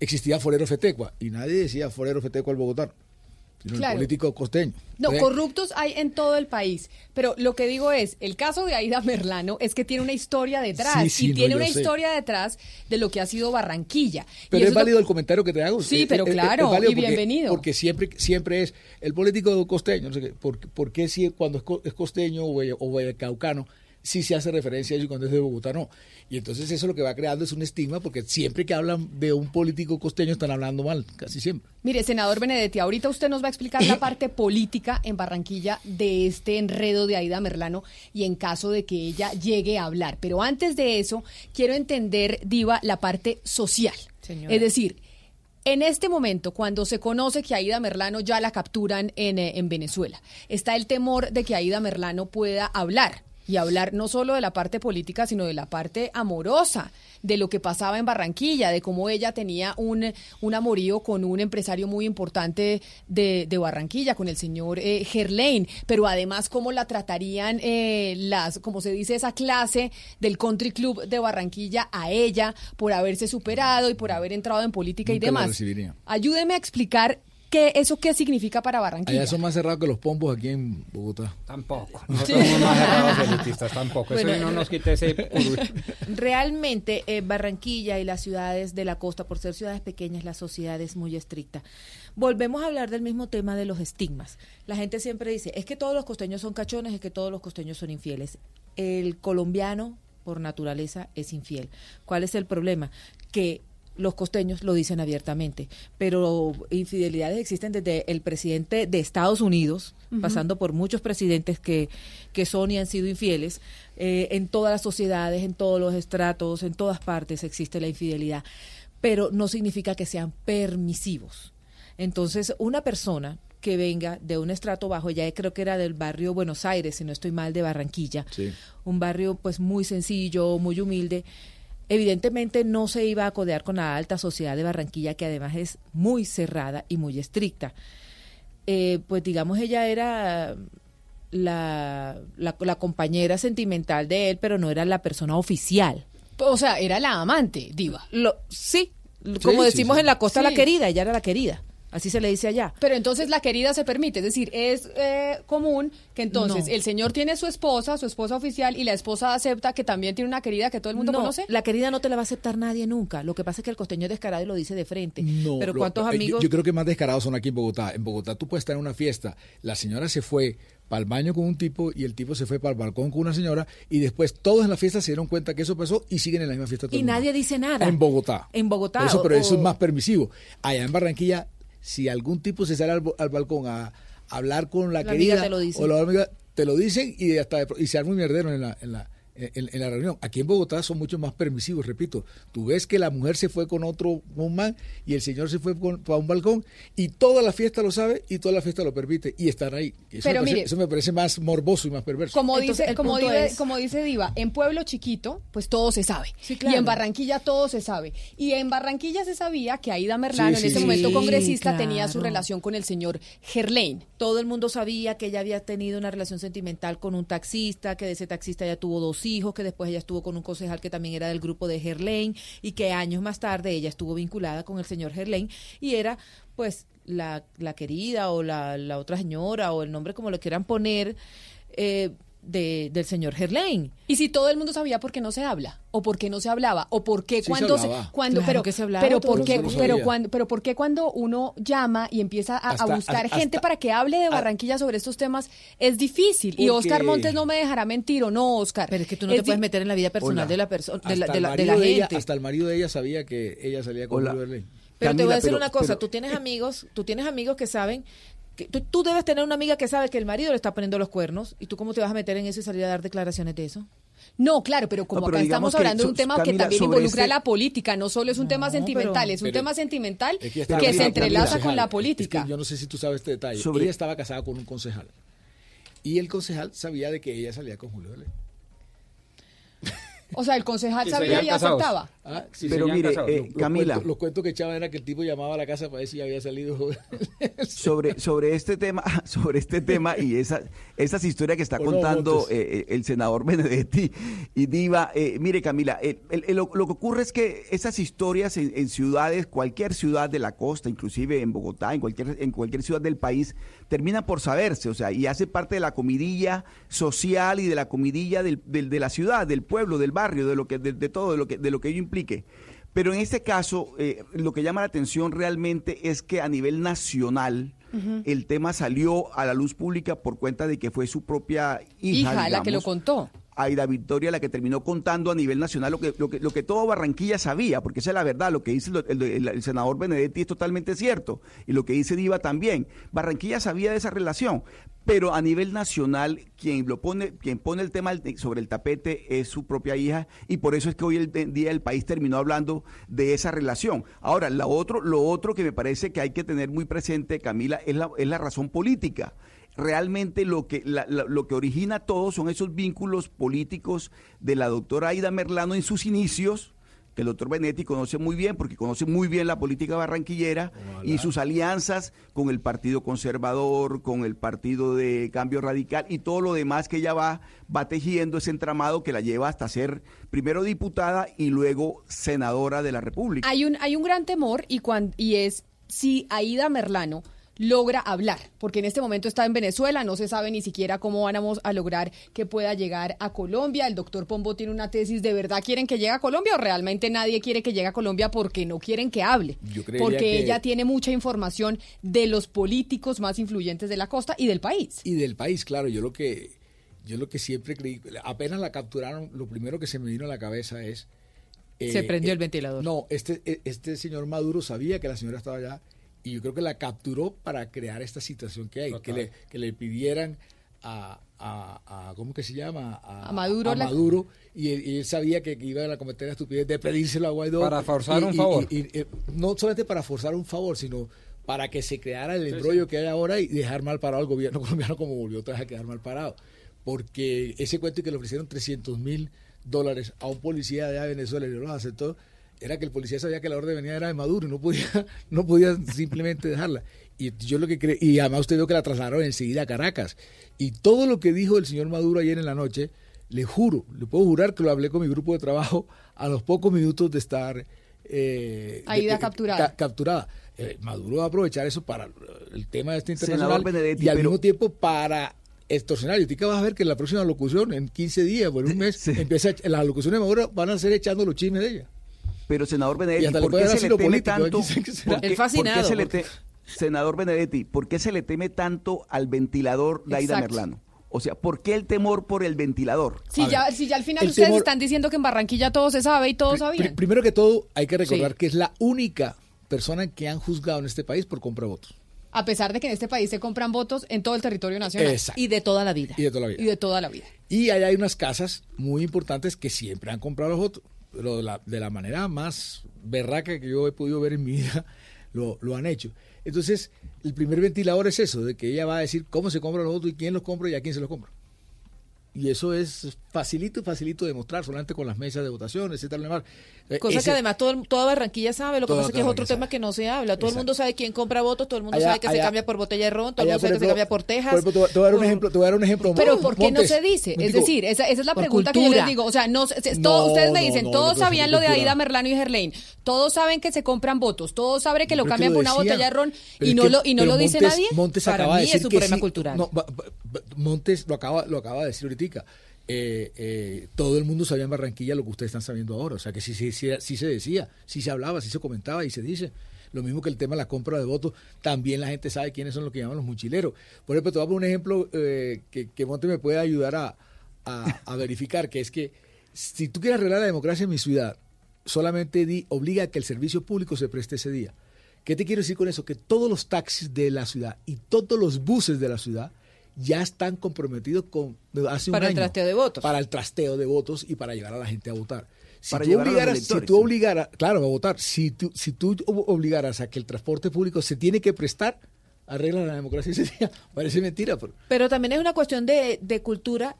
existía Forero Fetecua. Y nadie decía Forero Fetecua al bogotano, sino Claro. el político costeño. No, Entonces, corruptos hay en todo el país, pero lo que digo es, el caso de Aida Merlano es que tiene una historia detrás Sí, sí, y tiene una sé. historia detrás de lo que ha sido Barranquilla. Pero es lo- válido el comentario que te hago. Sí, Eh, pero eh, eh, claro, es y porque- bienvenido. Porque siempre, siempre es el político costeño, no sé qué, ¿por, por qué si cuando es, co- es costeño o, valle- o vallecaucano sí se hace referencia a ello y cuando es de Bogotá no? Y entonces eso lo que va creando es un estigma porque siempre que hablan de un político costeño están hablando mal, casi siempre. Mire, senador Benedetti, ahorita usted nos va a explicar la parte política en Barranquilla de este enredo de Aida Merlano y en caso de que ella llegue a hablar. Pero antes de eso, quiero entender, Diva, la parte social. Señora. Es decir, en este momento, cuando se conoce que Aida Merlano ya la capturan en, eh, en Venezuela, está el temor de que Aida Merlano pueda hablar. Y hablar no solo de la parte política, sino de la parte amorosa, de lo que pasaba en Barranquilla, de cómo ella tenía un, un amorío con un empresario muy importante de, de Barranquilla, con el señor eh, Gerlain, pero además cómo la tratarían eh, las, como se dice, esa clase del country club de Barranquilla a ella por haberse superado y por haber entrado en política y Nunca demás. Ayúdeme a explicar qué, eso qué significa para Barranquilla. Allá son más cerrados que los pombos aquí en Bogotá. Tampoco. Nosotros somos más cerrados elitistas, tampoco. Eso Bueno, no nos quite ese. Realmente eh, Barranquilla y las ciudades de la costa, por ser ciudades pequeñas, la sociedad es muy estricta. Volvemos a hablar del mismo tema de los estigmas. La gente siempre dice, es que todos los costeños son cachones, es que todos los costeños son infieles. El colombiano, por naturaleza, es infiel. ¿Cuál es el problema? Que los costeños lo dicen abiertamente, pero infidelidades existen desde el presidente de Estados Unidos, pasando por muchos presidentes que, que son y han sido infieles. Eh, en todas las sociedades, en todos los estratos, en todas partes existe la infidelidad, pero no significa que sean permisivos. Entonces, una persona que venga de un estrato bajo, ya creo que era del barrio Buenos Aires, si no estoy mal, de Barranquilla, un barrio pues muy sencillo, muy humilde, evidentemente no se iba a codear con la alta sociedad de Barranquilla, que además es muy cerrada y muy estricta. Eh, pues digamos, ella era la, la, la compañera sentimental de él, pero no era la persona oficial. O sea, era la amante, diva. Lo, sí, como sí, decimos sí. en la costa, Sí. la querida, ella era la querida. Así se le dice allá. Pero entonces la querida se permite, es decir, es eh, común que entonces No. el señor tiene su esposa, su esposa oficial, y la esposa acepta que también tiene una querida que todo el mundo No, conoce. La querida no te la va a aceptar nadie nunca. Lo que pasa es que el costeño es descarado y lo dice de frente. No, pero lo- ¿cuántos eh, yo- amigos? Yo, creo que más descarados son aquí en Bogotá. En Bogotá tú puedes estar en una fiesta, la señora se fue para el baño con un tipo y el tipo se fue para el balcón con una señora y después todos en la fiesta se dieron cuenta que eso pasó y siguen en la misma fiesta. todo y el mundo. nadie dice nada. En Bogotá. En Bogotá. Por eso, o- pero eso o- es más permisivo. Allá en Barranquilla, si algún tipo se sale al, al balcón a, hablar con la, La querida amiga te lo dice. o la amiga, te lo dicen y hasta y se arma un mierdero en la, en la en, en la reunión. Aquí en Bogotá son mucho más permisivos, repito. Tú ves que la mujer se fue con otro un man y el señor se fue con- para un balcón y toda la fiesta lo sabe y toda la fiesta lo permite y están ahí. Eso, Pero me, parece, mire- eso me parece más morboso y más perverso. Como Entonces, dice, como, dice, es- como dice Diva, en pueblo chiquito, pues todo se sabe. claro. Y en Barranquilla todo se sabe. Y en Barranquilla se sabía que Aida Merlano, Sí, en ese sí, momento sí, congresista, tenía su relación con el señor Gerlain. Todo el mundo sabía que ella había tenido una relación sentimental con un taxista, que de ese taxista ella tuvo dos hijos, que después ella estuvo con un concejal que también era del grupo de Gerlain y que años más tarde ella estuvo vinculada con el señor Gerlain y era pues la, la querida o la, la otra señora o el nombre como lo quieran poner eh, de, del señor Gerlain. Y si todo el mundo sabía por qué no se habla, o por qué no se hablaba, o por qué Sí se cuando cuando Claro pero que se hablaba, pero por qué pero cuando pero por qué cuando uno llama y empieza a, buscar hasta- gente para que hable de Barranquilla sobre estos temas es difícil y Oscar Montes no me dejará mentir o no Oscar Pero es que tú no te puedes meter en la vida personal Hola. de la persona de la, de el la, de marido la de ella- gente. hasta el marido de ella sabía que ella salía con Berlín. Pero te voy a decir pero- una cosa, pero- tú tienes amigos, tú tienes amigos que saben que tú, tú debes tener una amiga que sabe que el marido le está poniendo los cuernos y tú cómo te vas a meter en eso y salir a dar declaraciones de eso? No, claro, pero como No, pero acá estamos hablando de un tema que también involucra este- la política, no solo es un tema sentimental, pero- es un pero- tema sentimental Es que, se entrelaza con la Es que política. yo no sé si tú sabes este detalle. Sobre- Ella estaba casada con un concejal. Y el concejal sabía de que ella salía con Julio Belén. O sea, el concejal sabía y casados. aceptaba. Ah, sí, Pero mire, eh, Lo- los Camila. cuentos- Los cuentos que echaban era que el tipo llamaba a la casa para ver si había salido. sobre, sobre este tema, sobre este tema y esa, esas historias que está ¿O no, contando eh, eh, el senador Benedetti y Diva, eh, mire Camila, el- el- el- lo, lo que ocurre es que esas historias en, en ciudades, cualquier ciudad de la costa, inclusive en Bogotá, en cualquier, en cualquier ciudad del país, terminan por saberse, o sea, y hace parte de la comidilla social y de la comidilla del- del- de la ciudad, del pueblo, del barrio, de lo que, de, de todo, de lo que, de lo que ello implique. Pero en este caso, eh, lo que llama la atención realmente es que a nivel nacional, el tema salió a la luz pública por cuenta de que fue su propia hija, Hija, la que lo contó. Aida Victoria la que terminó contando a nivel nacional lo que, lo que, todo Barranquilla sabía, porque esa es la verdad, lo que dice el, senador Benedetti es totalmente cierto, y lo que dice Diva también. Barranquilla sabía de esa relación, pero a nivel nacional quien lo pone, quien pone el tema sobre el tapete es su propia hija, y por eso es que hoy el día el país terminó hablando de esa relación. Ahora, lo otro, lo otro que me parece que hay que tener muy presente, Camila, es la, es la razón política realmente lo que, la- la- lo que origina todo son esos vínculos políticos de la doctora Aida Merlano en sus inicios, que el doctor Benetti conoce muy bien, porque conoce muy bien la política barranquillera y sus alianzas con el Partido Conservador, con el Partido de Cambio Radical y todo lo demás que ella va, va tejiendo ese entramado que la lleva hasta ser primero diputada y luego senadora de la República. Hay un, hay un gran temor y, cuan- y es si Aida Merlano logra hablar, porque en este momento está en Venezuela, no se sabe ni siquiera cómo vamos a lograr que pueda llegar a Colombia. El doctor Pombo tiene una tesis, ¿de verdad quieren que llegue a Colombia o realmente nadie quiere que llegue a Colombia porque no quieren que hable? Yo Porque que- ella tiene mucha información de los políticos más influyentes de la costa y del país. Y del país, claro, yo lo que yo lo que siempre creí, apenas la capturaron, lo primero que se me vino a la cabeza es eh, Se prendió el ventilador. No, este eh, este señor Maduro sabía que la señora estaba allá y yo creo que la capturó para crear esta situación que hay, que le, que le pidieran a, a, a- ¿cómo que se llama? A Maduro a la- Maduro y, él, y él sabía que iba a cometer la estupidez de pedírselo a Guaidó. Para forzar Y- un y- favor. y- y, no solamente para forzar un favor, sino para que se creara el Sí, embrollo que hay ahora y dejar mal parado al gobierno colombiano como volvió otra vez a quedar mal parado. Porque ese cuento de que le ofrecieron 300 mil dólares a un policía de allá de Venezuela y no los aceptó, era que el policía sabía que la orden venía era de Maduro y no podía, no podía simplemente dejarla. Y yo lo que creo, y además usted vio que la trasladaron enseguida a Caracas. Y todo lo que dijo el señor Maduro ayer en la noche, le juro, le puedo jurar que lo hablé con mi grupo de trabajo a los pocos minutos de estar eh, Aida de- capturada. ca- capturada. Eh, Maduro va a aprovechar eso para el tema de este internacional y al pero- mismo tiempo para extorsionar. Y vas a ver que en la próxima locución, en 15 días o en un mes, empieza a- las locuciones de Maduro van a ser echando los chismes de ella. Pero senador Benedetti, ¿por qué se le teme político, tanto? aquí que será. ¿Por qué- Él fascinado, por qué se le porque- te- senador Benedetti, ¿por qué se le teme tanto al ventilador de Aida Exacto. Merlano? O sea, ¿por qué el temor por el ventilador? Si ya, si ya al final ustedes temor- están diciendo que en Barranquilla todo se sabe y todos Pri- sabían. primero que todo, hay que recordar Sí. que es la única persona que han juzgado en este país por compra de votos. A pesar de que en este país se compran votos en todo el territorio nacional. Exacto. Y de toda la vida. Y de toda la vida. Y de toda la vida. Y allá hay unas casas muy importantes que siempre han comprado los votos. Pero de la, de la manera más berraca que yo he podido ver en mi vida, lo, lo han hecho. Entonces, el primer ventilador es eso, de que ella va a decir cómo se compran los votos y quién los compra y a quién se los compra. Y eso es facilito, facilito de mostrar, solamente con las mesas de votación, etcétera. Eh, Cosa ese- que además todo, toda Barranquilla sabe, lo que pasa es que es otro tema que no se habla. Todo el mundo sabe quién compra votos, todo el mundo Allá- sabe que se cambia por botella de ron, todo el mundo sabe que se cambia por tejas. por ejemplo, te voy- a dar un por- ejemplo, te voy a dar un ejemplo. Pero ¿por qué no se dice? Es decir, esa, esa es la pregunta que yo cultura. les digo. O sea, no, se- No, todos ustedes me dicen, no, todos no sabían lo de cultura. Aida Merlano y Gerlain. Todos saben que se compran votos. Todos saben que lo cambian por una botella de ron y no lo, y no lo dice nadie. Montes Para acaba de mí decir es un problema cultural. Montes lo acaba, lo acaba de decir ahorita. Eh, eh, todo el mundo sabía en Barranquilla lo que ustedes están sabiendo ahora. O sea que sí, se decía, sí se hablaba, sí se comentaba y se dice. Lo mismo que el tema de la compra de votos, también la gente sabe quiénes son los que llaman los mochileros. Por ejemplo, te voy a poner un ejemplo eh, que, que Montes me puede ayudar a verificar, que es que si tú quieres arreglar la democracia en mi ciudad, solamente di, obliga a que el servicio público se preste ese día. ¿Qué te quiero decir con eso? Que todos los taxis de la ciudad y todos los buses de la ciudad ya están comprometidos con hace un Para el año, trasteo de votos. Para el trasteo de votos y para llevar a la gente a votar. Si Para tú llevar a los obligaras, si tú sí. obligaras, claro, a votar, si tú, si tú ob- obligaras a que el transporte público se tiene que prestar, arreglan la democracia ese día. Parece mentira, pero Pero también es una cuestión de, de cultura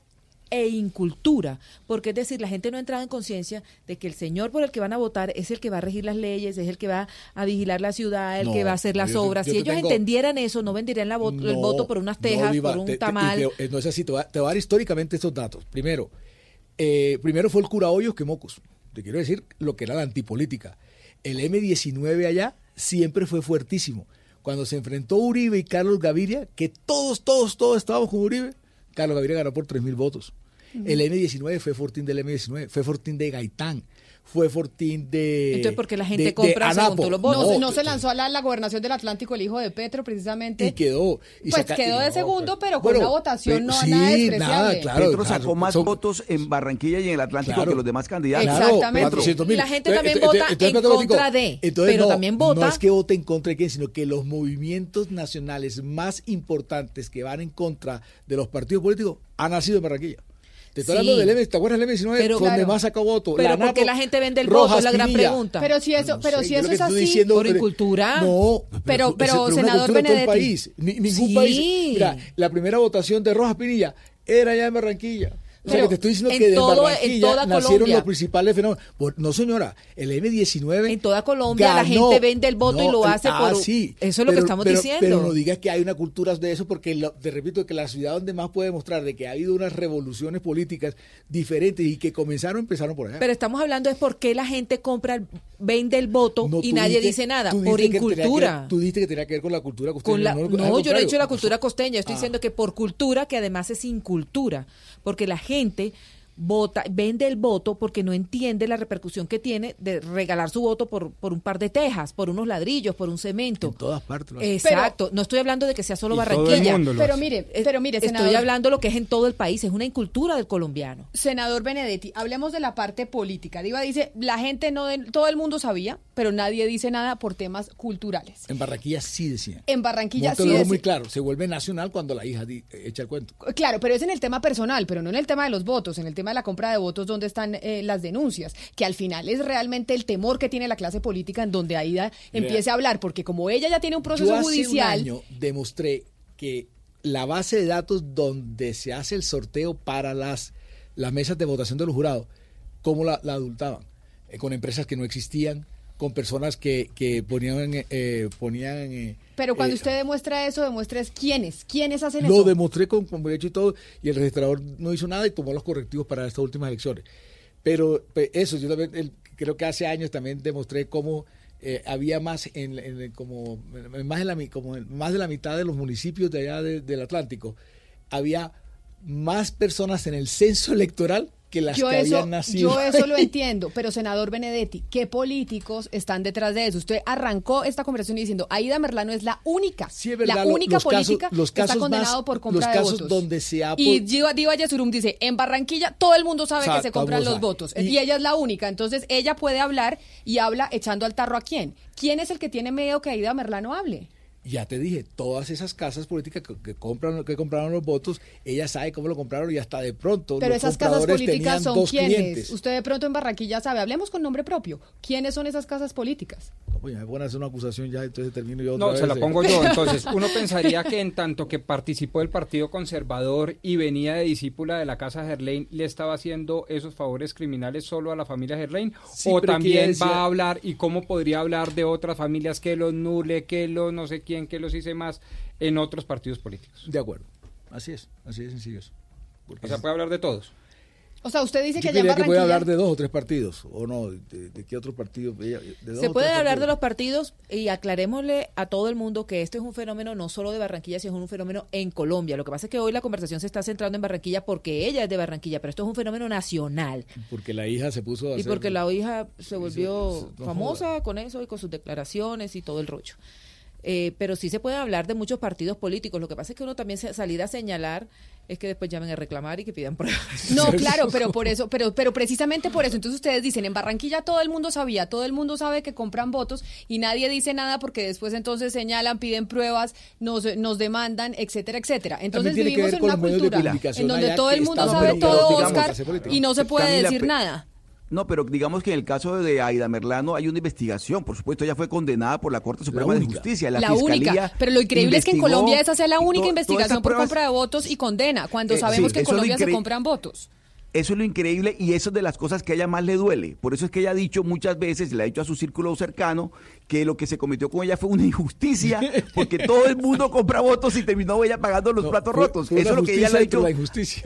e incultura, porque es decir, la gente no ha entrado en conciencia de que el señor por el que van a votar es el que va a regir las leyes, es el que va a vigilar la ciudad, el No, que va a hacer las yo obras. yo si ellos tengo- entendieran eso, no venderían la voto- el voto por unas no, tejas, Diva, por un te- tamal. te- eh, no es así, te voy, a, te voy a dar históricamente estos datos. Primero, eh, primero fue el cura Hoyos que Mocos. Te quiero decir lo que era la antipolítica. El M19 allá siempre fue fuertísimo. Cuando se enfrentó Uribe y Carlos Gaviria, que todos, todos, todos estábamos con Uribe, Carlos Gaviria ganó por 3 mil votos. El M19 fue Fortín del M19, fue Fortín de Gaitán, fue Fortín de. Entonces, porque la gente de- de compra según Anapo. tú los votos. No, se- no No, se lanzó a la, la gobernación del Atlántico el hijo de Petro, precisamente. y quedó. y pues saca- quedó y de no, segundo, pero con bueno, una votación no sí, nada nada, despreciable. claro, Petro claro, sacó más son- votos en Barranquilla y en el Atlántico Claro. que los demás candidatos. Claro, Exactamente. 400.000. La gente también entonces, vota entonces, en contra de, Entonces, pero no, también vota- No es que vote en contra de quién, sino que los movimientos nacionales más importantes que van en contra de los partidos políticos han nacido en Barranquilla. Te estoy Sí. hablando del M, ¿te acuerdas del M19? Pero, donde claro. más sacó votos. Pero La ¿por qué Napo, la gente vende el Rojas voto? Es la gran Pinilla. pregunta. Pero si eso, No pero sé, si eso es así, diciendo, por pero- incultura. No, pero, senador Benedetti. país. Ni- ningún Sí. país. Mira, la primera votación de Rojas Pinilla era allá en Barranquilla. O sea, que te estoy diciendo en que de todo- en Barranquilla toda nacieron Colombia. los principales fenómenos. No, señora, el M19. En toda Colombia la gente vende el voto y lo hace ah, por- sí, Eso es lo que estamos pero- diciendo. Pero no digas que hay una cultura de eso, porque lo- te repito que la ciudad donde más puede mostrar de que ha habido unas revoluciones políticas diferentes y que comenzaron, empezaron por allá. Pero estamos hablando es por qué la gente compra, vende el voto No, y nadie dice nada. Por dijiste que incultura. tú dijiste que tenía que ver con la cultura costeña. Con la- no, yo no he dicho la cultura costeña, estoy Ah. diciendo que por cultura, que además es incultura, porque la gente vota, vende el voto porque no entiende la repercusión que tiene de regalar su voto por, por un par de tejas, por unos ladrillos, por un cemento. En todas partes. lo. Exacto, no estoy hablando de que sea solo Y todo el Barranquilla. mundo lo pero hace. mire, pero mire, estoy hablando lo que es en todo el país, es una incultura del colombiano. Senador Benedetti, hablemos de la parte política. Diva dice, la gente no, de- todo el mundo sabía, pero nadie dice nada por temas culturales. En Barranquilla sí decían. En Barranquilla sí lo muy claro, se vuelve nacional cuando la hija di- echa el cuento. Claro, pero es en el tema personal, pero no en el tema de los votos, en el tema de la compra de votos donde están eh, las denuncias, que al final es realmente el temor que tiene la clase política en donde Aida empiece a hablar, porque como ella ya tiene un proceso Yo hace judicial, un año demostré que la base de datos donde se hace el sorteo para las, las mesas de votación de los jurados, cómo la, la adultaban, Eh, con empresas que no existían, con personas que, que ponían... eh, ponían eh, pero cuando eh, usted demuestra eso, demuestra es quiénes, quiénes hacen Lo eso. demostré con, con derecho y todo, y el registrador no hizo nada y tomó los correctivos para estas últimas elecciones. Pero pe- eso, yo también, el- creo que hace años también demostré cómo eh, había más en, en- como en más de la como en más de la mitad de los municipios de allá de- del Atlántico había más personas en el censo electoral que las yo que eso, habían nacido. yo eso lo entiendo, pero senador Benedetti, ¿qué políticos están detrás de eso? Usted arrancó esta conversación diciendo, Aida Merlano es la única, es verdad, la única los casos- política los que está condenado más- por compra los de votos. donde se ha Y Diva, Diva Yesurum dice, en Barranquilla todo el mundo sabe O sea, que se compran los votos. Y- Y, ella es la única, entonces ella puede hablar y habla echando al tarro a quién. ¿Quién es el que tiene miedo que Aida Merlano hable? Ya te dije, todas esas casas políticas que, que compran, que compraron los votos, ella sabe cómo lo compraron y hasta de pronto Pero los esas casas políticas tenían son dos quiénes. clientes. Usted de pronto en Barranquilla sabe, hablemos con nombre propio. ¿Quiénes son esas casas políticas? No, pues ya me van a hacer una acusación ya, entonces termino yo otra No, vez, se la eh. pongo yo. Entonces, uno pensaría que en tanto que participó del Partido Conservador y venía de discípula de la Casa Gerlain, le estaba haciendo esos favores criminales solo a la familia Gerlain. Sí, o también va a hablar y cómo podría hablar de otras familias que los Nule, que los no sé quién, que los hice más en otros partidos políticos. De acuerdo. Así es, así de sencillo es. O sea, puede hablar de todos. O sea, usted dice Yo que allá en que puede hablar de dos o tres partidos, o no, de, de qué otros partidos. Ella- de dos Se puede hablar de los partidos y aclarémosle a todo el mundo que esto es un fenómeno no solo de Barranquilla, sino es un fenómeno en Colombia. Lo que pasa es que hoy la conversación se está centrando en Barranquilla porque ella es de Barranquilla, pero esto es un fenómeno nacional. Porque la hija se puso a Y porque la hija se volvió no famosa con eso y con sus declaraciones y todo el rollo. Eh, pero sí se puede hablar de muchos partidos políticos. Lo que pasa es que uno también se- salir a señalar es que después llamen a reclamar y que pidan pruebas. No, claro, pero por eso, pero, pero precisamente por eso. Entonces ustedes dicen, en Barranquilla todo el mundo sabía, todo el mundo sabe que compran votos y nadie dice nada porque después entonces señalan, piden pruebas, nos, nos demandan, etcétera, etcétera. Entonces vivimos en una cultura en donde todo el mundo sabe todo, Oscar, y no se puede Camila, decir nada. No, pero digamos que en el caso de Aida Merlano hay una investigación. Por supuesto, ella fue condenada por la Corte Suprema de. Justicia. La, La, Fiscalía única. Pero lo increíble es que en Colombia esa sea la única to- investigación por pruebas- compra de votos y condena, cuando Eh, sabemos sí, que en Colombia se compran votos. Eso es lo increíble y eso es de las cosas que a ella más le duele. Por eso es que ella ha dicho muchas veces, le ha dicho a su círculo cercano, que lo que se cometió con ella fue una injusticia, porque todo el mundo compra votos y terminó ella pagando los platos Fue- rotos. fue eso es lo que ella le ha dicho La injusticia.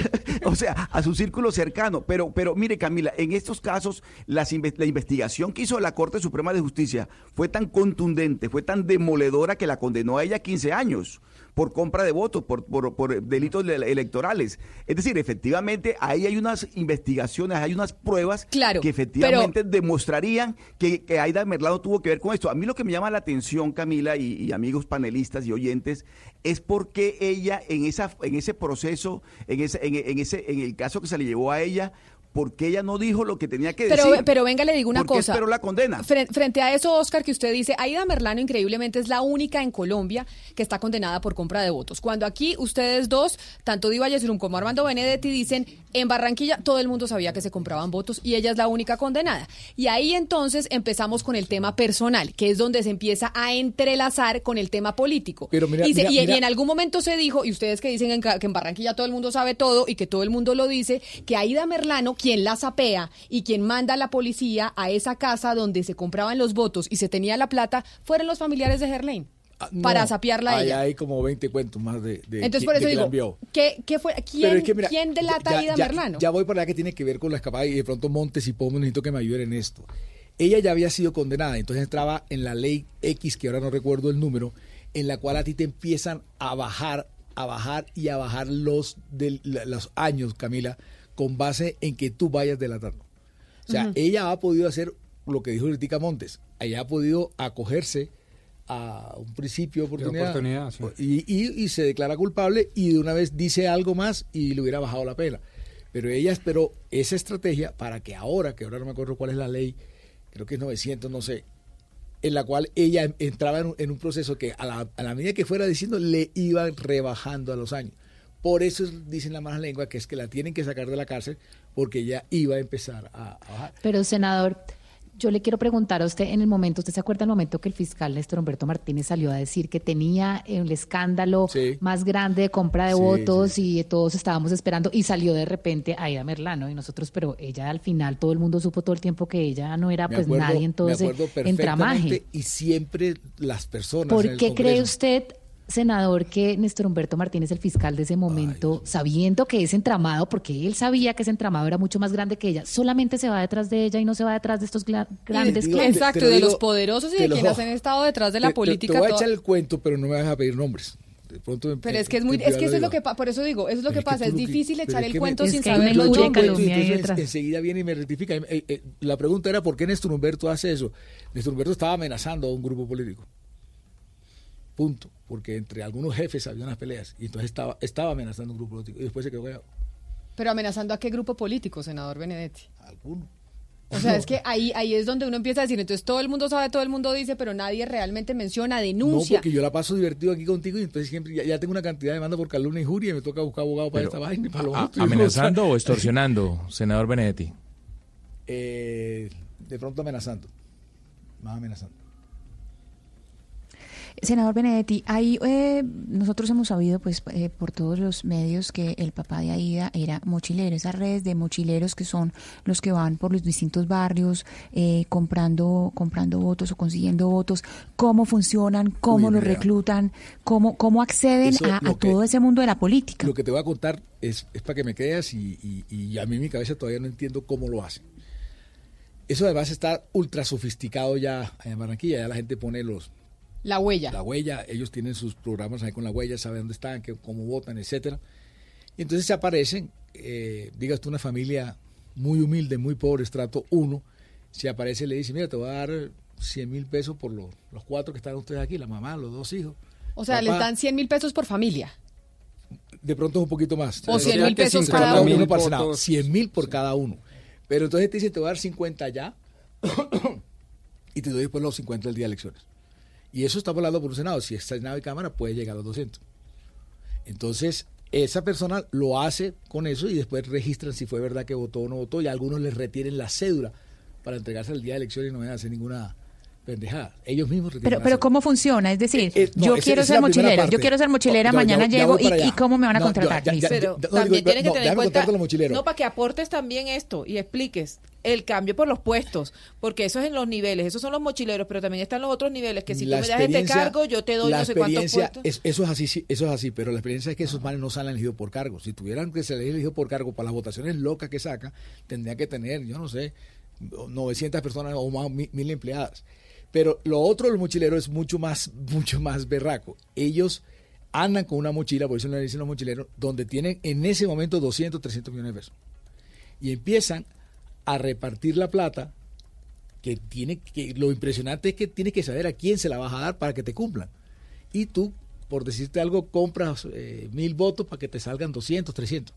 o sea, a su círculo cercano. Pero, pero mire, Camila, en estos casos, las inve- la investigación que hizo la Corte Suprema de Justicia fue tan contundente, fue tan demoledora que la condenó a ella a 15 años por compra de votos, por, por, por delitos le- electorales. Es decir, efectivamente, ahí hay unas investigaciones, hay unas pruebas Claro, que efectivamente demostrarían que, que Aida Merlano tuvo que ver con esto. A mí lo que me llama la atención, Camila, y, y amigos panelistas y oyentes, es porque ella en esa en ese proceso, en ese en, en ese en el caso que se le llevó a ella, porque ella no dijo lo que tenía que Pero, decir. pero venga, le digo una ¿Por qué cosa. esperó la condena? Fren- Frente a eso, Oscar, que usted dice, Aida Merlano increíblemente es la única en Colombia que está condenada por compra de votos. Cuando aquí ustedes dos, tanto Diva Yesurum como Armando Benedetti, dicen, en Barranquilla todo el mundo sabía que se compraban votos y ella es la única condenada. Y ahí entonces empezamos con el tema personal, que es donde se empieza a entrelazar con el tema político. Pero mira, y, se- mira, y- y mira. en algún momento se dijo, y ustedes que dicen en que en Barranquilla todo el mundo sabe todo y que todo el mundo lo dice, que Aida Merlano, quien la sapea y quien manda a la policía a esa casa donde se compraban los votos y se tenía la plata, fueron los familiares de Gerlain. para No, sapearla a ahí ella. hay como 20 cuentos más de, de Entonces, por eso que la digo. ¿qué, qué fue, quién, es que mira, quién delata ya- a ya- Merlano? Ya voy para allá que tiene que ver con la escapada y de pronto Montes y Pomos necesito que me ayuden en esto. Ella ya había sido condenada, entonces entraba en la ley X, que ahora no recuerdo el número, en la cual a ti te empiezan a bajar, a bajar y a bajar los, de, los años, Camila, con base en que tú vayas delatando. O sea, ella ha podido hacer lo que dijo Ritica Montes, ella ha podido acogerse a un principio de oportunidad, oportunidad, sí. y, y- y se declara culpable y de una vez dice algo más y le hubiera bajado la pena. Pero ella esperó esa estrategia para que ahora, que ahora no me acuerdo cuál es la ley, creo que es 900, no sé, en la cual ella en- entraba en un, en un proceso que a la, a la medida que fuera diciendo le iban rebajando a los años. Por eso es- dicen la mala lengua que es que la tienen que sacar de la cárcel porque ella iba a empezar a, a bajar. Pero, senador, yo le quiero preguntar a usted en el momento, ¿usted se acuerda el momento que el fiscal Néstor Humberto Martínez salió a decir que tenía el escándalo más grande de compra de Sí, votos y todos estábamos esperando y salió de repente Aida Merlano y nosotros, pero ella al final todo el mundo supo todo el tiempo que ella no era Me pues acuerdo- nadie en todo ese acuerdo entramaje. Y siempre las personas. en ¿Por el qué cree usted, senador, que Néstor Humberto Martínez, el fiscal de ese momento, sabiendo que ese entramado, porque él sabía que ese entramado era mucho más grande que ella, solamente se va detrás de ella y no se va detrás de estos gla- grandes digo, clanes? te- Exacto, de los poderosos y de quienes han estado detrás de la te- política. Te, voy a toda- echar el cuento, pero no me vas a pedir nombres. De pronto me- Pero es que es muy, es que eso es lo que por eso digo, eso es lo Pero que es pasa, es difícil echar el cuento sin saber los lo nombres. enseguida viene y me rectifica. Eh, eh, eh, la pregunta era ¿por qué Néstor Humberto hace eso? Néstor Humberto estaba amenazando a un grupo político. Punto. Porque entre algunos jefes había unas peleas y entonces estaba, estaba amenazando a un grupo político y después se quedó callado. Pero amenazando a qué grupo político, senador Benedetti. Alguno. O sea, es que ahí, ahí es donde uno empieza a decir, entonces todo el mundo sabe, todo el mundo dice, pero nadie realmente menciona, No, denuncia. porque yo la paso divertido aquí contigo y entonces siempre ya, ya tengo una cantidad de demanda por calumnia y injuria y me toca buscar abogado para Pero, esta vaina y para lo a- otro. ¿Amenazando o extorsionando, senador Benedetti? Eh, de pronto amenazando. Más amenazando. Senador Benedetti, ahí eh, nosotros hemos sabido pues eh, por todos los medios que el papá de Aida era mochilero, esa red de mochileros que son los que van por los distintos barrios eh, comprando comprando votos o consiguiendo votos, cómo funcionan, cómo Uy, los mira. reclutan, cómo cómo acceden Eso, a, a lo que- todo ese mundo de la política. Lo que te voy a contar es, es para que me creas y, y- y a mí en mi cabeza todavía no entiendo cómo lo hacen. Eso además está ultra sofisticado ya en Barranquilla, ya la gente pone los La huella. la huella, ellos tienen sus programas ahí con la huella, saben dónde están, que, cómo votan, etcétera. Y entonces se aparecen, eh, digas tú una familia muy humilde, muy pobre, estrato 1, se aparece y le dice, mira, te voy a dar 100 mil pesos por los, los cuatro que están ustedes aquí, la mamá, los dos hijos. O sea, les dan 100 mil pesos por familia. De pronto es un poquito más. O 100 mil pesos Cada cada uno uno. Senado, 100 mil por cada uno. Pero entonces te dice, te voy a dar 50 ya y te doy después los 50 el día de elecciones. Y eso está hablando por un Senado. Si es Senado y Cámara, puede llegar a los 200. Entonces, esa persona lo hace con eso y después registran si fue verdad que votó o no votó y algunos les retienen la cédula para entregarse el día de elección y no vayan a hacer ninguna pendejada. Ellos mismos retienen Pero, pero. ¿cómo funciona? Es decir, Eh, eh, no, yo esa- quiero esa ser mochilera, yo quiero ser mochilera, mañana ya llego y, cómo me van a No, contratar. ya- Pero no, también digo, tiene que no, tener en cuenta, no, para que aportes también esto y expliques el cambio por los puestos, porque eso es en los niveles, esos son los mochileros, pero también están los otros niveles, que si La tú me das este cargo, yo te doy la no sé cuántos puestos. es- eso es así, sí, eso es así, pero la experiencia es que esos manes no se han elegido por cargo. Si tuvieran que ser elegidos por cargo para las votaciones locas que sacan, tendrían que tener, yo no sé, 900 personas o más, mi- mil empleadas. Pero lo otro de los mochileros es mucho más, mucho más berraco. Ellos andan con una mochila, por eso le dicen los mochileros, donde tienen en ese momento 200, 300 millones de pesos. Y empiezan a repartir la plata que tiene que lo impresionante es que tienes que saber a quién se la vas a dar para que te cumplan. Y tú, por decirte algo, compras eh, mil votos para que te salgan 200, 300.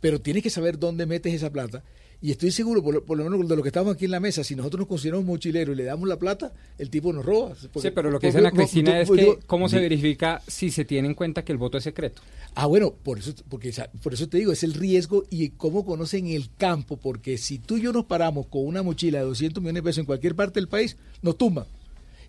Pero tienes que saber dónde metes esa plata. Y estoy seguro, por lo, por lo menos de lo que estamos aquí en la mesa, si nosotros nos consideramos mochileros y le damos la plata, el tipo nos roba. Porque- Sí, pero lo que porque- dice Ana porque- Cristina porque- es que digo- cómo se verifica si se tiene en cuenta que el voto es secreto. Ah, bueno, por eso, porque, por eso te digo, es el riesgo y cómo conocen el campo, porque si tú y yo nos paramos con una mochila de 200 millones de pesos en cualquier parte del país, nos tumban.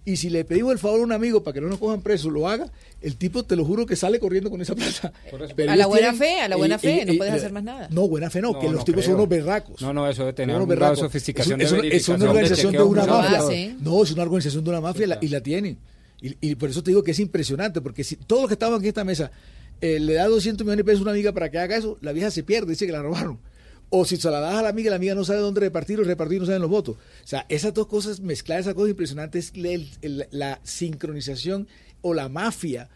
Y si le pedimos el favor a un amigo para que no nos cojan presos, lo haga, el tipo, te lo juro, que sale corriendo con esa plata. Pero A la buena tienen- fe, a la buena eh, fe, eh, no eh, puedes hacer más nada. No, buena fe no, No, que los tipos son unos berracos. No, no, eso de tener un grado de berracos. sofisticación Es, de es- una organización de una mafia. No, es una organización de una mafia y la- y la tienen. Y, y por eso te digo que es impresionante, porque si todos los que estaban aquí en esta mesa eh, le da 200 millones de pesos a una amiga para que haga eso, la vieja se pierde, dice que la robaron. O si se la das a la amiga, la amiga no sabe dónde repartir o repartir no saben los votos. O sea, esas dos cosas, mezclar esas cosas impresionantes, el- la sincronización o la mafia,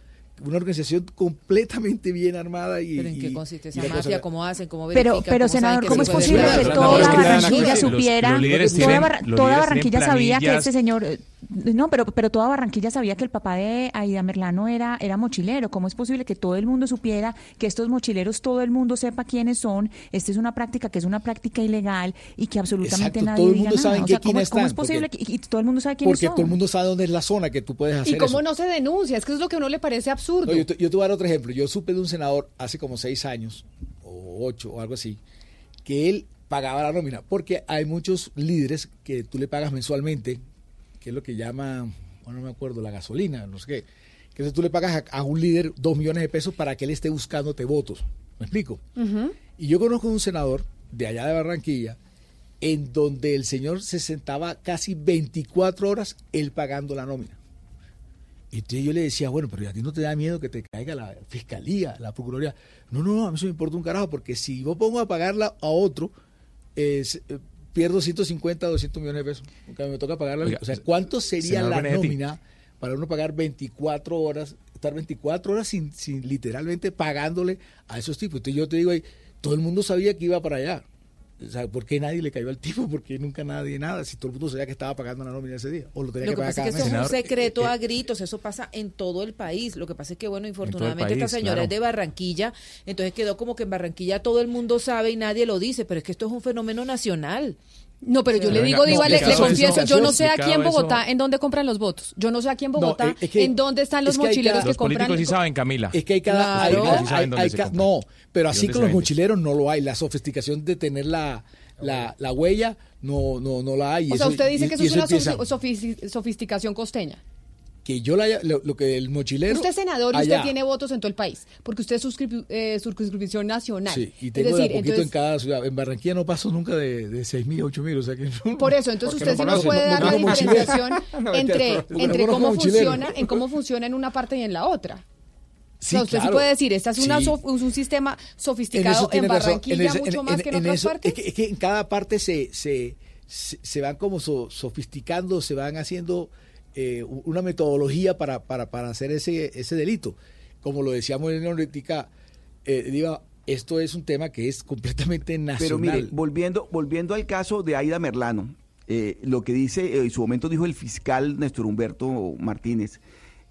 una organización completamente bien armada y... Pero ¿en qué consiste esa cosa- mafia? ¿Cómo hacen? ¿Cómo Pero, verifican? pero ¿Cómo saben senador, ¿cómo es posible que toda Barranquilla los- supiera, toda, tienen- Barra- los toda líderes Barranquilla sabía que este señor, eh, no, pero, pero toda Barranquilla sabía que el papá de Aida Merlano era, era mochilero. ¿Cómo es posible que todo el mundo supiera que estos mochileros, todo el mundo sepa quiénes son? Esta es una práctica que es una práctica ilegal y que absolutamente Exacto, nadie todo el diga mundo nada. sabe en O sea, ¿cómo, cómo es posible porque- que y todo el mundo sabe quiénes Porque son? todo el mundo sabe dónde es la zona que tú puedes hacer ¿Y cómo eso. no se denuncia? Es que es lo que a uno le parece absurdo. No, yo, te, yo te voy a dar otro ejemplo. Yo supe de un senador hace como seis años, o ocho, o algo así, que él pagaba la nómina, porque hay muchos líderes que tú le pagas mensualmente, que es lo que llama, bueno, no me acuerdo, la gasolina, no sé qué, que tú le pagas a, a un líder dos millones de pesos para que él esté buscándote votos. ¿Me explico? Y yo conozco un senador de allá de Barranquilla, en donde el señor se sentaba casi 24 horas él pagando la nómina. Y entonces yo le decía, bueno, pero a ti no te da miedo que te caiga la fiscalía, la procuraduría. No, no, no, a mí eso me importa un carajo, porque si yo pongo a pagarla a otro, eh, se- pierdo 150, 200 millones de pesos. Porque me toca pagarla. Oiga, o sea, ¿cuánto sería la nómina para uno pagar 24 horas, estar 24 horas sin, sin literalmente pagándole a esos tipos? Entonces yo te digo ahí, todo el mundo sabía que iba para allá. O sea, ¿por qué nadie le cayó al tipo? ¿Por qué nunca nadie nada? Si todo el mundo sabía que estaba pagando la nómina ese día. O lo tenía Lo que que pagar pasa es que cada eso es mes. un secreto a gritos, eso pasa en todo el país. Lo que pasa es que, bueno, infortunadamente esta señora claro. es de Barranquilla, entonces quedó como que en Barranquilla todo el mundo sabe y nadie lo dice, pero es que esto es un fenómeno nacional. No, pero yo le digo, Diva, le, le confieso, yo no sé aquí en Bogotá en dónde compran los votos. Yo no sé aquí en Bogotá es que- en dónde están los es que hay mochileros cada- que Los compran. políticos sí saben, Camila. Es que hay cada. Claro. hay- Los sí ca- no, pero ¿Y así con los mochileros no lo hay. La sofisticación de tener la, la, la huella no, no, no la hay. Y O sea, eso- usted dice y- que eso es una sofisticación costeña. Que yo la haya- lo, lo que el mochilero. Usted es senador y allá- usted tiene votos en todo el país, porque usted es suscrip- eh, circunscripción nacional. Sí, y es tengo decir, de a poquito entonces, en cada ciudad. En Barranquilla no paso nunca de, de 6 mil, 8 mil. O sea que no- por eso, entonces usted no sí nos puede no- dar no la diferenciación No, entre, entre cómo funciona, en cómo funciona en una parte y en la otra. Sí, o sea, usted sí puede decir, esta es una Sí. sof- un sistema sofisticado en. Barranquilla En mucho en- más en- que en, en otras eso- partes. Es que, es que en cada parte se, se, se, se van como so- sofisticando, se van haciendo eh, una metodología para, para, para hacer ese, ese delito. Como lo decíamos en la ahorita, eh, Diva, esto es un tema que es completamente nacional. Pero mire, volviendo, volviendo al caso de Aida Merlano, eh, lo que dice, eh, en su momento dijo el fiscal Néstor Humberto Martínez,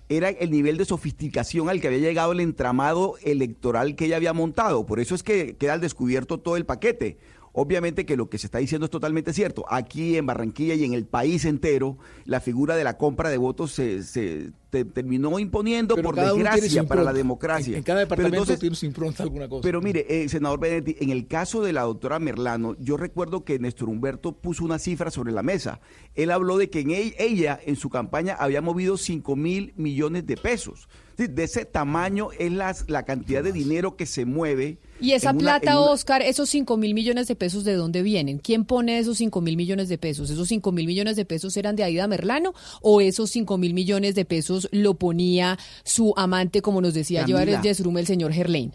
era el nivel de sofisticación al que había llegado el entramado electoral que ella había montado. Por eso es que queda al descubierto todo el paquete. Obviamente que lo que se está diciendo es totalmente cierto. Aquí en Barranquilla y en el país entero, la figura de la compra de votos se, se- te- terminó imponiendo Pero por desgracia para la democracia. En, en cada Pero departamento entonces- tiene su impronta alguna cosa. pero mire, eh, senador Benedetti, en el caso de la doctora Merlano, yo recuerdo que Néstor Humberto puso una cifra sobre la mesa. Él habló de que en e- ella, en su campaña, había movido 5 mil millones de pesos. De ese tamaño es la cantidad de dinero que se mueve. Y esa una- plata, una- Oscar, esos 5 mil millones de pesos, ¿de dónde vienen? ¿Quién pone esos 5 mil millones de pesos? ¿Esos 5 mil millones de pesos eran de Aida Merlano o esos 5 mil millones de pesos lo ponía su amante, como nos decía Camila. llevar Yesrum, el señor Gerlain?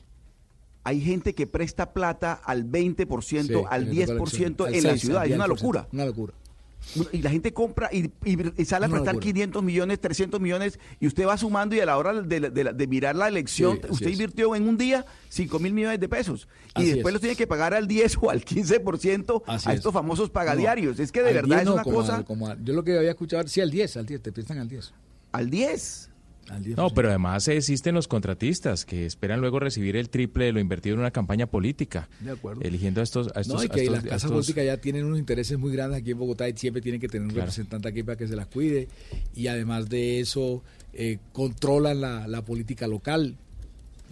Hay gente que presta plata al 20%, Sí, al que le toca la 10% elección. en la ciudad. Es una 10%. locura. Una locura. Y la gente compra y, y- y sale a prestar locura. 500 millones, 300 millones, y usted va sumando y a la hora de, mirar la elección, Sí, usted es. invirtió en un día 5 mil millones de pesos. Y Así después es. los tiene que pagar al 10 o al 15% Así a es. estos famosos No, pagadiarios. es que de verdad 10 es no, una como cosa... al- como al- yo lo que había escuchado, sí, al 10, al 10, te prestan al 10. Al 10. Al 10. No, pero además existen los contratistas que esperan luego recibir el triple de lo invertido en una campaña política. De acuerdo. Eligiendo a estos. A estos no, y a que estos- las casas estos- políticas ya tienen unos intereses muy grandes aquí en Bogotá y siempre tienen que tener un Claro. representante aquí para que se las cuide. Y además de eso, eh, controlan la, la política local.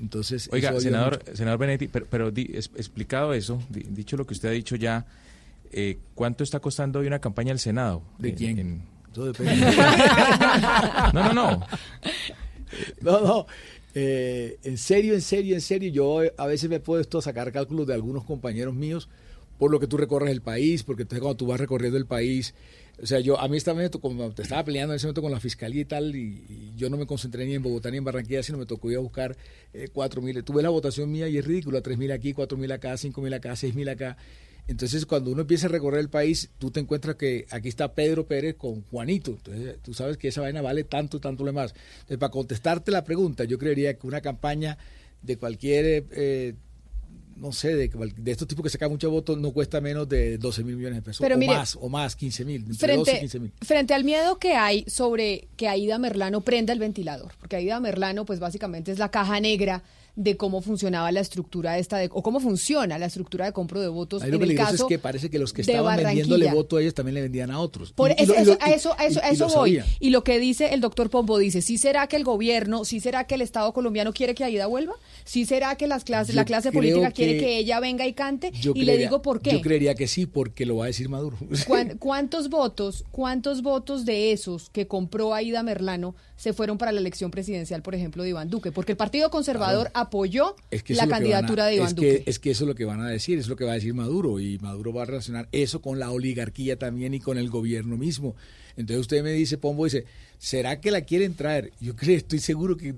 Entonces, Oiga, senador, mucho. senador Benetti, pero, pero di- es- explicado eso, di- dicho lo que usted ha dicho ya, eh, ¿cuánto está costando hoy una campaña al Senado? ¿De En- quién? en- Eso depende. No, no, no. No, no. Eh, en serio, en serio, en serio, yo eh, a veces me he puesto a sacar cálculos de algunos compañeros míos por lo que tú recorres el país, porque entonces cuando tú vas recorriendo el país, o sea, yo a mí esta vez, como te estaba peleando en ese momento con la fiscalía y tal, y, y yo no me concentré ni en Bogotá ni en Barranquilla, sino me tocó ir a buscar eh, cuatro mil. Tuve la votación mía y es ridícula, tres mil aquí, cuatro mil acá, cinco mil acá, seis mil acá. Entonces, cuando uno empieza a recorrer el país, tú te encuentras que aquí está Pedro Pérez con Juanito. Entonces, tú sabes que esa vaina vale tanto, tanto lo demás. Entonces, para contestarte la pregunta, yo creería que una campaña de cualquier, eh, no sé, de, de estos tipos que sacan muchos votos, no cuesta menos de 12 mil millones de pesos. Pero o mire, más, o más, 15 mil. Entre 12 y Frente, 15 mil. frente al miedo que hay sobre que Aida Merlano prenda el ventilador, porque Aida Merlano, pues básicamente es la caja negra de cómo funcionaba la estructura esta de, o cómo funciona la estructura de compro de votos Ahí lo en el caso es que parece que los que de estaban vendiéndole voto a ellos también le vendían a otros. Por Y- y eso, lo- eso- a eso, a eso, a eso voy. Y lo que dice el doctor Pombo dice, ¿sí será que el gobierno, sí será que el Estado colombiano quiere que Aida vuelva? ¿Sí será que las clases, Yo la clase política quiere que- ella venga y cante? Yo y le digo por qué. Yo creería que sí, porque lo va a decir Maduro. ¿Cuán- ¿Cuántos votos, cuántos votos de esos que compró Aida Merlano se fueron para la elección presidencial, por ejemplo, de Iván Duque? Porque el Partido Conservador apoyó Es que eso la candidatura a- de Iván es Duque. Que, es que eso es lo que van a decir, es lo que va a decir Maduro. Y Maduro va a relacionar eso con la oligarquía también y con el gobierno mismo. Entonces usted me dice, Pombo dice, ¿será que la quieren traer? Yo creo, estoy seguro que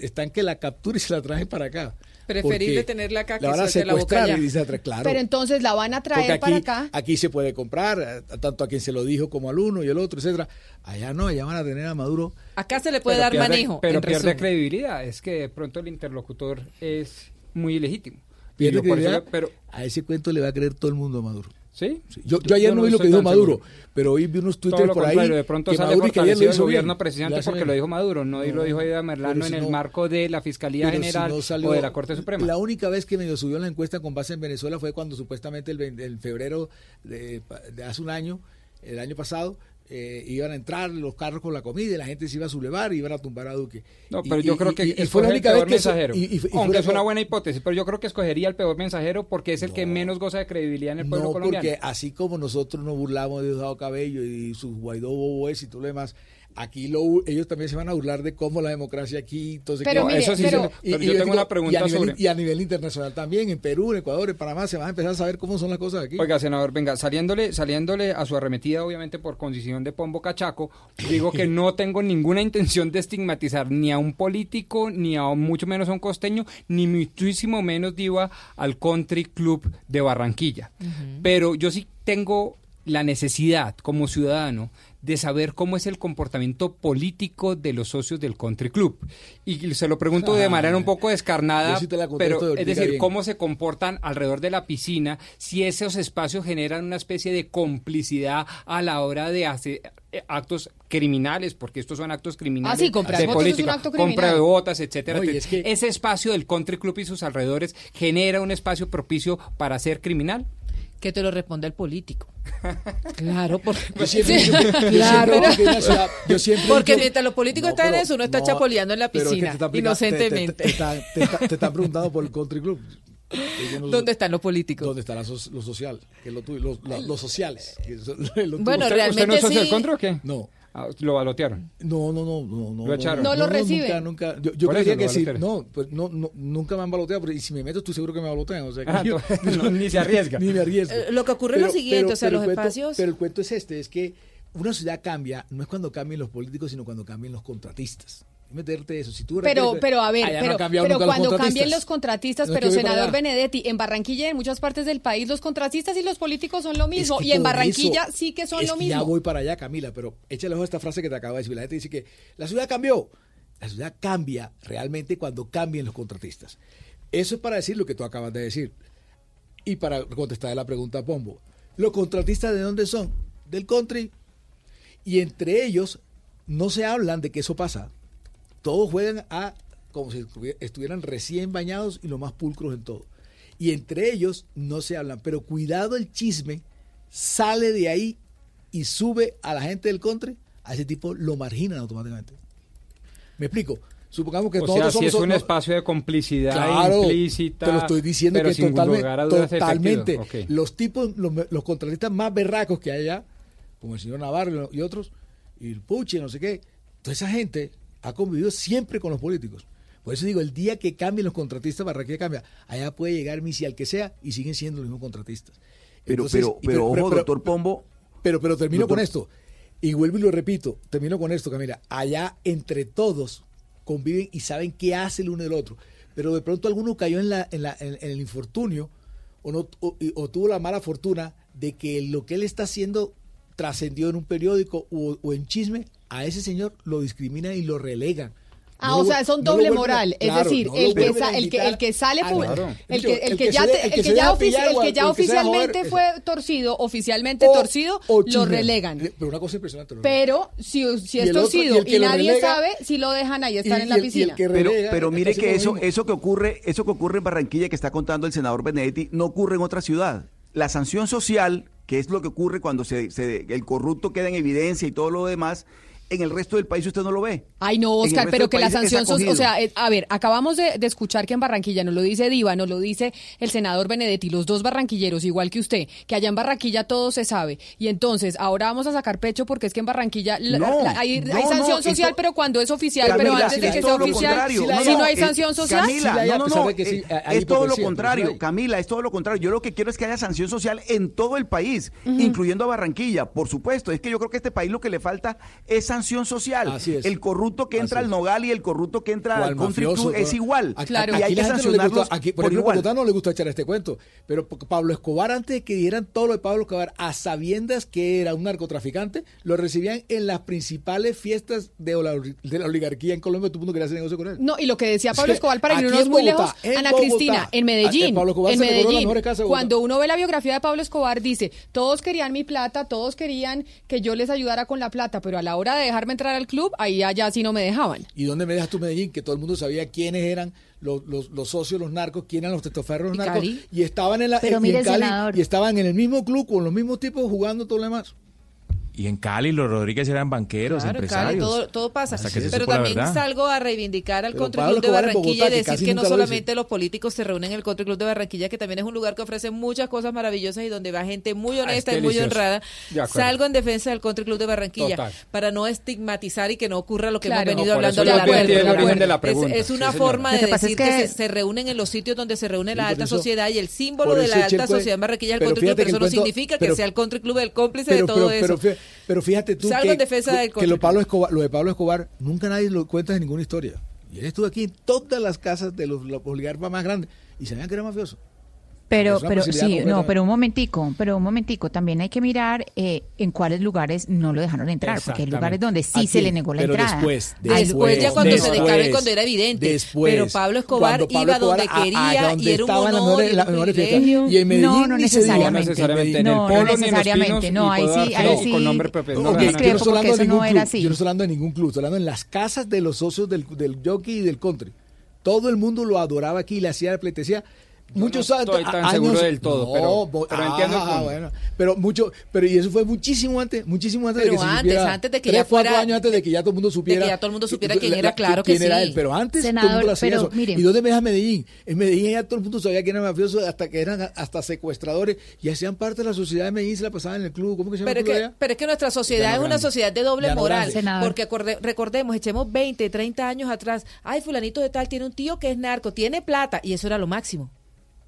están que la captura y se la traen para acá. Preferible tenerla acá que la van a la boca y dice claro. Pero entonces la van a traer aquí, para acá. aquí se puede comprar, a- tanto a quien se lo dijo como al uno y el otro, etcétera. Allá no, allá van a tener a Maduro. Acá se le puede Pero dar pierde- manejo. Pero en pierde resumen. credibilidad. Es que de pronto el interlocutor es muy ilegítimo. Pierde credibilidad, pero a ese cuento le va a creer todo el mundo a Maduro. ¿Sí? Yo, yo ayer no vi lo que dijo Maduro, seguro. pero hoy vi unos Twitter por ahí. de pronto que sale Maduro que ayer lo hizo gobierno bien. precisamente porque bien. lo dijo Maduro, no, y lo dijo Aida Merlano si en el no- marco de la Fiscalía si General no salió- o de la Corte Suprema. La única vez que medio subió la encuesta con base en Venezuela fue cuando supuestamente el, el febrero de, de hace un año, el año pasado, eh, iban a entrar los carros con la comida y la gente se iba a sublevar y iban a tumbar a Duque. No, pero y- yo creo que y- fue el vez peor que mensajero. Aunque es una buena hipótesis, pero yo creo que escogería el peor mensajero porque es el que menos goza de credibilidad en el pueblo No, colombiano. porque así como nosotros nos burlamos de Diosdado Cabello y sus Guaidó Boboes y todo lo demás, aquí lo, ellos también se van a burlar de cómo la democracia aquí. Entonces, Pero que- mire, eso sí, pero- se- pero yo tengo digo, una pregunta y a, nivel, sobre... y a nivel internacional también, en Perú, en Ecuador, en Panamá, se van a empezar a saber cómo son las cosas aquí. Oiga, senador, venga, saliéndole, saliéndole a su arremetida, obviamente por condición de pombo cachaco, digo que no tengo ninguna intención de estigmatizar ni a un político, ni a mucho menos a un costeño, ni muchísimo menos diva al Country Club de Barranquilla. Pero yo sí tengo la necesidad como ciudadano de saber cómo es el comportamiento político de los socios del country club. Y se lo pregunto de Ah, manera un poco descarnada, sí te la contesto pero de es decir, bien. cómo se comportan alrededor de la piscina, si esos espacios generan una especie de complicidad a la hora de hacer eh, actos criminales, porque estos son actos criminales Ah, sí, comprar de votos es un política, acto compra de botas, etcétera. No, y etcétera. es que- Ese espacio del country club y sus alrededores genera un espacio propicio para ser criminal que te lo responda el político. Claro, porque, sí, claro. Porque, mientras los políticos están en eso, uno está no, chapoleando en la piscina, inocentemente. Te, están preguntando por el country club. ¿Dónde están los políticos? ¿Dónde está lo social? Los, sociales. Bueno, realmente usted no es o qué? No. Ah, lo balotearon. No, no, no, no, no. Lo echaron. No, no, lo reciben. Nunca, nunca. Yo, yo creía que sí. No, pues no, no, nunca me han baloteado, pero y si me meto, tú seguro que me balotean. O sea, que ah, yo, ni se arriesga. Ni me arriesgo. Eh, lo que ocurre es lo siguiente, o sea, los espacios. Pero el cuento es este, es que una ciudad cambia, no es cuando cambien los políticos, sino cuando cambien los contratistas meterte eso. Si tú pero, eres, pero a ver, pero, pero cuando cambien los contratistas, pero senador Benedetti, en Barranquilla y en muchas partes del país, los contratistas y los políticos son lo mismo. Y en Barranquilla sí que son lo mismo. Ya voy para allá, Camila, pero échale ojo a esta frase que te acabo de decir. La gente dice que la ciudad cambió. La ciudad cambia realmente cuando cambien los contratistas. Eso es para decir lo que tú acabas de decir. Y para contestar la pregunta a Pombo. ¿Los contratistas de dónde son? Del country. Y entre ellos no se hablan de que eso pasa. Todos juegan a como si estuvieran recién bañados y lo más pulcros en todo. Y entre ellos no se hablan, pero cuidado el chisme sale de ahí y sube a la gente del country, a ese tipo lo marginan automáticamente. ¿Me explico? Supongamos que o sea, si es un espacio de complicidad claro, implícita. Te lo estoy diciendo que totalmente, totalmente los tipos, los, los, contratistas más berracos que hay allá, como el señor Navarro y otros, y el Puche, no sé qué, toda esa gente ha convivido siempre con los políticos. Por eso digo, el día que cambien los contratistas, Barranquilla cambia. Allá puede llegar Misi al que sea y siguen siendo los mismos contratistas. Pero, pero, pero, ojo, doctor Pombo. Pero, pero termino con esto. Y vuelvo y lo repito, termino con esto, Camila. Allá entre todos conviven y saben qué hace el uno del otro. Pero de pronto alguno cayó en, la, en, la, en, en el infortunio o, no, o, o, tuvo la mala fortuna de que lo que él está haciendo trascendió en un periódico o en chisme a ese señor lo discrimina y lo relega. Ah, o sea, es un doble moral. Es decir, el, que sa, el, que, el que sale. El, que, ya, oficialmente fue torcido, oficialmente torcido, o lo relegan. Pero una cosa impresionante. pero si, si es torcido y, nadie sabe, si lo dejan ahí estar en la piscina. Pero, pero mire que eso, eso, que ocurre, eso que ocurre en Barranquilla, que está contando el senador Benedetti, no ocurre en otra ciudad. La sanción social, que es lo que ocurre cuando se, el corrupto queda en evidencia y todo lo demás en el resto del país usted no lo ve. Ay, no, Oscar, pero que la sanción, sos, o sea, eh, a ver, acabamos de, escuchar que en Barranquilla nos lo dice Diva, nos lo dice el senador Benedetti, los dos barranquilleros, igual que usted, que allá en Barranquilla todo se sabe. Y entonces, ahora vamos a sacar pecho porque es que en Barranquilla no, hay, no, hay, sanción social, pero cuando es oficial, Camila, pero antes de que sea oficial, si, no, hay eh, sanción social. Camila, hay, que eh, sí, es, todo lo contrario, Camila, es todo lo contrario. Yo lo que quiero es que haya sanción social en todo el país, incluyendo a Barranquilla, por supuesto. Es que yo creo que a este país lo que le falta es sanción sanción social. Así es. El corrupto que entra al Nogal y el corrupto que entra al Country mafioso, es igual. Claro. y hay que sancionarlos aquí, por, por ejemplo, igual. no le gusta echar este cuento, pero Pablo Escobar, antes de que dieran todo lo de Pablo Escobar, a sabiendas que era un narcotraficante, lo recibían en las principales fiestas de la, oligarquía en Colombia. Todo el mundo quería hacer negocio con él. No, y lo que decía Pablo Escobar, para irnos muy lejos, Ana Cristina, en eh, Medellín, en Medellín, cuando uno ve la biografía de Pablo Escobar, dice, todos querían mi plata, todos querían que yo les ayudara con la plata, pero a la hora de dejarme entrar al club, ahí allá sí no me dejaban. ¿Y dónde me dejas tú Medellín? Que todo el mundo sabía quiénes eran los, los, los socios, los narcos, quiénes eran los tetoferros, los narcos. Y estaban en la Pero y estaban en el mismo club con los mismos tipos jugando todo lo demás. Y en Cali los Rodríguez eran banqueros, claro, empresarios. Cali, todo, pasa. Pero también salgo a reivindicar al Country Club de Barranquilla y que decir que no solamente los políticos se reúnen en el Country Club de Barranquilla, que también es un lugar que ofrece muchas cosas maravillosas y donde va gente muy honesta y muy honrada. Salgo en defensa del Country Club de Barranquilla para no estigmatizar y que no ocurra lo que hemos venido hablando de la entiendo. Es, una forma de decir que, se, reúnen en los sitios donde se reúne la alta sociedad y el símbolo de la alta sociedad en Barranquilla el Country Club, pero eso no significa que sea el Country Club el cómplice de todo eso. Pero fíjate tú Salgo que, que lo, lo de Pablo Escobar nunca nadie lo cuenta en ninguna historia. Y él estuvo aquí en todas las casas de los, los más grandes y sabían que era mafioso. Pero, pero sí, no, pero un momentico, pero un momentico, también hay que mirar eh, en cuáles lugares no lo dejaron entrar, porque hay lugares donde sí Aquí, se le negó la pero entrada. Después, después, después ya cuando después, se declaró y cuando era evidente. Después, pero Pablo Escobar Pablo iba Escobar donde a, quería a donde y era un honor, la, la, y en Medellín no, no necesariamente, no necesariamente, no, necesariamente, no, ahí sí, ahí sí. Nombre eso no era así. Yo no estoy hablando de ningún club, estoy hablando en las casas de los socios del jockey y del country. Todo el mundo lo adoraba aquí, y le hacía, le pletecía muchos no a- estoy tan años seguro del todo, No, pero- bo- pero entiendo el ah, punto. bueno, pero mucho, pero y eso fue muchísimo antes, muchísimo antes Pero de que se antes, supiera, antes de que tres, ya fuera- cuatro años antes de que ya todo el mundo supiera, ya todo el mundo supiera que- quién era, la- claro que era sí. él, pero antes todo el Senador, mundo eso. mire. ¿Y dónde me deja Medellín? En Medellín ya todo el mundo sabía quién era mafioso, hasta que eran hasta secuestradores y hacían parte de la sociedad de Medellín, se la pasaban en el club, ¿cómo que se llama Pero el es, club que, allá? pero es que nuestra sociedad es una Grande. sociedad de doble moral. Senador. Porque acorde- recordemos, echemos 20, 30 años atrás. Ay, fulanito de tal tiene un tío que es narco, tiene plata. Y eso era lo máximo.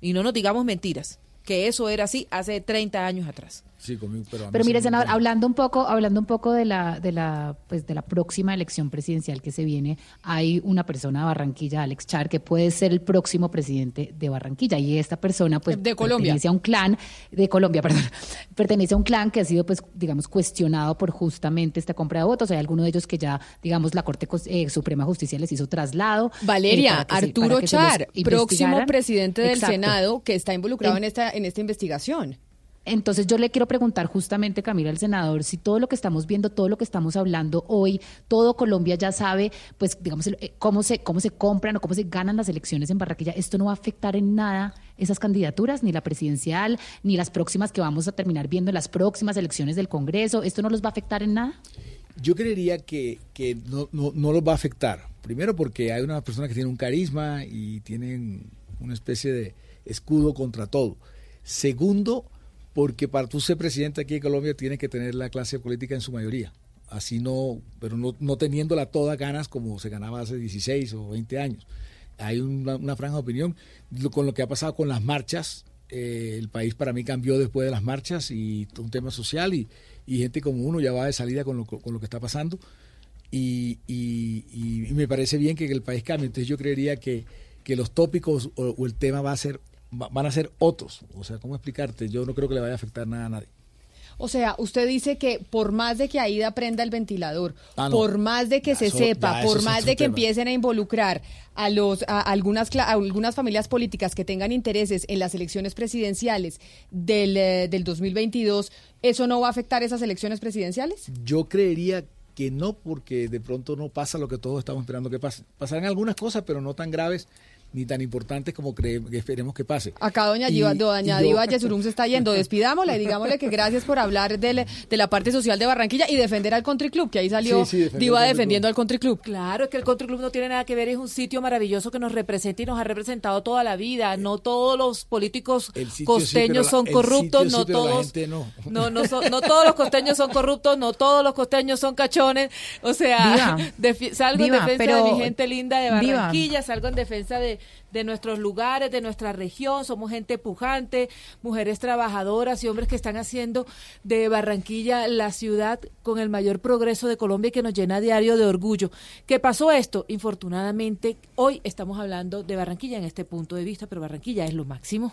Y no nos digamos mentiras. Que eso era así hace 30 años atrás. Sí, conmigo, pero Pero mire, senador, hablando un poco, hablando un poco de la, de la, pues de la próxima elección presidencial que se viene, hay una persona de Barranquilla, Alex Char, que puede ser el próximo presidente de Barranquilla. Y esta persona, pues, De Colombia. pertenece a un clan, de Colombia, perdón, pertenece a un clan que ha sido, pues, digamos, cuestionado por justamente esta compra de votos. Hay algunos de ellos que ya, digamos, la Corte eh, Suprema de Justicia les hizo traslado. eh, Valeria, Arturo se Char, próximo presidente del Exacto. Senado que está involucrado En- en esta, en esta investigación. Entonces yo le quiero preguntar justamente, Camila, al senador, si todo lo que estamos viendo, todo lo que estamos hablando hoy, todo Colombia ya sabe, pues digamos, eh, cómo se, cómo se compran o cómo se ganan las elecciones en Barranquilla, esto no va a afectar en nada esas candidaturas, ni la presidencial, ni las próximas que vamos a terminar viendo en las próximas elecciones del Congreso, ¿esto no los va a afectar en nada? Yo creería que, no, no, no los va a afectar. Primero porque hay una persona que tiene un carisma y tienen una especie de escudo contra todo. Segundo, porque para tú ser presidente aquí en Colombia tienes que tener la clase política en su mayoría. Así no, pero no, no teniéndola todas ganas como se ganaba hace 16 o 20 años. Hay una, una franja de opinión con lo que ha pasado con las marchas. eh, el país para mí cambió después de las marchas y un tema social y, gente como uno ya va de salida con lo, con lo que está pasando y, y- y- me parece bien que el país cambie. Entonces yo creería que, que los tópicos o el tema va a ser, va- van a ser otros. O sea, ¿cómo explicarte? Yo no creo que le vaya a afectar nada a nadie. O sea, usted dice que por más de que Aida prenda el ventilador, Ah, no. por más de que Ya, se eso- sepa, ya, por más de que tema. empiecen a involucrar a los a algunas a algunas familias políticas que tengan intereses en las elecciones presidenciales del, eh, del 2022, ¿eso no va a afectar esas elecciones presidenciales? Yo creería que no, porque de pronto no pasa lo que todos estamos esperando que pase. Pasarán algunas cosas, pero no tan graves ni tan importantes como cre- que esperemos que pase. Acá doña Y- Diva, y doña yo- Diva Yesurum se está yendo. Despidámosla y digámosle que gracias por hablar del- de la parte social de Barranquilla y defender al Country Club, que ahí salió Sí, Diva defendiendo al Country Club. Claro, es que el Country Club no tiene nada que ver, es un sitio maravilloso que nos representa y nos ha representado toda la vida. No todos los políticos sí, costeños la- son corruptos, no todos. no. No, no, son- no todos los costeños son corruptos, no todos los costeños son cachones. O sea, Diva, defi- salgo Diva, en defensa pero- de mi gente linda de Diva. Barranquilla, salgo en defensa de, de nuestros lugares, de nuestra región. Somos gente pujante, mujeres trabajadoras y hombres que están haciendo de Barranquilla la ciudad con el mayor progreso de Colombia y que nos llena a diario de orgullo. ¿Qué pasó esto? Infortunadamente, hoy estamos hablando de Barranquilla en este punto de vista, pero Barranquilla es lo máximo.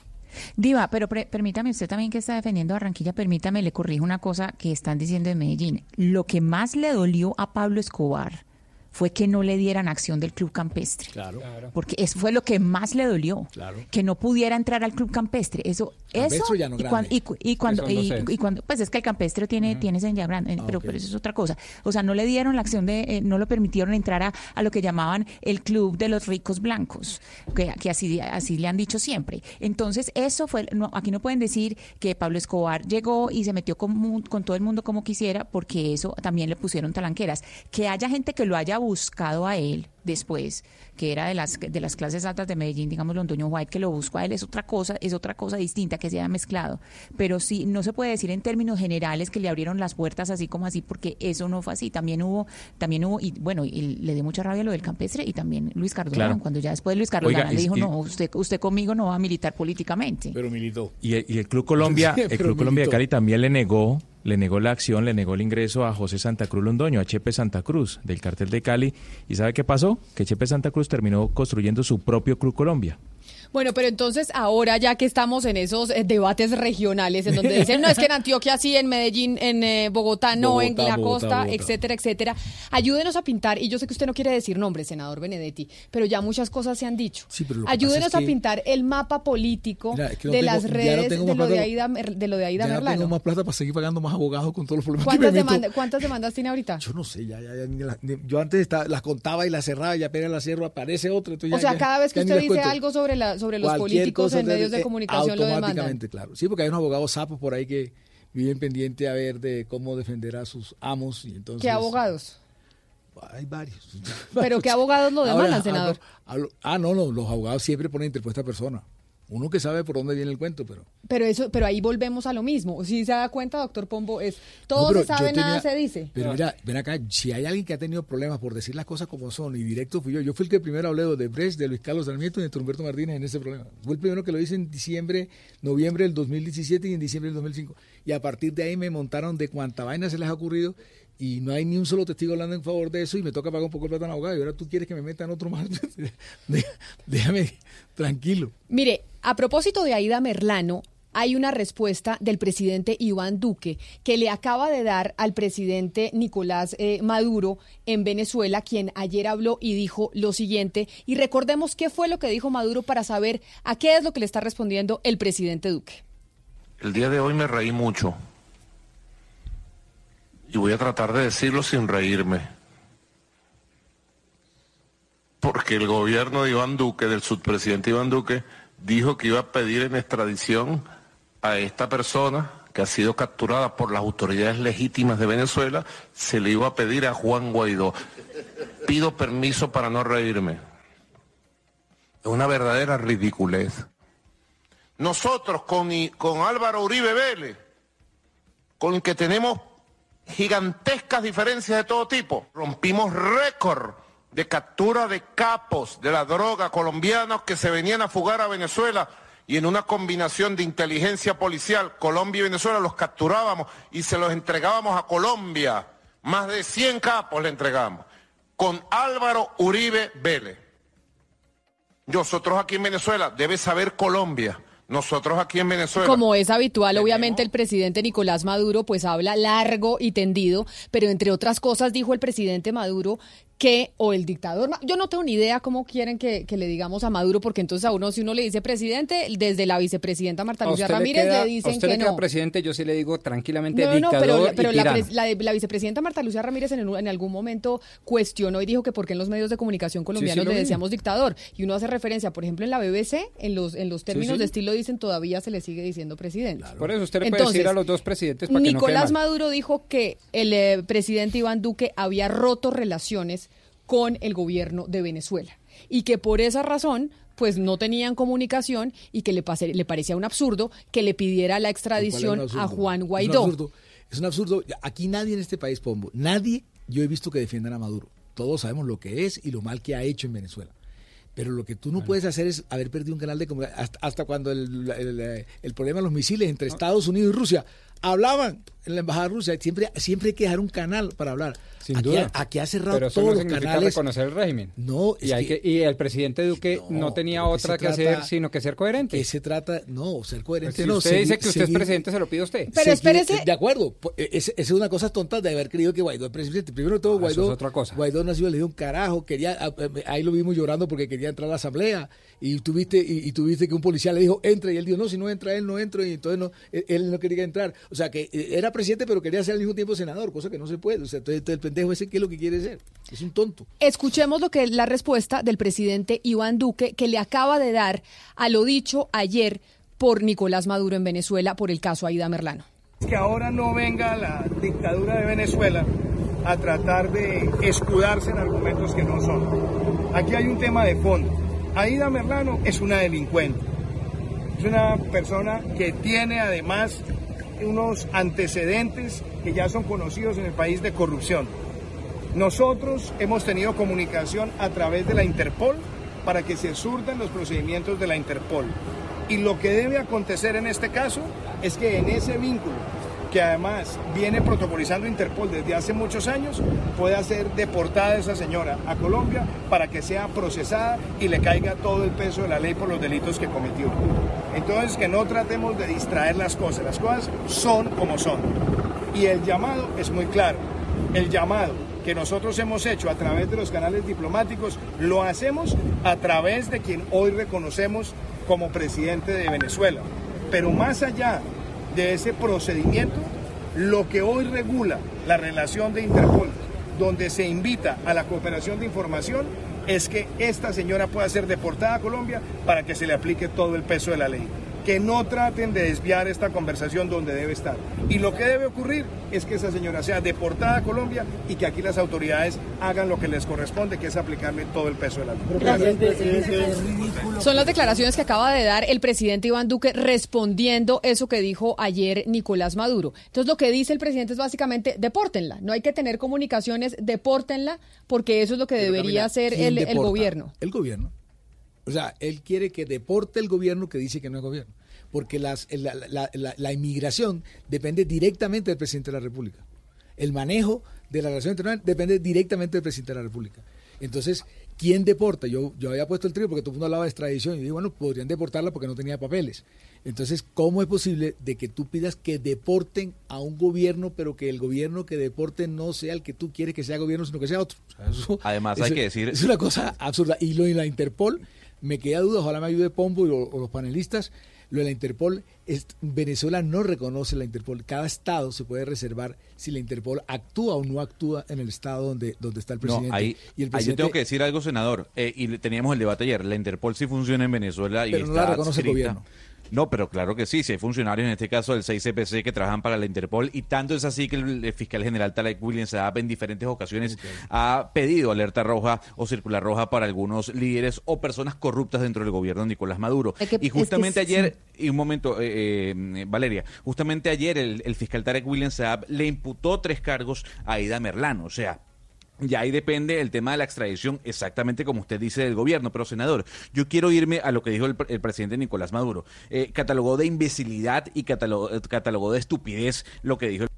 Diva, pero pre- permítame, usted también que está defendiendo a Barranquilla, permítame, le corrijo una cosa que están diciendo en Medellín. Lo que más le dolió a Pablo Escobar fue que no le dieran acción del Club Campestre. Claro. Porque eso fue lo que más le dolió. Claro. Que no pudiera entrar al Club Campestre. Eso, Campestre eso. ya no y, cuan- y y cuando, y, cuando, pues es que el Campestre tiene, tiene ese ya grande, Ah, pero, pero eso es otra cosa. O sea, no le dieron la acción de, eh, no lo permitieron entrar a, a lo que llamaban el Club de los Ricos Blancos, que, que así, así le han dicho siempre. Entonces, eso fue, no, aquí no pueden decir que Pablo Escobar llegó y se metió con, mu- con todo el mundo como quisiera, porque eso también le pusieron talanqueras. Que haya gente que lo haya buscado a él después, que era de las de las clases altas de Medellín, digamos Londoño White, que lo buscó a él, es otra cosa, es otra cosa distinta que se haya mezclado. Pero sí, no se puede decir en términos generales que le abrieron las puertas así como así, porque eso no fue así. También hubo, también hubo, y bueno, y le dio mucha rabia lo del campestre y también Luis Cardona, Claro. cuando ya después Luis Cardona Oiga, le dijo, y- no, usted, usted conmigo no va a militar políticamente. Pero militó. Y el, y el Club Colombia, Sí, el Club Colombia de. Cali también le negó, le negó la acción, le negó el ingreso a José Santa Cruz Londoño, a Chepe Santa Cruz, del cartel de Cali. ¿Y sabe qué pasó? Que Chepe Santa Cruz terminó construyendo su propio Club Colombia. Bueno, pero entonces ahora ya que estamos en esos eh, debates regionales en donde dicen, no, es que en Antioquia sí, en Medellín, en eh, Bogotá no, en la Bogotá, costa, Bogotá. etcétera, etcétera. Ayúdenos a pintar, y yo sé que usted no quiere decir nombres, senador Benedetti, pero ya muchas cosas se han dicho. Sí, pero Ayúdenos a que- pintar el mapa político Mira, es que no de tengo- las no redes tengo de, lo de, Aida, de lo de Aida ya no Merlano. tengo más plata para seguir pagando más abogados con todos los problemas que ¿Cuántas, me meto. demanda- ¿Cuántas demandas tiene ahorita? Yo no sé, ya, ya, ya, ni la- ni- yo antes las contaba y las cerraba, ya apenas la cierro, aparece otra. entonces o sea, cada vez que usted dice algo sobre la sobre los políticos en medios de comunicación lo. Automáticamente, claro. Sí, porque hay unos abogados sapos por ahí que viven pendiente a ver de cómo defender a sus amos y entonces ¿Qué abogados? hay varios. Pero ¿qué abogados lo demandan, senador? hablo- hablo- ah, no, no, los abogados siempre ponen interpuesta persona. Uno que sabe por dónde viene el cuento, pero Pero eso, pero ahí volvemos a lo mismo. Si se da cuenta, doctor Pombo, es todo No, se sabe, tenía- nada se dice. Pero mira, ven acá, si hay alguien que ha tenido problemas por decir las cosas como son y directo fui yo. Yo fui el que primero hablé de Brecht, de Luis Carlos Sarmiento y de Humberto Martínez en ese problema. Fue el primero que lo hice en diciembre, noviembre del 2017 y en diciembre del 2005. Y a partir de ahí me montaron de cuánta vaina se les ha ocurrido y no hay ni un solo testigo hablando en favor de eso y me toca pagar un poco el plata al abogado. Y ahora tú quieres que me metan otro más. Dé- Déjame tranquilo. Mire, a propósito de Aida Merlano, hay una respuesta del presidente Iván Duque que le acaba de dar al presidente Nicolás eh, Maduro en Venezuela, quien ayer habló y dijo lo siguiente. Y recordemos qué fue lo que dijo Maduro para saber a qué es lo que le está respondiendo el presidente Duque. El día de hoy me reí mucho. Y voy a tratar de decirlo sin reírme. Porque el gobierno de Iván Duque, del subpresidente Iván Duque, dijo que iba a pedir en extradición a esta persona que ha sido capturada por las autoridades legítimas de Venezuela, se le iba a pedir a Juan Guaidó. Pido permiso para no reírme. Es una verdadera ridiculez. Nosotros con, con Álvaro Uribe Vélez, con el que tenemos gigantescas diferencias de todo tipo, rompimos récord de captura de capos de la droga colombianos que se venían a fugar a Venezuela y en una combinación de inteligencia policial, Colombia y Venezuela los capturábamos y se los entregábamos a Colombia. Más de 100 capos le entregamos. Con Álvaro Uribe Vélez. Nosotros aquí en Venezuela, debe saber Colombia. Nosotros aquí en Venezuela. Como es habitual, obviamente el presidente Nicolás Maduro pues habla largo y tendido, pero entre otras cosas dijo el presidente Maduro que, o el dictador, yo no tengo ni idea cómo quieren que, que le digamos a Maduro, porque entonces a uno, si uno le dice presidente, desde la vicepresidenta Marta Lucía usted le Ramírez queda- le a dicen usted que le queda no. presidente, yo sí le digo tranquilamente No, no, dictador pero, y pero la, vicepresidenta Marta Lucía Ramírez en, el- en algún momento cuestionó y dijo que porque en los medios de comunicación colombianos lo le decíamos dictador. Y uno hace referencia, por ejemplo, en la BBC, en los, en los términos sí. de estilo dicen todavía se le sigue diciendo presidente. Por eso usted le puede decir a los dos presidentes para que no Nicolás. Maduro dijo que el eh, presidente Iván Duque había roto relaciones con el gobierno de Venezuela y que por esa razón pues no tenían comunicación y que le, pase- le parecía un absurdo que le pidiera la extradición ¿Cuál es un a? Juan Es un Guaidó. absurdo. Es un absurdo. Aquí nadie en este país, Pombo, nadie yo he visto que defiendan a Maduro. Todos sabemos lo que es y lo mal que ha hecho en Venezuela. Pero lo que tú no puedes hacer es haber perdido un canal de comunicación. Hasta, hasta cuando el, el- el problema de los misiles entre Estados Unidos y Rusia hablaban en la embajada de Rusia. Siempre, siempre hay que dejar un canal para hablar. Sin aquí, duda. Aquí ha cerrado Pero eso todos no los significa canales. reconocer el régimen. No, y, es hay que- que- y el presidente Duque no, tenía que otra que hacer sino que ser coherente. que se trata, no, ser coherente. Pues si no, usted seguir- dice que usted es seguir- presidente, se lo pide usted. Pero espérese- De acuerdo, po- e, es, es una cosa tonta de haber creído que Guaidó es presidente. Primero todo, Ah, eso Guaidó, es otra cosa. Guaidó nació, le dio un carajo, quería, a- a- ahí lo vimos llorando porque quería entrar a la asamblea y tuviste y, y tuviste que un policía le dijo, entra, y él dijo, no, si no entra él, no entro, y entonces no, él, él no quería entrar. O sea, que eh, era presidente, pero quería ser al mismo tiempo senador, cosa que no se puede. O sea, entonces el pendejo ese, ¿qué es lo que quiere ser? Es un tonto. Escuchemos lo que es la respuesta del presidente Iván Duque que le acaba de dar a lo dicho ayer por Nicolás Maduro en Venezuela por el caso Aida Merlano. que ahora no venga la dictadura de Venezuela a tratar de escudarse en argumentos que no son. Aquí hay un tema de fondo. Aida Merlano es una delincuente. Es una persona que tiene además unos antecedentes que ya son conocidos en el país de corrupción. Nosotros hemos tenido comunicación a través de la Interpol para que se surtan los procedimientos de la Interpol. Y lo que debe acontecer en este caso es que en ese vínculo, que además viene protocolizando Interpol desde hace muchos años, pueda ser deportada esa señora a Colombia para que sea procesada y le caiga todo el peso de la ley por los delitos que cometió. Entonces, que no tratemos de distraer las cosas, las cosas son como son. Y el llamado es muy claro, el llamado que nosotros hemos hecho a través de los canales diplomáticos, lo hacemos a través de quien hoy reconocemos como presidente de Venezuela. Pero más allá de ese procedimiento, lo que hoy regula la relación de Interpol, donde se invita a la cooperación de información, es que esta señora pueda ser deportada a Colombia para que se le aplique todo el peso de la ley. Que no traten de desviar esta conversación donde debe estar. Y lo que debe ocurrir es que esa señora sea deportada a Colombia y que aquí las autoridades hagan lo que les corresponde, que es aplicarle todo el peso de la ley. Son las declaraciones que acaba de dar el presidente Iván Duque respondiendo eso que dijo ayer Nicolás Maduro. Entonces lo que dice el presidente es básicamente depórtenla, no hay que tener comunicaciones, depórtenla, porque eso es lo que Pero, debería Camila, hacer ¿quién el, el gobierno. El gobierno. O sea, él quiere que deporte el gobierno que dice que no es gobierno. Porque las, la, la- la- la inmigración depende directamente del presidente de la República. El manejo de la relación internacional depende directamente del presidente de la República. Entonces, ¿quién deporta? Yo, yo había puesto el trío porque todo el mundo hablaba de extradición y dije, bueno, podrían deportarla porque no tenía papeles. Entonces, ¿cómo es posible de que tú pidas que deporten a un gobierno, pero que el gobierno que deporte no sea el que tú quieres que sea gobierno, sino que sea otro? O sea, eso- Además, hay que decir- Es una cosa absurda. Y lo de la Interpol, me queda duda, ojalá me ayude Pombo y, o, o los panelistas. Lo de la Interpol, es, Venezuela no reconoce la Interpol. Cada estado se puede reservar si la Interpol actúa o no actúa en el estado donde, donde está el presidente. No, ahí, y el ahí yo presidente tengo que decir algo, senador. Eh, y teníamos el debate ayer. La Interpol sí funciona en Venezuela y Pero no está la reconoce el gobierno. No, pero claro que sí. Si hay funcionarios, en este caso del 6CPC, que trabajan para la Interpol. Y tanto es así que el, el fiscal general Tarek Williams Saab en diferentes ocasiones ha pedido alerta roja o circular roja para algunos líderes o personas corruptas dentro del gobierno de Nicolás Maduro. Es que- y es que justamente sí. ayer, y un momento, eh, eh, Valeria, justamente ayer el, el fiscal Tarek Williams Saab le imputó tres cargos a Aida Merlano. O sea, y ahí depende el tema de la extradición, exactamente como usted dice del gobierno. Pero, senador, yo quiero irme a lo que dijo el, pre- el presidente Nicolás Maduro. Eh, catalogó de imbecilidad y catalogó, catalogó de estupidez lo que dijo el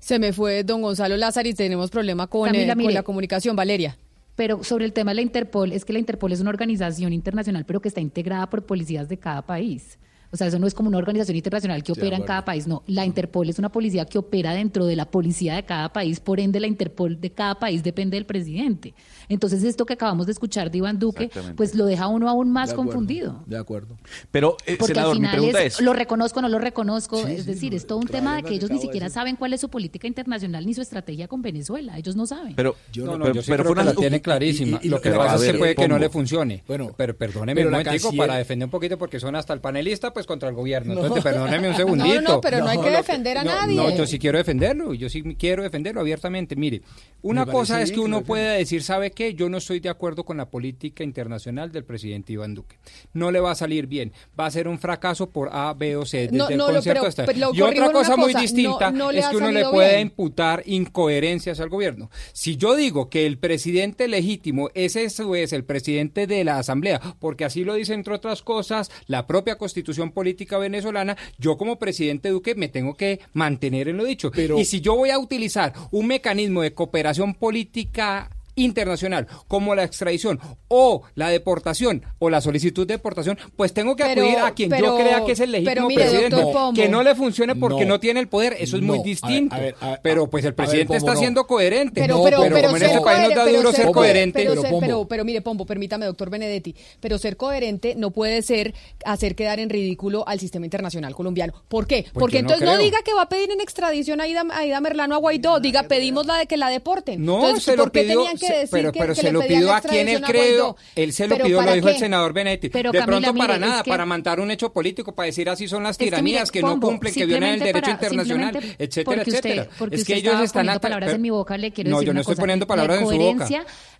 Se me fue don Gonzalo Lázaro y tenemos problema con, Camila, eh, con la comunicación. Valeria. Pero sobre el tema de la Interpol, es que la Interpol es una organización internacional, pero que está integrada por policías de cada país. O sea, eso no es como una organización internacional que opera en cada país, no. La Interpol es una policía que opera dentro de la policía de cada país, por ende la Interpol de cada país depende del presidente. Entonces esto que acabamos de escuchar de Iván Duque, pues lo deja a uno aún más De acuerdo, confundido. De acuerdo. Pero, eh, Porque senador, al mi final pregunta es, es... lo reconozco o no lo reconozco, Sí, es sí, decir, no, es todo un claro, tema de que ellos ni siquiera decir. saben cuál es su política internacional ni su estrategia con Venezuela, ellos no saben. Pero, Yo No, no- pero- yo sí pero creo fue que la tiene clarísima. y- y- lo que pasa es que puede que no le funcione. Bueno, pero perdóneme un momentico para defender un poquito porque son hasta el panelista pues contra el gobierno. No. Entonces, perdóneme un segundito. no, no, pero no, hay que defender a nadie. No, yo sí quiero defenderlo, y yo sí quiero defenderlo abiertamente. Mire, una cosa es que que uno lo puede decir, ¿sabe qué? Yo no estoy de acuerdo con la política internacional del presidente Iván Duque. No le va a salir bien, va a ser un fracaso por A, B o C, desde No, el no, lo- concierto pero- hasta... pero lo y otra cosa muy cosa, distinta no- no le es que uno le puede bien. imputar incoherencias al gobierno. Si yo digo que el presidente legítimo es eso es el presidente de la Asamblea, porque así lo dice entre otras cosas la propia Constitución política venezolana, yo como presidente Duque me tengo que mantener en lo dicho. Pero- y si yo voy a utilizar un mecanismo de cooperación política internacional como la extradición o la deportación o la solicitud de deportación, pues tengo que Pero- acudir a quien pero- yo crea que es el pero legítimo mire, presidente. Pombo. Que no le funcione porque no, No. tiene el poder, eso es muy No. A ver, distinto. a ver, a ver, pero pues el ver, presidente Pombo, está no. siendo coherente. Pero, No, pero, pero pero como en este país nos da coherente- duro pero ser coherente. Pero, Pero, ser- Pombo. pero, pero mire, Pombo, permítame, doctor Benedetti, pero ser coherente no puede ser hacer quedar en ridículo al sistema internacional colombiano. ¿Por qué? Pues Porque no entonces no, diga que va a pedir en extradición a Ida, a Ida Merlano a Guaidó, diga pedimos la de que la deporten. No, Entonces, se lo ¿por qué pidió, tenían que se- decir pero, que, pero que se lo pidió a quien él Guaidó? él se lo ¿Pero pidió, lo dijo qué? el senador Benetti. Pero, de Camila, pronto para mire, nada, que- para montar un hecho político, para decir así son las que, tiranías que, mire, no cumplen, que violan el derecho para- internacional, etcétera, porque usted- etcétera. porque es que ellos están poniendo palabras en mi boca, le quiero no, decir yo una no estoy cosa. poniendo La palabras en su boca.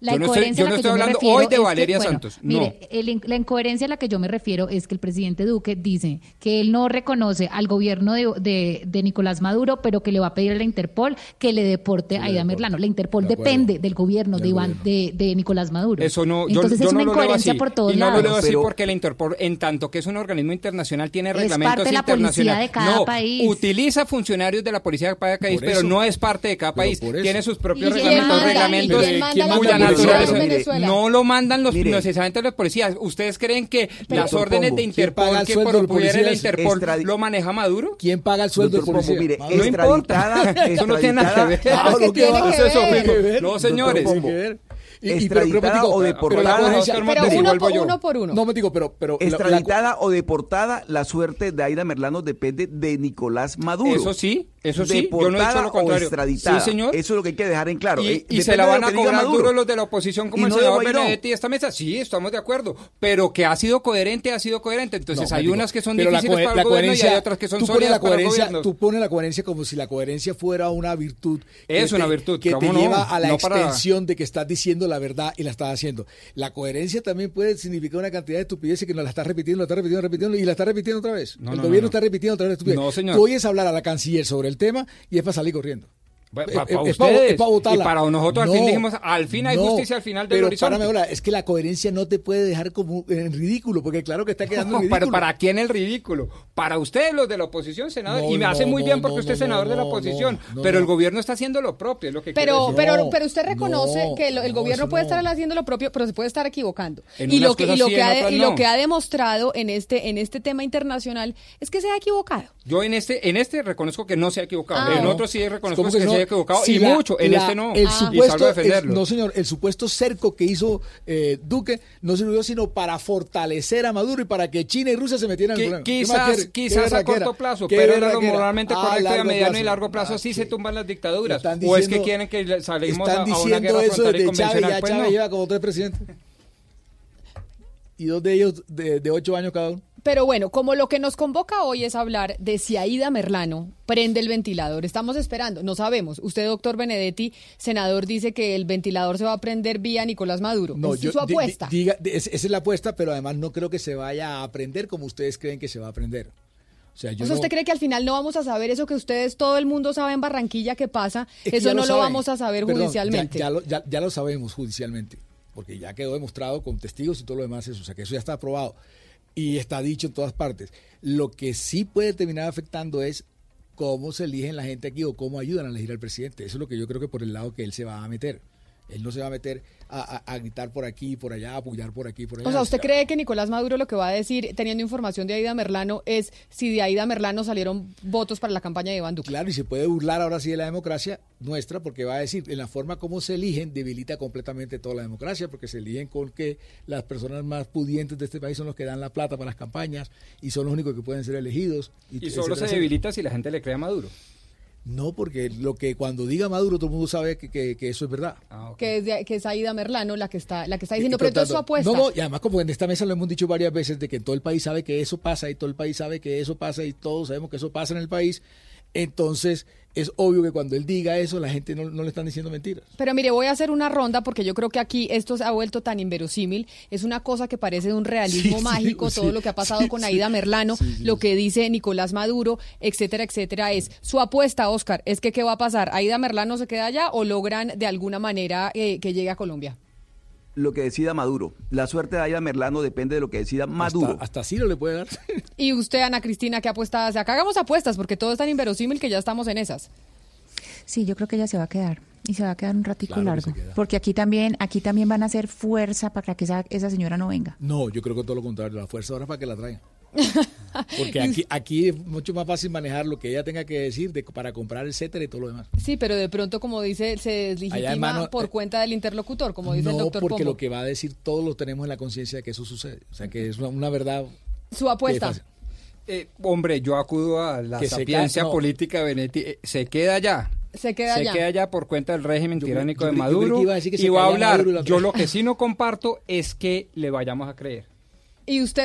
La Yo no estoy, incoherencia yo no que estoy hablando hoy de que- Valeria Santos. Mire, la incoherencia a la que yo me refiero es que el presidente Duque dice que él no reconoce al gobierno de, Nicolás Maduro, pero que le va a pedir a la Interpol que le deporte a Aida Merlano. La Interpol depende del gobierno de, Del Iván, de, de Nicolás Maduro. Eso no, yo, Entonces yo es no una incoherencia así. por todos y no lados. lo leo así Pero- porque la Interpol, en tanto que es un organismo internacional, tiene Es reglamentos parte de la policía internacionales. de cada no, país. utiliza funcionarios de la policía de cada país, Por pero no es parte de cada Pero país. por. Tiene sus ¿Y propios reglamentos, manda? ¿Y reglamentos cuya naturaleza no lo mandan los Mire. necesariamente los policías. ¿Ustedes creen que Pero, las órdenes Pombo, de ¿quién Interpol que del propudiera la? Interpol lo maneja Maduro? ¿Quién paga el sueldo del policía? mire. No importa. Eso no tiene nada que ver. Ah, que ver. No, señores. Tiene que extraditada o deportada. Pero uno vuelvo por yo. uno por uno. No, me digo, pero... pero la- la- Extraditada o deportada, la suerte de Aida Merlano depende de Nicolás Maduro. Eso sí, eso sí, yo no he Deportada dicho lo o extraditada. Sí, señor. Eso es lo que hay que dejar en claro. Y, Eh, y se la van a cobrar Maduro. duro los de la oposición como Y el no senador. Benedetti y esta mesa. Sí, estamos de acuerdo. Pero que ha sido coherente, ha sido coherente. Entonces No, hay unas que son difíciles para la el gobierno y hay otras que son sólidas para coherencia, gobiernos. Tú pones la coherencia como si la coherencia fuera una virtud. Es una virtud, Que te lleva a la extensión de que estás diciendo la verdad y la estás haciendo. La coherencia también puede significar una cantidad de estupideces que nos la estás repitiendo, la estás repitiendo, repitiendo y la estás repitiendo otra vez. No, el no, gobierno no, no. está repitiendo otra vez señor. Tú oyes hablar a la canciller sobre el tema y es para salir corriendo. Para Es- es- es ustedes es pa' votarla. y para nosotros al fin dijimos, al fin hay no, justicia al final del pero horizonte. párame ahora, es que la coherencia no te puede dejar como en ridículo, porque claro que está quedando en No, ridículo. para, ¿Para quién el ridículo? Para ustedes, los de la oposición, senador. No, y me hace muy no, bien porque no, usted es no, senador de la oposición. no, pero no. el gobierno está haciendo lo propio, es lo que quiero Pero, decir. pero, pero usted reconoce no, que el no, gobierno puede no. estar haciendo lo propio, pero se puede estar equivocando. En Y lo que, y lo sí, que ha, y lo que ha demostrado en este, en este tema internacional es que se ha equivocado. Yo en este, en este reconozco que no se ha equivocado. Ah. en No. otro sí reconozco ¿Cómo que, se ha equivocado. Si y la- mucho. En la- este no. El y salgo supuesto, a el- defenderlo. no, señor, el supuesto cerco que hizo eh, Duque no sirvió sino para fortalecer a Maduro y para que China y Rusia se metieran en el problema. ¿Qué más Quizás, quizás a corto plazo, ¿Qué pero en lo moralmente A correcto y a mediano y largo plazo Ah, sí se tumban las dictaduras. Están o es que diciendo- quieren que salimos a, Están a una diciendo guerra eso frontal y Chávez, ya Pues Chávez no. lleva como tres presidentes. Y dos de ellos de, de ocho años cada uno. Pero bueno, como lo que nos convoca hoy es hablar de si Aida Merlano prende el ventilador. Estamos esperando, no sabemos. Usted, doctor Benedetti, senador, dice que el ventilador se va a prender vía Nicolás Maduro. No, ¿Es yo, su apuesta? diga, di- es- esa es la apuesta, pero además no creo que se vaya a aprender como ustedes creen que se va a aprender. O sea, yo o sea, no- ¿usted cree que al final no vamos a saber eso que ustedes, todo el mundo sabe en Barranquilla que pasa? Es que eso no lo, vamos a saber Perdón, ya- judicialmente. Ya, lo, ya- ya lo sabemos judicialmente, porque ya quedó demostrado con testigos y todo lo demás eso. O sea, que eso ya está aprobado y está dicho en todas partes. Lo que sí puede terminar afectando es cómo se eligen la gente aquí o cómo ayudan a elegir al presidente. Eso es lo que yo creo que por el lado que él se va a meter. Él no se va a meter a, a- a gritar por aquí y por allá, a apoyar por aquí y por allá. O sea, ¿usted cree que Nicolás Maduro lo que va a decir, teniendo información de Aida Merlano, es si de Aida Merlano salieron votos para la campaña de Iván Duque? Claro, y se puede burlar ahora sí de la democracia nuestra, porque va a decir, en la forma como se eligen, debilita completamente toda la democracia, porque se eligen con que las personas más pudientes de este país son los que dan la plata para las campañas y son los únicos que pueden ser elegidos. Y solo se etcétera. debilita si la gente le cree a Maduro. No, porque lo que cuando diga Maduro todo el mundo sabe que, que- que eso es verdad. Que es, de- que es Aida Merlano la que está, la que está diciendo, pero entonces su apuesta. No, no, y además como en esta mesa lo hemos dicho varias veces de que todo el país sabe que eso pasa y todo el país sabe que eso pasa y todos sabemos que eso pasa en el país, entonces es obvio que cuando él diga eso la gente no, no le están diciendo mentiras. Pero mire, voy a hacer una ronda porque yo creo que aquí esto se ha vuelto tan inverosímil. Es una cosa que parece de un realismo Sí, mágico, sí, todo lo que ha pasado con. Aida Merlano, lo que dice Nicolás Maduro, etcétera, etcétera. Es su apuesta, Oscar, es que ¿qué va a pasar? ¿Aida Merlano se queda allá o logran de alguna manera eh, que llegue a Colombia? Lo que decida Maduro. La suerte de Aida Merlano depende de lo que decida Maduro. Hasta, hasta Ciro le puede dar. Y usted, Ana Cristina, ¿qué apuesta hace? Acá hagamos apuestas porque todo es tan inverosímil que ya estamos en esas. Sí, yo creo que ella se va a quedar y se va a quedar un ratico Claro largo, porque aquí también aquí también van a hacer fuerza para que esa, esa señora no venga. No, yo creo que todo lo contrario, la fuerza ahora es para que la traigan. Porque aquí, aquí es mucho más fácil manejar lo que ella tenga que decir de, para comprar etcétera y todo lo demás. Sí, pero de pronto, como dice, se deslegitima por cuenta del interlocutor, como dice el no, doctor porque Pombo. lo que va a decir todos lo tenemos en la conciencia de que eso sucede. O sea, que es una, una verdad. Su apuesta. Eh, hombre, yo acudo a la Que sapiencia ca- no. política de Benetti. Eh, se queda allá. Se queda se allá. queda allá por cuenta del régimen Yo- tiránico yo de yo Maduro y va a hablar. Yo lo que sí no comparto es que le vayamos a creer. Y usted